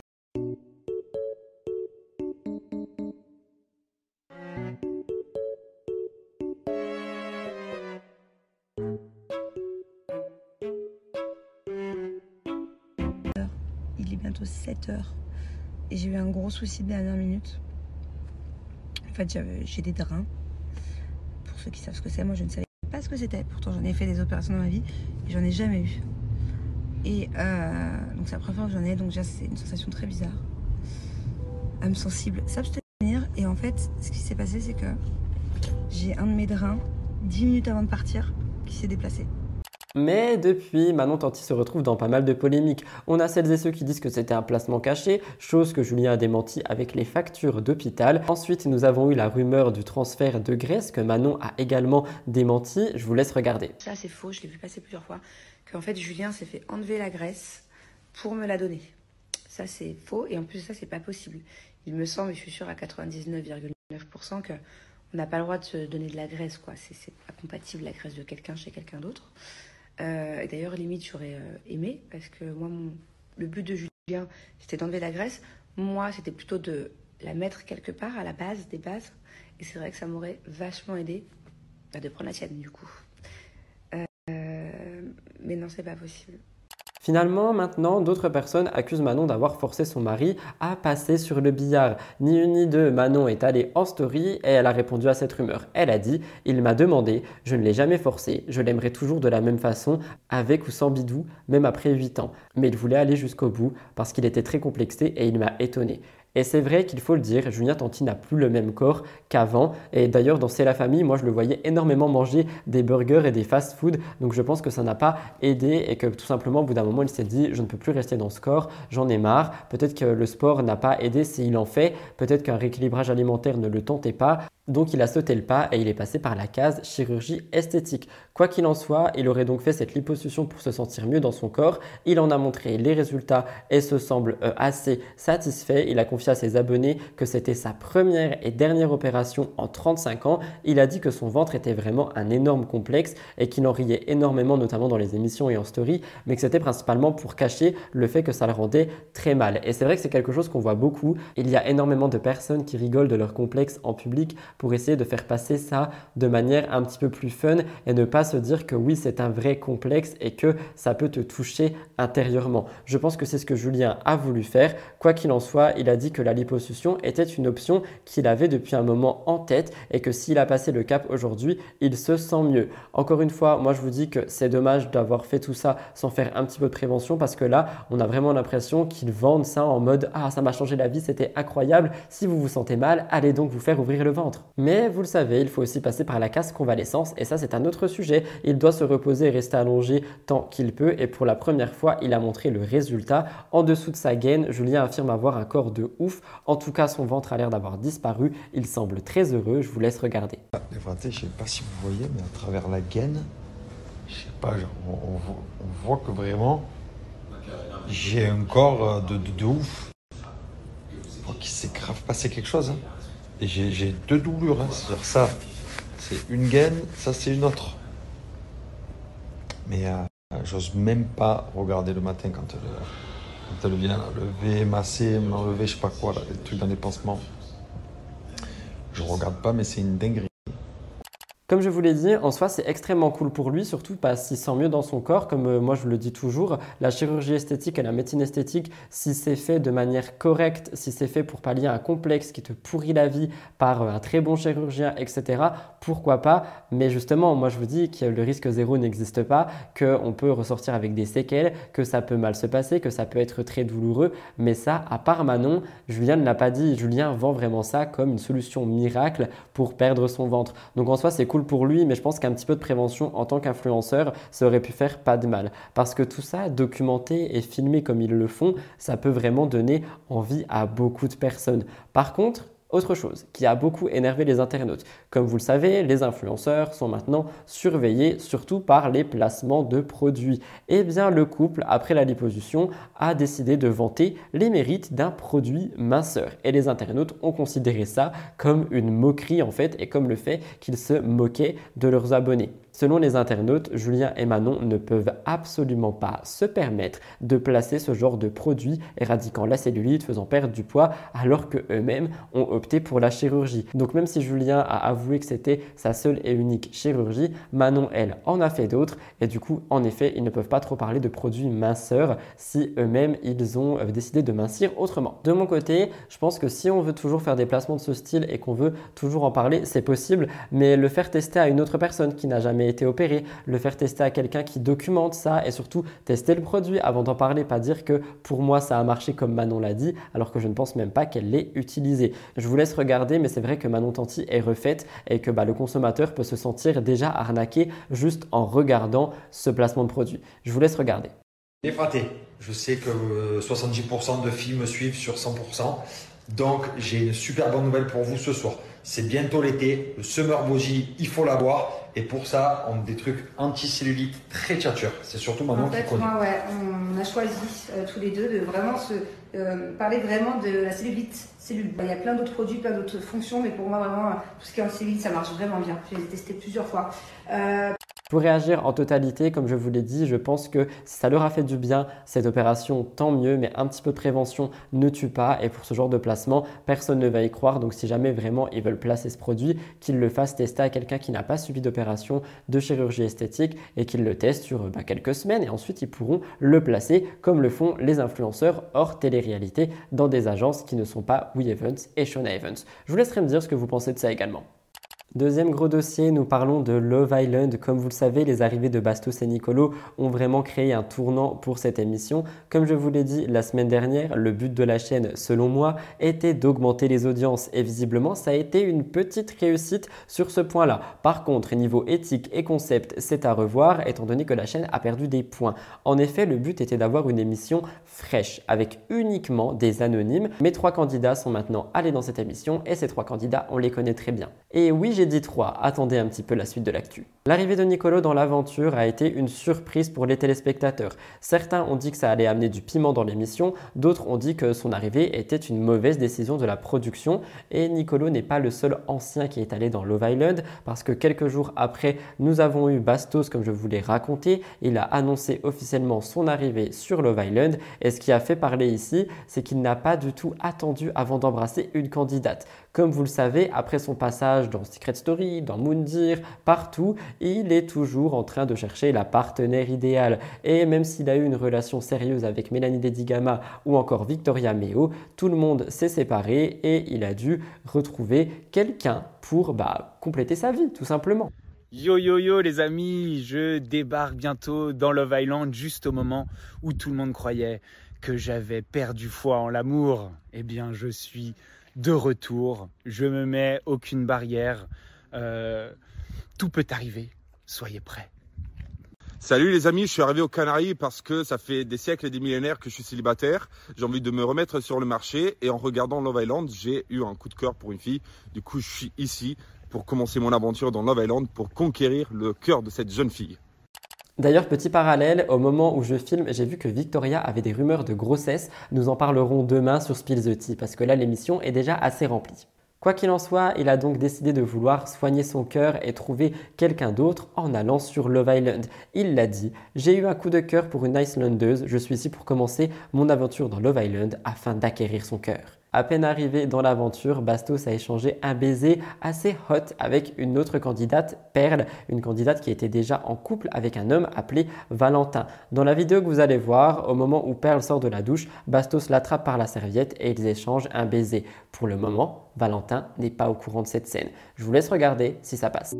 Speaker 11: 7 heures. Et j'ai eu un gros souci de dernière minute. En fait, j'ai des drains. Pour ceux qui savent ce que c'est, moi je ne savais pas ce que c'était. Pourtant, j'en ai fait des opérations dans ma vie et j'en ai jamais eu. Et euh, donc, c'est la première fois que j'en ai. Donc, déjà, c'est une sensation très bizarre. Âme sensible, s'abstenir. Et en fait, ce qui s'est passé, c'est que j'ai un de mes drains, 10 minutes avant de partir, qui s'est déplacé.
Speaker 1: Mais depuis, Manon Tanti se retrouve dans pas mal de polémiques. On a celles et ceux qui disent que c'était un placement caché, chose que Julien a démenti avec les factures d'hôpital. Ensuite, nous avons eu la rumeur du transfert de graisse que Manon a également démenti. Je vous laisse regarder.
Speaker 11: Ça, c'est faux, je l'ai vu passer plusieurs fois. Qu'en fait, Julien s'est fait enlever la graisse pour me la donner. Ça, c'est faux et en plus, ça, c'est pas possible. Il me semble, et je suis sûre à 99,9% que on n'a pas le droit de se donner de la graisse, quoi. C'est pas compatible la graisse de quelqu'un chez quelqu'un d'autre. Euh, d'ailleurs, limite, j'aurais euh, aimé, parce que moi, le but de Julien, c'était d'enlever la graisse. Moi, c'était plutôt de la mettre quelque part, à la base, des bases. Et c'est vrai que ça m'aurait vachement aidé bah, de prendre la tienne, du coup. Euh, mais non, c'est pas possible.
Speaker 1: Finalement, maintenant, d'autres personnes accusent Manon d'avoir forcé son mari à passer sur le billard. Ni une ni deux, Manon est allée en story et elle a répondu à cette rumeur. Elle a dit Il m'a demandé, je ne l'ai jamais forcé, je l'aimerais toujours de la même façon, avec ou sans bidou, même après 8 ans. Mais il voulait aller jusqu'au bout parce qu'il était très complexé et il m'a étonné. Et c'est vrai qu'il faut le dire, Julien Tanti n'a plus le même corps qu'avant. Et d'ailleurs, dans C'est la famille, moi je le voyais énormément manger des burgers et des fast-food. Donc je pense que ça n'a pas aidé et que tout simplement, au bout d'un moment, il s'est dit je ne peux plus rester dans ce corps, j'en ai marre. Peut-être que le sport n'a pas aidé s'il en fait. Peut-être qu'un rééquilibrage alimentaire ne le tentait pas. Donc il a sauté le pas et il est passé par la case chirurgie esthétique. Quoi qu'il en soit, il aurait donc fait cette liposuction pour se sentir mieux dans son corps. Il en a montré les résultats et se semble euh, assez satisfait. Il a confié à ses abonnés que c'était sa première et dernière opération en 35 ans. Il a dit que son ventre était vraiment un énorme complexe et qu'il en riait énormément, notamment dans les émissions et en story, mais que c'était principalement pour cacher le fait que ça le rendait très mal. Et c'est vrai que c'est quelque chose qu'on voit beaucoup. Il y a énormément de personnes qui rigolent de leur complexe en public pour essayer de faire passer ça de manière un petit peu plus fun et ne pas se dire que oui, c'est un vrai complexe et que ça peut te toucher intérieurement. Je pense que c'est ce que Julien a voulu faire. Quoi qu'il en soit, il a dit que la liposuction était une option qu'il avait depuis un moment en tête et que s'il a passé le cap aujourd'hui, il se sent mieux. Encore une fois, moi je vous dis que c'est dommage d'avoir fait tout ça sans faire un petit peu de prévention parce que là, on a vraiment l'impression qu'ils vendent ça en mode Ah, ça m'a changé la vie, c'était incroyable. Si vous vous sentez mal, allez donc vous faire ouvrir le ventre. Mais vous le savez, il faut aussi passer par la casse convalescence et ça c'est un autre sujet. Il doit se reposer et rester allongé tant qu'il peut et pour la première fois, il a montré le résultat. En dessous de sa gaine, Julien affirme avoir un corps de ouf. En tout cas, son ventre a l'air d'avoir disparu. Il semble très heureux. Je vous laisse regarder.
Speaker 18: Ah, je sais pas si vous voyez, mais à travers la gaine, je sais pas, on, voit que vraiment j'ai un corps de, de, ouf. Je qu'il s'est grave passé quelque chose. Hein. J'ai deux doublures. Hein. C'est-à-dire ça, c'est une gaine, ça c'est une autre. Mais euh, j'ose même pas regarder le matin quand elle, quand elle vient lever, masser, m'enlever, je sais pas quoi, là, les trucs dans les pansements. Je regarde pas, mais c'est une dinguerie.
Speaker 1: Comme je vous l'ai dit, en soi, c'est extrêmement cool pour lui, surtout parce qu'il sent mieux dans son corps. Comme euh, moi, je le dis toujours, la chirurgie esthétique et la médecine esthétique, si c'est fait de manière correcte, si c'est fait pour pallier un complexe qui te pourrit la vie par euh, un très bon chirurgien, etc., pourquoi pas? Mais justement, moi, je vous dis que le risque zéro n'existe pas, qu'on peut ressortir avec des séquelles, que ça peut mal se passer, que ça peut être très douloureux. Mais ça, à part Manon, Julien ne l'a pas dit. Julien vend vraiment ça comme une solution miracle pour perdre son ventre. Donc en soi, c'est cool pour lui, mais je pense qu'un petit peu de prévention en tant qu'influenceur, ça aurait pu faire pas de mal. Parce que tout ça, documenté et filmé comme ils le font, ça peut vraiment donner envie à beaucoup de personnes. Par contre, autre chose qui a beaucoup énervé les internautes. Comme vous le savez, les influenceurs sont maintenant surveillés surtout par les placements de produits. Eh bien le couple, après la liposuction, a décidé de vanter les mérites d'un produit minceur. Et les internautes ont considéré ça comme une moquerie en fait et comme le fait qu'ils se moquaient de leurs abonnés. Selon les internautes, Julien et Manon ne peuvent absolument pas se permettre de placer ce genre de produit éradiquant la cellulite, faisant perdre du poids, alors qu'eux-mêmes ont opté pour la chirurgie. Donc même si Julien a avoué que c'était sa seule et unique chirurgie, Manon, elle, en a fait d'autres. Et du coup, en effet, ils ne peuvent pas trop parler de produits minceurs si eux-mêmes, ils ont euh, décidé de mincir autrement. De mon côté, je pense que si on veut toujours faire des placements de ce style et qu'on veut toujours en parler, c'est possible, mais le faire tester à une autre personne qui n'a jamais été opérée, le faire tester à quelqu'un qui documente ça et surtout tester le produit avant d'en parler, pas dire que pour moi ça a marché comme Manon l'a dit, alors que je ne pense même pas qu'elle l'ait utilisé. Je vous laisse regarder, mais c'est vrai que Manon Tanti est refaite et que bah, le consommateur peut se sentir déjà arnaqué juste en regardant ce placement de produit. Je vous laisse regarder.
Speaker 18: Je sais que 70% de filles me suivent sur 100%. Donc j'ai une super bonne nouvelle pour vous ce soir. C'est bientôt l'été, le Summer Body, il faut l'avoir. Et pour ça, on a des trucs anti-cellulite très tchatcheur. C'est surtout maintenant
Speaker 19: en fait, Moi, ouais, on a choisi euh, tous les deux de vraiment se euh, parler vraiment de la cellulite. Cellule. Il y a plein d'autres produits, plein d'autres fonctions, mais pour moi, vraiment, tout ce qui est anti-cellulite, ça marche vraiment bien. Je les ai testés plusieurs fois. Euh,
Speaker 1: pour réagir en totalité, comme je vous l'ai dit, je pense que ça leur a fait du bien, cette opération, tant mieux, mais un petit peu de prévention ne tue pas. Et pour ce genre de placement, personne ne va y croire. Donc si jamais vraiment ils veulent placer ce produit, qu'ils le fassent tester à quelqu'un qui n'a pas subi d'opération de chirurgie esthétique et qu'ils le testent sur bah, quelques semaines. Et ensuite, ils pourront le placer comme le font les influenceurs hors télé-réalité dans des agences qui ne sont pas We Evans et Shona Evans. Je vous laisserai me dire ce que vous pensez de ça également. Deuxième gros dossier, nous parlons de Love Island. Comme vous le savez, les arrivées de Bastos et Nicolo ont vraiment créé un tournant pour cette émission. Comme je vous l'ai dit la semaine dernière, le but de la chaîne, selon moi, était d'augmenter les audiences et visiblement, ça a été une petite réussite sur ce point-là. Par contre, niveau éthique et concept, c'est à revoir étant donné que la chaîne a perdu des points. En effet, le but était d'avoir une émission fraîche avec uniquement des anonymes. Mes trois candidats sont maintenant allés dans cette émission et ces trois candidats, on les connaît très bien. Dit 3, attendez un petit peu la suite de l'actu. L'arrivée de Nicolo dans l'aventure a été une surprise pour les téléspectateurs. Certains ont dit que ça allait amener du piment dans l'émission, d'autres ont dit que son arrivée était une mauvaise décision de la production. Et Nicolo n'est pas le seul ancien qui est allé dans Love Island, parce que quelques jours après, nous avons eu Bastos, comme je vous l'ai raconté. Il a annoncé officiellement son arrivée sur Love Island. Et ce qui a fait parler ici, c'est qu'il n'a pas du tout attendu avant d'embrasser une candidate. Comme vous le savez, après son passage dans Secret Story, dans Moondir, partout, il est toujours en train de chercher la partenaire idéale. Et même s'il a eu une relation sérieuse avec Mélanie Dedigama ou encore Victoria Meo, tout le monde s'est séparé et il a dû retrouver quelqu'un pour bah, compléter sa vie, tout simplement.
Speaker 20: Yo yo yo les amis, je débarque bientôt dans Love Island juste au moment où tout le monde croyait que j'avais perdu foi en l'amour. Eh bien, je suis de retour. Je me mets aucune barrière. Euh, tout peut arriver. Soyez prêts.
Speaker 21: Salut les amis, je suis arrivé aux Canaries parce que ça fait des siècles et des millénaires que je suis célibataire. J'ai envie de me remettre sur le marché et en regardant Love Island, j'ai eu un coup de cœur pour une fille. Du coup, je suis ici pour commencer mon aventure dans Love Island pour conquérir le cœur de cette jeune fille.
Speaker 1: D'ailleurs, petit parallèle, au moment où je filme, j'ai vu que Victoria avait des rumeurs de grossesse. Nous en parlerons demain sur Spill the Tea parce que là, l'émission est déjà assez remplie. Quoi qu'il en soit, il a donc décidé de vouloir soigner son cœur et trouver quelqu'un d'autre en allant sur Love Island. Il l'a dit, j'ai eu un coup de cœur pour une Islandeuse, je suis ici pour commencer mon aventure dans Love Island afin d'acquérir son cœur. À peine arrivé dans l'aventure, Bastos a échangé un baiser assez hot avec une autre candidate, Perle, une candidate qui était déjà en couple avec un homme appelé Valentin. Dans la vidéo que vous allez voir, au moment où Perle sort de la douche, Bastos l'attrape par la serviette et ils échangent un baiser. Pour le moment, Valentin n'est pas au courant de cette scène. Je vous laisse regarder si ça passe.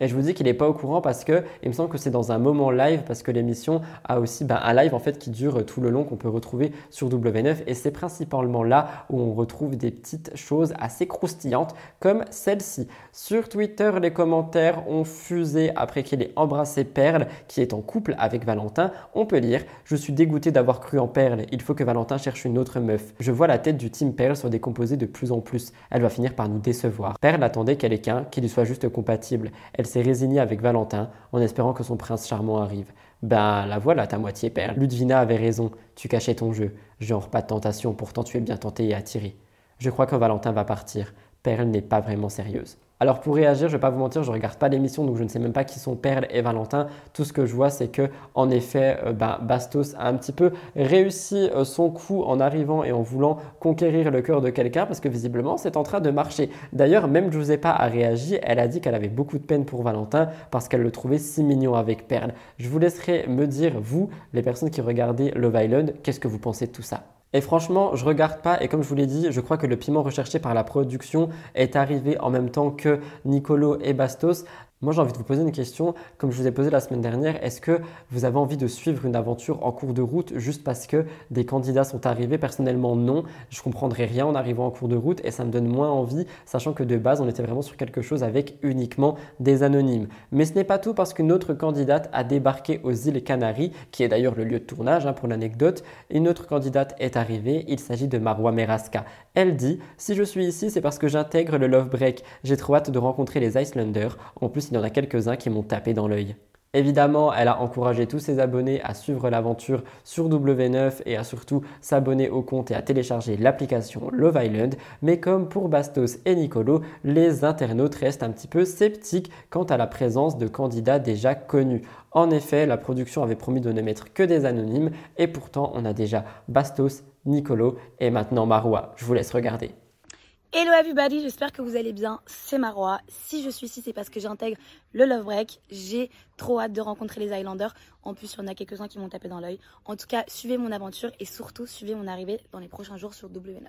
Speaker 1: Et je vous dis qu'il n'est pas au courant parce que il me semble que c'est dans un moment live parce que l'émission a aussi ben, un live en fait qui dure tout le long qu'on peut retrouver sur W9 et c'est principalement là où on retrouve des petites choses assez croustillantes comme celle-ci. Sur Twitter, les commentaires ont fusé après qu'il ait embrassé Perle qui est en couple avec Valentin. On peut lire Je suis dégoûté d'avoir cru en Perle, il faut que Valentin cherche une autre meuf. Je vois la tête du team Perle se décomposer de plus en plus. Elle va finir par nous décevoir. Perle attendait quelqu'un qui lui soit juste compatible. Elle s'est résignée avec Valentin en espérant que son prince charmant arrive. Ben la voilà ta moitié perle. Ludvina avait raison, tu cachais ton jeu. Genre pas de tentation, pourtant tu es bien tenté et attiré. Je crois que Valentin va partir. Perle n'est pas vraiment sérieuse. Alors pour réagir, je ne vais pas vous mentir, je ne regarde pas l'émission, donc je ne sais même pas qui sont Perle et Valentin. Tout ce que je vois, c'est que en effet, euh, bah, Bastos a un petit peu réussi euh, son coup en arrivant et en voulant conquérir le cœur de quelqu'un, parce que visiblement, c'est en train de marcher. D'ailleurs, même Josepa a réagi, elle a dit qu'elle avait beaucoup de peine pour Valentin parce qu'elle le trouvait si mignon avec Perle. Je vous laisserai me dire, vous, les personnes qui regardez Love Island, qu'est-ce que vous pensez de tout ça? Et franchement, je regarde pas et comme je vous l'ai dit, je crois que le piment recherché par la production est arrivé en même temps que Nicolo et Bastos. Moi, j'ai envie de vous poser une question, comme je vous ai posé la semaine dernière. Est-ce que vous avez envie de suivre une aventure en cours de route juste parce que des candidats sont arrivés? Personnellement, non. Je comprendrais rien en arrivant en cours de route et ça me donne moins envie, sachant que de base, on était vraiment sur quelque chose avec uniquement des anonymes. Mais ce n'est pas tout parce qu'une autre candidate a débarqué aux îles Canaries, qui est d'ailleurs le lieu de tournage hein, pour l'anecdote. Une autre candidate est arrivée. Il s'agit de Marwa Meraska. Elle dit Si je suis ici, c'est parce que j'intègre le Love Break. J'ai trop hâte de rencontrer les Icelanders. En plus, il y en a quelques-uns qui m'ont tapé dans l'œil. Évidemment, elle a encouragé tous ses abonnés à suivre l'aventure sur W9 et à surtout s'abonner au compte et à télécharger l'application Love Island. Mais comme pour Bastos et Nicolo, les internautes restent un petit peu sceptiques quant à la présence de candidats déjà connus. En effet, la production avait promis de ne mettre que des anonymes et pourtant on a déjà Bastos, Nicolo et maintenant Marois. Je vous laisse regarder.
Speaker 22: Hello everybody, j'espère que vous allez bien, c'est Marois. Si je suis ici, c'est parce que j'intègre le Love Break. J'ai trop hâte de rencontrer les Islanders. En plus, il y en a quelques-uns qui m'ont tapé dans l'œil. En tout cas, suivez mon aventure et surtout, suivez mon arrivée dans les prochains jours sur W9.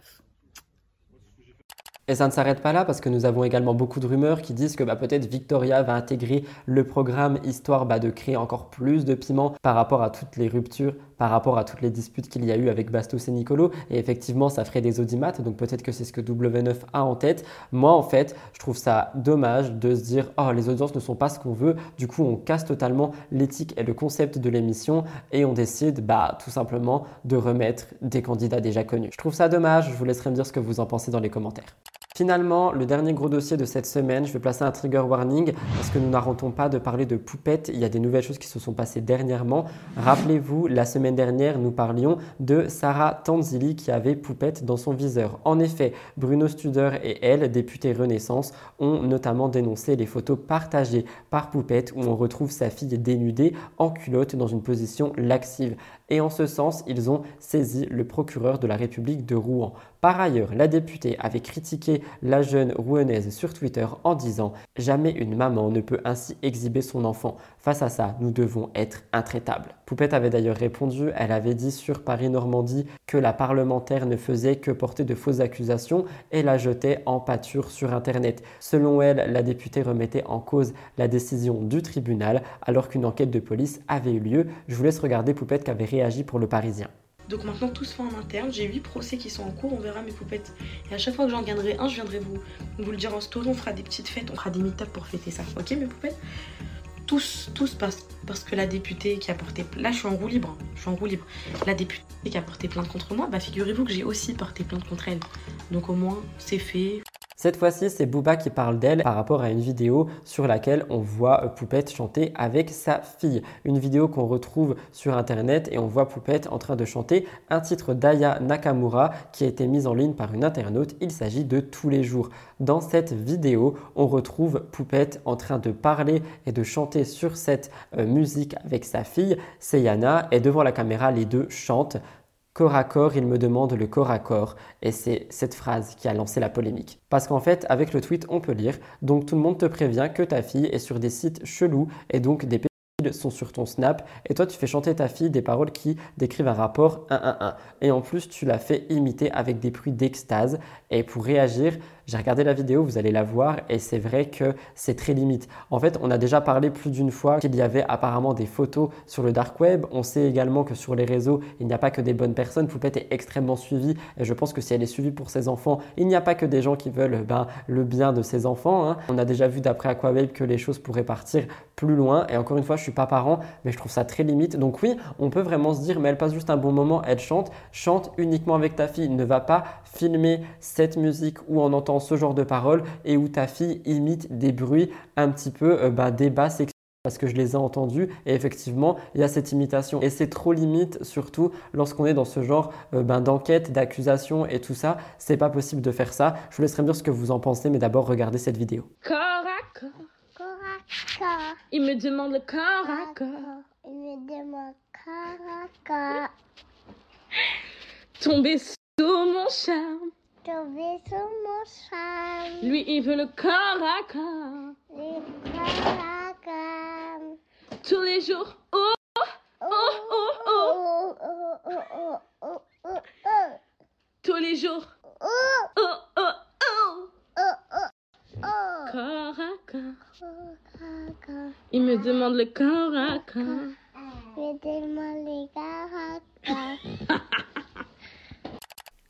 Speaker 1: Et ça ne s'arrête pas là parce que nous avons également beaucoup de rumeurs qui disent que bah, peut-être Victoria va intégrer le programme histoire bah, de créer encore plus de piment par rapport à toutes les ruptures, par rapport à toutes les disputes qu'il y a eu avec Bastos et Nicolo. Et effectivement, ça ferait des audimates, donc peut-être que c'est ce que W9 a en tête. Moi, en fait, je trouve ça dommage de se dire oh les audiences ne sont pas ce qu'on veut. Du coup, on casse totalement l'éthique et le concept de l'émission et on décide bah tout simplement de remettre des candidats déjà connus. Je trouve ça dommage. Je vous laisserai me dire ce que vous en pensez dans les commentaires. Finalement, le dernier gros dossier de cette semaine, je vais placer un trigger warning parce que nous n'arrêtons pas de parler de poupettes. Il y a des nouvelles choses qui se sont passées dernièrement. Rappelez-vous, la semaine dernière, nous parlions de Sarah Tanzili qui avait poupette dans son viseur. En effet, Bruno Studer et elle, députée Renaissance, ont notamment dénoncé les photos partagées par poupette où on retrouve sa fille dénudée en culotte dans une position laxive. Et en ce sens, ils ont saisi le procureur de la République de Rouen. Par ailleurs, la députée avait critiqué la jeune rouennaise sur Twitter en disant Jamais une maman ne peut ainsi exhiber son enfant. Face à ça, nous devons être intraitables. Poupette avait d'ailleurs répondu, elle avait dit sur Paris-Normandie que la parlementaire ne faisait que porter de fausses accusations et la jetait en pâture sur Internet. Selon elle, la députée remettait en cause la décision du tribunal alors qu'une enquête de police avait eu lieu. Je vous laisse regarder Poupette qui avait réagi pour le Parisien.
Speaker 23: Donc maintenant tout se fait en interne, j'ai 8 procès qui sont en cours, on verra mes poupettes. Et à chaque fois que j'en gagnerai un, je viendrai vous, le dire en story, on fera des petites fêtes, on fera des meet pour fêter ça. Ok mes poupettes? Tous, tous parce, parce que la députée qui a porté... Là je suis en roue libre, hein. je suis en roue libre. La députée qui a porté plainte contre moi, bah figurez-vous que j'ai aussi porté plainte contre elle. Donc au moins c'est fait.
Speaker 1: Cette fois-ci, c'est Booba qui parle d'elle par rapport à une vidéo sur laquelle on voit euh, Poupette chanter avec sa fille. Une vidéo qu'on retrouve sur internet et on voit Poupette en train de chanter un titre d'Aya Nakamura qui a été mis en ligne par une internaute. Il s'agit de Tous les jours. Dans cette vidéo, on retrouve Poupette en train de parler et de chanter sur cette euh, musique avec sa fille, Seyana, et devant la caméra, les deux chantent. Corps à corps, il me demande le corps à corps. Et c'est cette phrase qui a lancé la polémique. Parce qu'en fait, avec le tweet, on peut lire Donc tout le monde te prévient que ta fille est sur des sites chelous et donc des pédophiles sont sur ton snap. Et toi, tu fais chanter ta fille des paroles qui décrivent un rapport 1-1-1. Et en plus, tu l'as fait imiter avec des bruits d'extase. Et pour réagir, j'ai regardé la vidéo, vous allez la voir et c'est vrai que c'est très limite. En fait, on a déjà parlé plus d'une fois qu'il y avait apparemment des photos sur le dark web. On sait également que sur les réseaux, il n'y a pas que des bonnes personnes. Poupette est extrêmement suivie et je pense que si elle est suivie pour ses enfants, il n'y a pas que des gens qui veulent ben, le bien de ses enfants. Hein. On a déjà vu d'après Aquababe que les choses pourraient partir plus loin. Et encore une fois, je suis pas parent, mais je trouve ça très limite. Donc oui, on peut vraiment se dire, mais elle passe juste un bon moment, elle chante. Chante uniquement avec ta fille. Ne va pas filmer cette musique où on entend ce genre de paroles et où ta fille imite des bruits un petit peu euh, bah, des basses parce que je les ai entendus et effectivement il y a cette imitation et c'est trop limite surtout lorsqu'on est dans ce genre euh, ben, d'enquête, d'accusation et tout ça, c'est pas possible de faire ça. Je vous laisserai me dire ce que vous en pensez mais d'abord regardez cette vidéo.
Speaker 24: Corps à corps. Corps à corps. Il me demande le corps à corps. Il me demande corps à corps. Tomber sous mon charme. Lui il veut le corps à corps. Le corps à corps. Tous les jours. Oh, oh, oh, oh. oh, oh, oh, oh Tous les jours. Oh, oh, oh, oh. Corps à corps. Il me demande le corps à corps. Il me demande le corps à corps.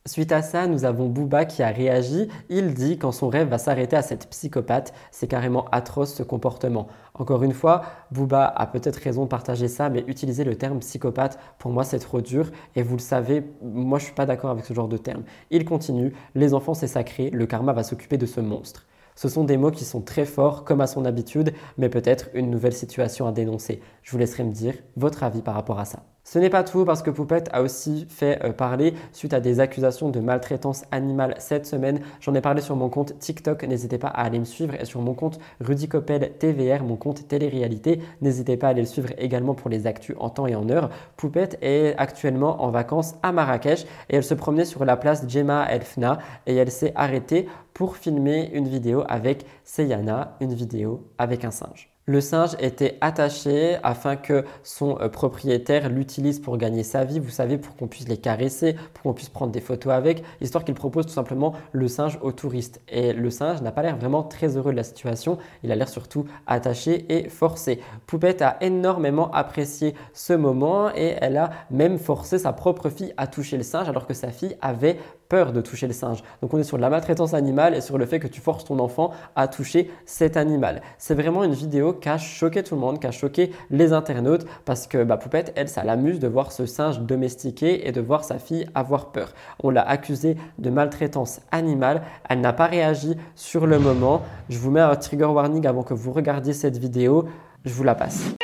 Speaker 1: Suite à ça, nous avons Booba qui a réagi. Il dit quand son rêve va s'arrêter à cette psychopathe, c'est carrément atroce ce comportement. Encore une fois, Booba a peut-être raison de partager ça, mais utiliser le terme psychopathe, pour moi, c'est trop dur. Et vous le savez, moi, je suis pas d'accord avec ce genre de terme. Il continue les enfants, c'est sacré, le karma va s'occuper de ce monstre. Ce sont des mots qui sont très forts, comme à son habitude, mais peut-être une nouvelle situation à dénoncer. Je vous laisserai me dire votre avis par rapport à ça. Ce n'est pas tout parce que Poupette a aussi fait euh, parler suite à des accusations de maltraitance animale cette semaine. J'en ai parlé sur mon compte TikTok, n'hésitez pas à aller me suivre et sur mon compte Rudy Coppel TVR, mon compte télé-réalité. N'hésitez pas à aller le suivre également pour les actus en temps et en heure. Poupette est actuellement en vacances à Marrakech et elle se promenait sur la place Djema Elfna et elle s'est arrêtée pour filmer une vidéo avec Seyana, une vidéo avec un singe. Le singe était attaché afin que son euh, propriétaire l'utilise pour gagner sa vie, vous savez, pour qu'on puisse les caresser, pour qu'on puisse prendre des photos avec, histoire qu'il propose tout simplement le singe aux touristes. Et le singe n'a pas l'air vraiment très heureux de la situation, il a l'air surtout attaché et forcé. Poupette a énormément apprécié ce moment et elle a même forcé sa propre fille à toucher le singe alors que sa fille avait de toucher le singe. Donc on est sur la maltraitance animale et sur le fait que tu forces ton enfant à toucher cet animal. C'est vraiment une vidéo qui a choqué tout le monde, qui a choqué les internautes parce que bah, Poupette, elle, ça l'amuse de voir ce singe domestiqué et de voir sa fille avoir peur. On l'a accusée de maltraitance animale. Elle n'a pas réagi sur le moment. Je vous mets un trigger warning avant que vous regardiez cette vidéo. Je vous la passe.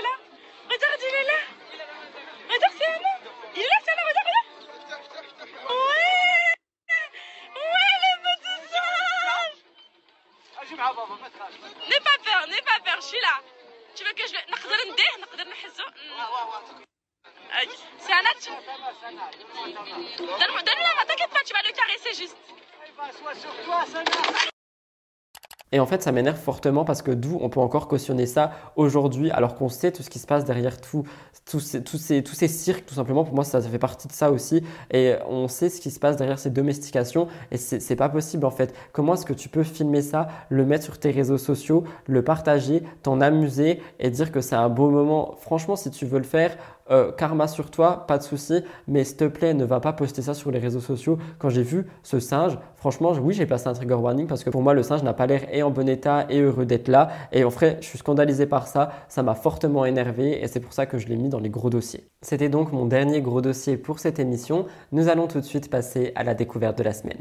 Speaker 1: Et en fait, ça m'énerve fortement parce que d'où on peut encore cautionner ça aujourd'hui, alors qu'on sait tout ce qui se passe derrière tout, tous, ces, tous, ces, tous ces cirques, tout simplement. Pour moi, ça, ça, fait partie de ça aussi. Et on sait ce qui se passe derrière ces domestications. Et c'est pas possible en fait. Comment est-ce que tu peux filmer ça, le mettre sur tes réseaux sociaux, le partager, t'en amuser et dire que c'est un beau moment? Franchement, si tu veux le faire, euh, karma sur toi, pas de souci, mais s'il te plaît, ne va pas poster ça sur les réseaux sociaux. Quand j'ai vu ce singe, franchement, oui, j'ai passé un trigger warning parce que pour moi, le singe n'a pas l'air et en bon état et heureux d'être là. Et en vrai, je suis scandalisé par ça. Ça m'a fortement énervé et c'est pour ça que je l'ai mis dans les gros dossiers. C'était donc mon dernier gros dossier pour cette émission. Nous allons tout de suite passer à la découverte de la semaine.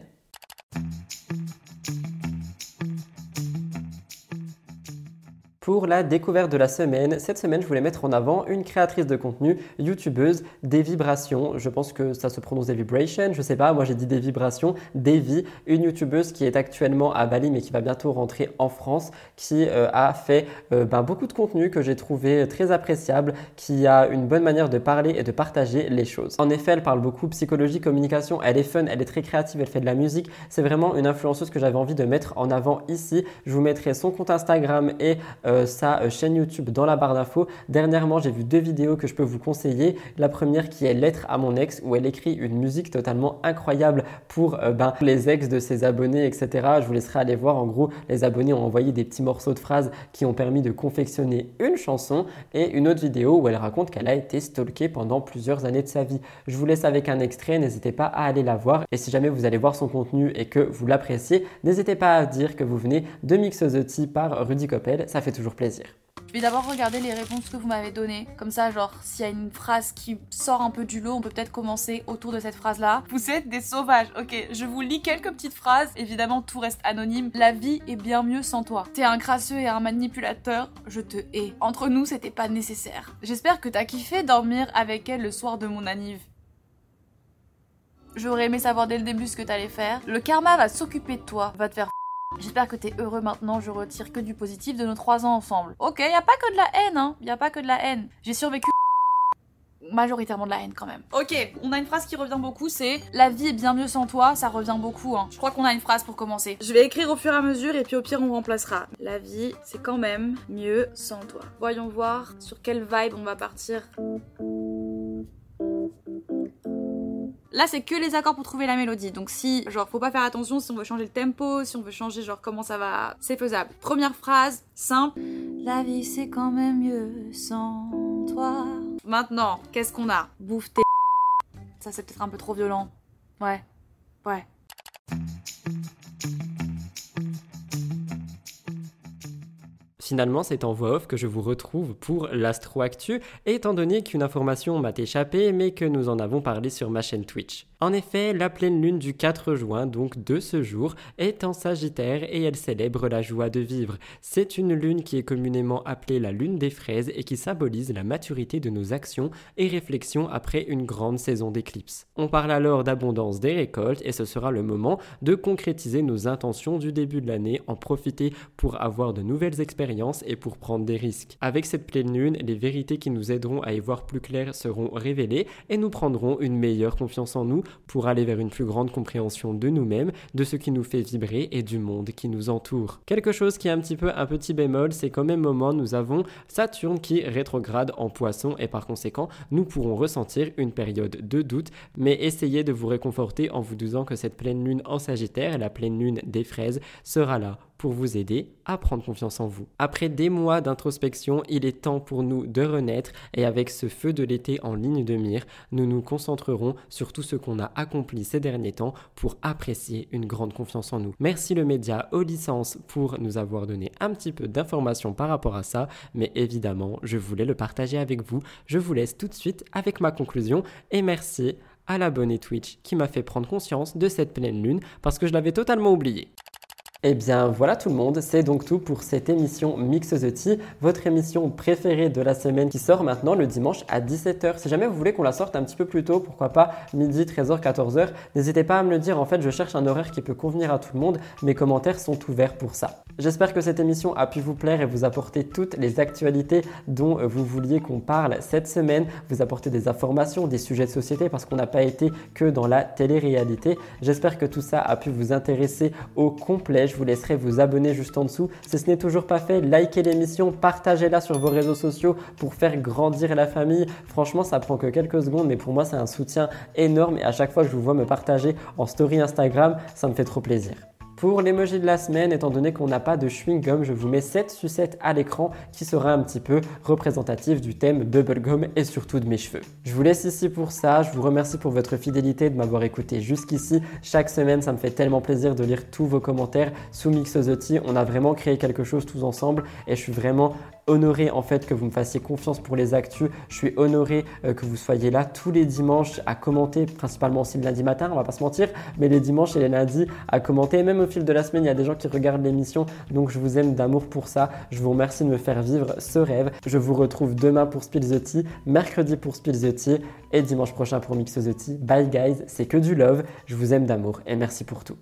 Speaker 1: Pour la découverte de la semaine, cette semaine, je voulais mettre en avant une créatrice de contenu, youtubeuse, des vibrations. Je pense que ça se prononce des vibrations, je sais pas, moi j'ai dit des vibrations, Devi, une youtubeuse qui est actuellement à Bali mais qui va bientôt rentrer en France, qui euh, a fait euh, ben, beaucoup de contenu que j'ai trouvé très appréciable, qui a une bonne manière de parler et de partager les choses. En effet, elle parle beaucoup psychologie, communication, elle est fun, elle est très créative, elle fait de la musique. C'est vraiment une influenceuse que j'avais envie de mettre en avant ici. Je vous mettrai son compte Instagram et euh, sa chaîne YouTube dans la barre d'infos. Dernièrement, j'ai vu deux vidéos que je peux vous conseiller. La première qui est Lettre à mon ex où elle écrit une musique totalement incroyable pour ben, les ex de ses abonnés, etc. Je vous laisserai aller voir. En gros, les abonnés ont envoyé des petits morceaux de phrases qui ont permis de confectionner une chanson et une autre vidéo où elle raconte qu'elle a été stalkée pendant plusieurs années de sa vie. Je vous laisse avec un extrait, n'hésitez pas à aller la voir. Et si jamais vous allez voir son contenu et que vous l'appréciez, n'hésitez pas à dire que vous venez de Mix the par Rudy Coppel, ça fait toujours plaisir.
Speaker 25: Je vais d'abord regarder les réponses que vous m'avez données. Comme ça, genre, s'il y a une phrase qui sort un peu du lot, on peut peut-être commencer autour de cette phrase-là. Vous êtes des sauvages. Ok, je vous lis quelques petites phrases. Évidemment, tout reste anonyme. La vie est bien mieux sans toi. T'es un crasseux et un manipulateur. Je te hais. Entre nous, c'était pas nécessaire. J'espère que t'as kiffé dormir avec elle le soir de mon anniv. J'aurais aimé savoir dès le début ce que t'allais faire. Le karma va s'occuper de toi, va te faire J'espère que t'es heureux maintenant, je retire que du positif de nos trois ans ensemble. Ok, y a pas que de la haine, hein. Y a pas que de la haine. J'ai survécu majoritairement de la haine quand même. Ok, on a une phrase qui revient beaucoup, c'est La vie est bien mieux sans toi, ça revient beaucoup. Hein. Je crois qu'on a une phrase pour commencer. Je vais écrire au fur et à mesure et puis au pire on remplacera. La vie, c'est quand même mieux sans toi. Voyons voir sur quelle vibe on va partir. Là, c'est que les accords pour trouver la mélodie. Donc si, genre, faut pas faire attention si on veut changer le tempo, si on veut changer, genre, comment ça va, c'est faisable. Première phrase, simple. La vie, c'est quand même mieux sans toi. Maintenant, qu'est-ce qu'on a? Bouffe tes... Ça, c'est peut-être un peu trop violent. Ouais. Ouais.
Speaker 1: Finalement, c'est en voix off que je vous retrouve pour l'Astro Actu, étant donné qu'une information m'a échappé, mais que nous en avons parlé sur ma chaîne Twitch. En effet, la pleine lune du 4 juin, donc de ce jour, est en Sagittaire et elle célèbre la joie de vivre. C'est une lune qui est communément appelée la lune des fraises et qui symbolise la maturité de nos actions et réflexions après une grande saison d'éclipse. On parle alors d'abondance des récoltes et ce sera le moment de concrétiser nos intentions du début de l'année, en profiter pour avoir de nouvelles expériences et pour prendre des risques. Avec cette pleine lune, les vérités qui nous aideront à y voir plus clair seront révélées et nous prendrons une meilleure confiance en nous pour aller vers une plus grande compréhension de nous-mêmes, de ce qui nous fait vibrer et du monde qui nous entoure. Quelque chose qui est un petit peu un petit bémol, c'est qu'au même moment, nous avons Saturne qui rétrograde en poisson et par conséquent, nous pourrons ressentir une période de doute, mais essayez de vous réconforter en vous disant que cette pleine lune en Sagittaire, la pleine lune des fraises, sera là pour vous aider à prendre confiance en vous. Après des mois d'introspection, il est temps pour nous de renaître et avec ce feu de l'été en ligne de mire, nous nous concentrerons sur tout ce qu'on a accompli ces derniers temps pour apprécier une grande confiance en nous. Merci le média aux licences pour nous avoir donné un petit peu d'informations par rapport à ça, mais évidemment, je voulais le partager avec vous. Je vous laisse tout de suite avec ma conclusion et merci à l'abonné Twitch qui m'a fait prendre conscience de cette pleine lune parce que je l'avais totalement oublié. Eh bien voilà tout le monde, c'est donc tout pour cette émission Mix the Tea, votre émission préférée de la semaine qui sort maintenant le dimanche à 17h. Si jamais vous voulez qu'on la sorte un petit peu plus tôt, pourquoi pas midi, 13h, 14h, n'hésitez pas à me le dire. En fait, je cherche un horaire qui peut convenir à tout le monde. Mes commentaires sont ouverts pour ça. J'espère que cette émission a pu vous plaire et vous apporter toutes les actualités dont vous vouliez qu'on parle cette semaine, vous apporter des informations, des sujets de société parce qu'on n'a pas été que dans la télé-réalité. J'espère que tout ça a pu vous intéresser au complet vous laisserai vous abonner juste en dessous. Si ce n'est toujours pas fait, likez l'émission, partagez-la sur vos réseaux sociaux pour faire grandir la famille. Franchement, ça prend que quelques secondes, mais pour moi, c'est un soutien énorme et à chaque fois que je vous vois me partager en story Instagram, ça me fait trop plaisir. Pour l'emoji de la semaine, étant donné qu'on n'a pas de chewing-gum, je vous mets 7 sucettes à l'écran qui sera un petit peu représentatif du thème bubblegum et surtout de mes cheveux. Je vous laisse ici pour ça. Je vous remercie pour votre fidélité de m'avoir écouté jusqu'ici. Chaque semaine, ça me fait tellement plaisir de lire tous vos commentaires sous Mixosity. On a vraiment créé quelque chose tous ensemble et je suis vraiment honoré en fait que vous me fassiez confiance pour les actus. Je suis honoré euh, que vous soyez là tous les dimanches à commenter, principalement aussi le lundi matin, on va pas se mentir, mais les dimanches et les lundis à commenter. Même au fil de la semaine, il y a des gens qui regardent l'émission, donc je vous aime d'amour pour ça. Je vous remercie de me faire vivre ce rêve. Je vous retrouve demain pour Spill the Tea, mercredi pour Spill the Tea et dimanche prochain pour Mix the Tea. Bye guys, c'est que du love. Je vous aime d'amour et merci pour tout.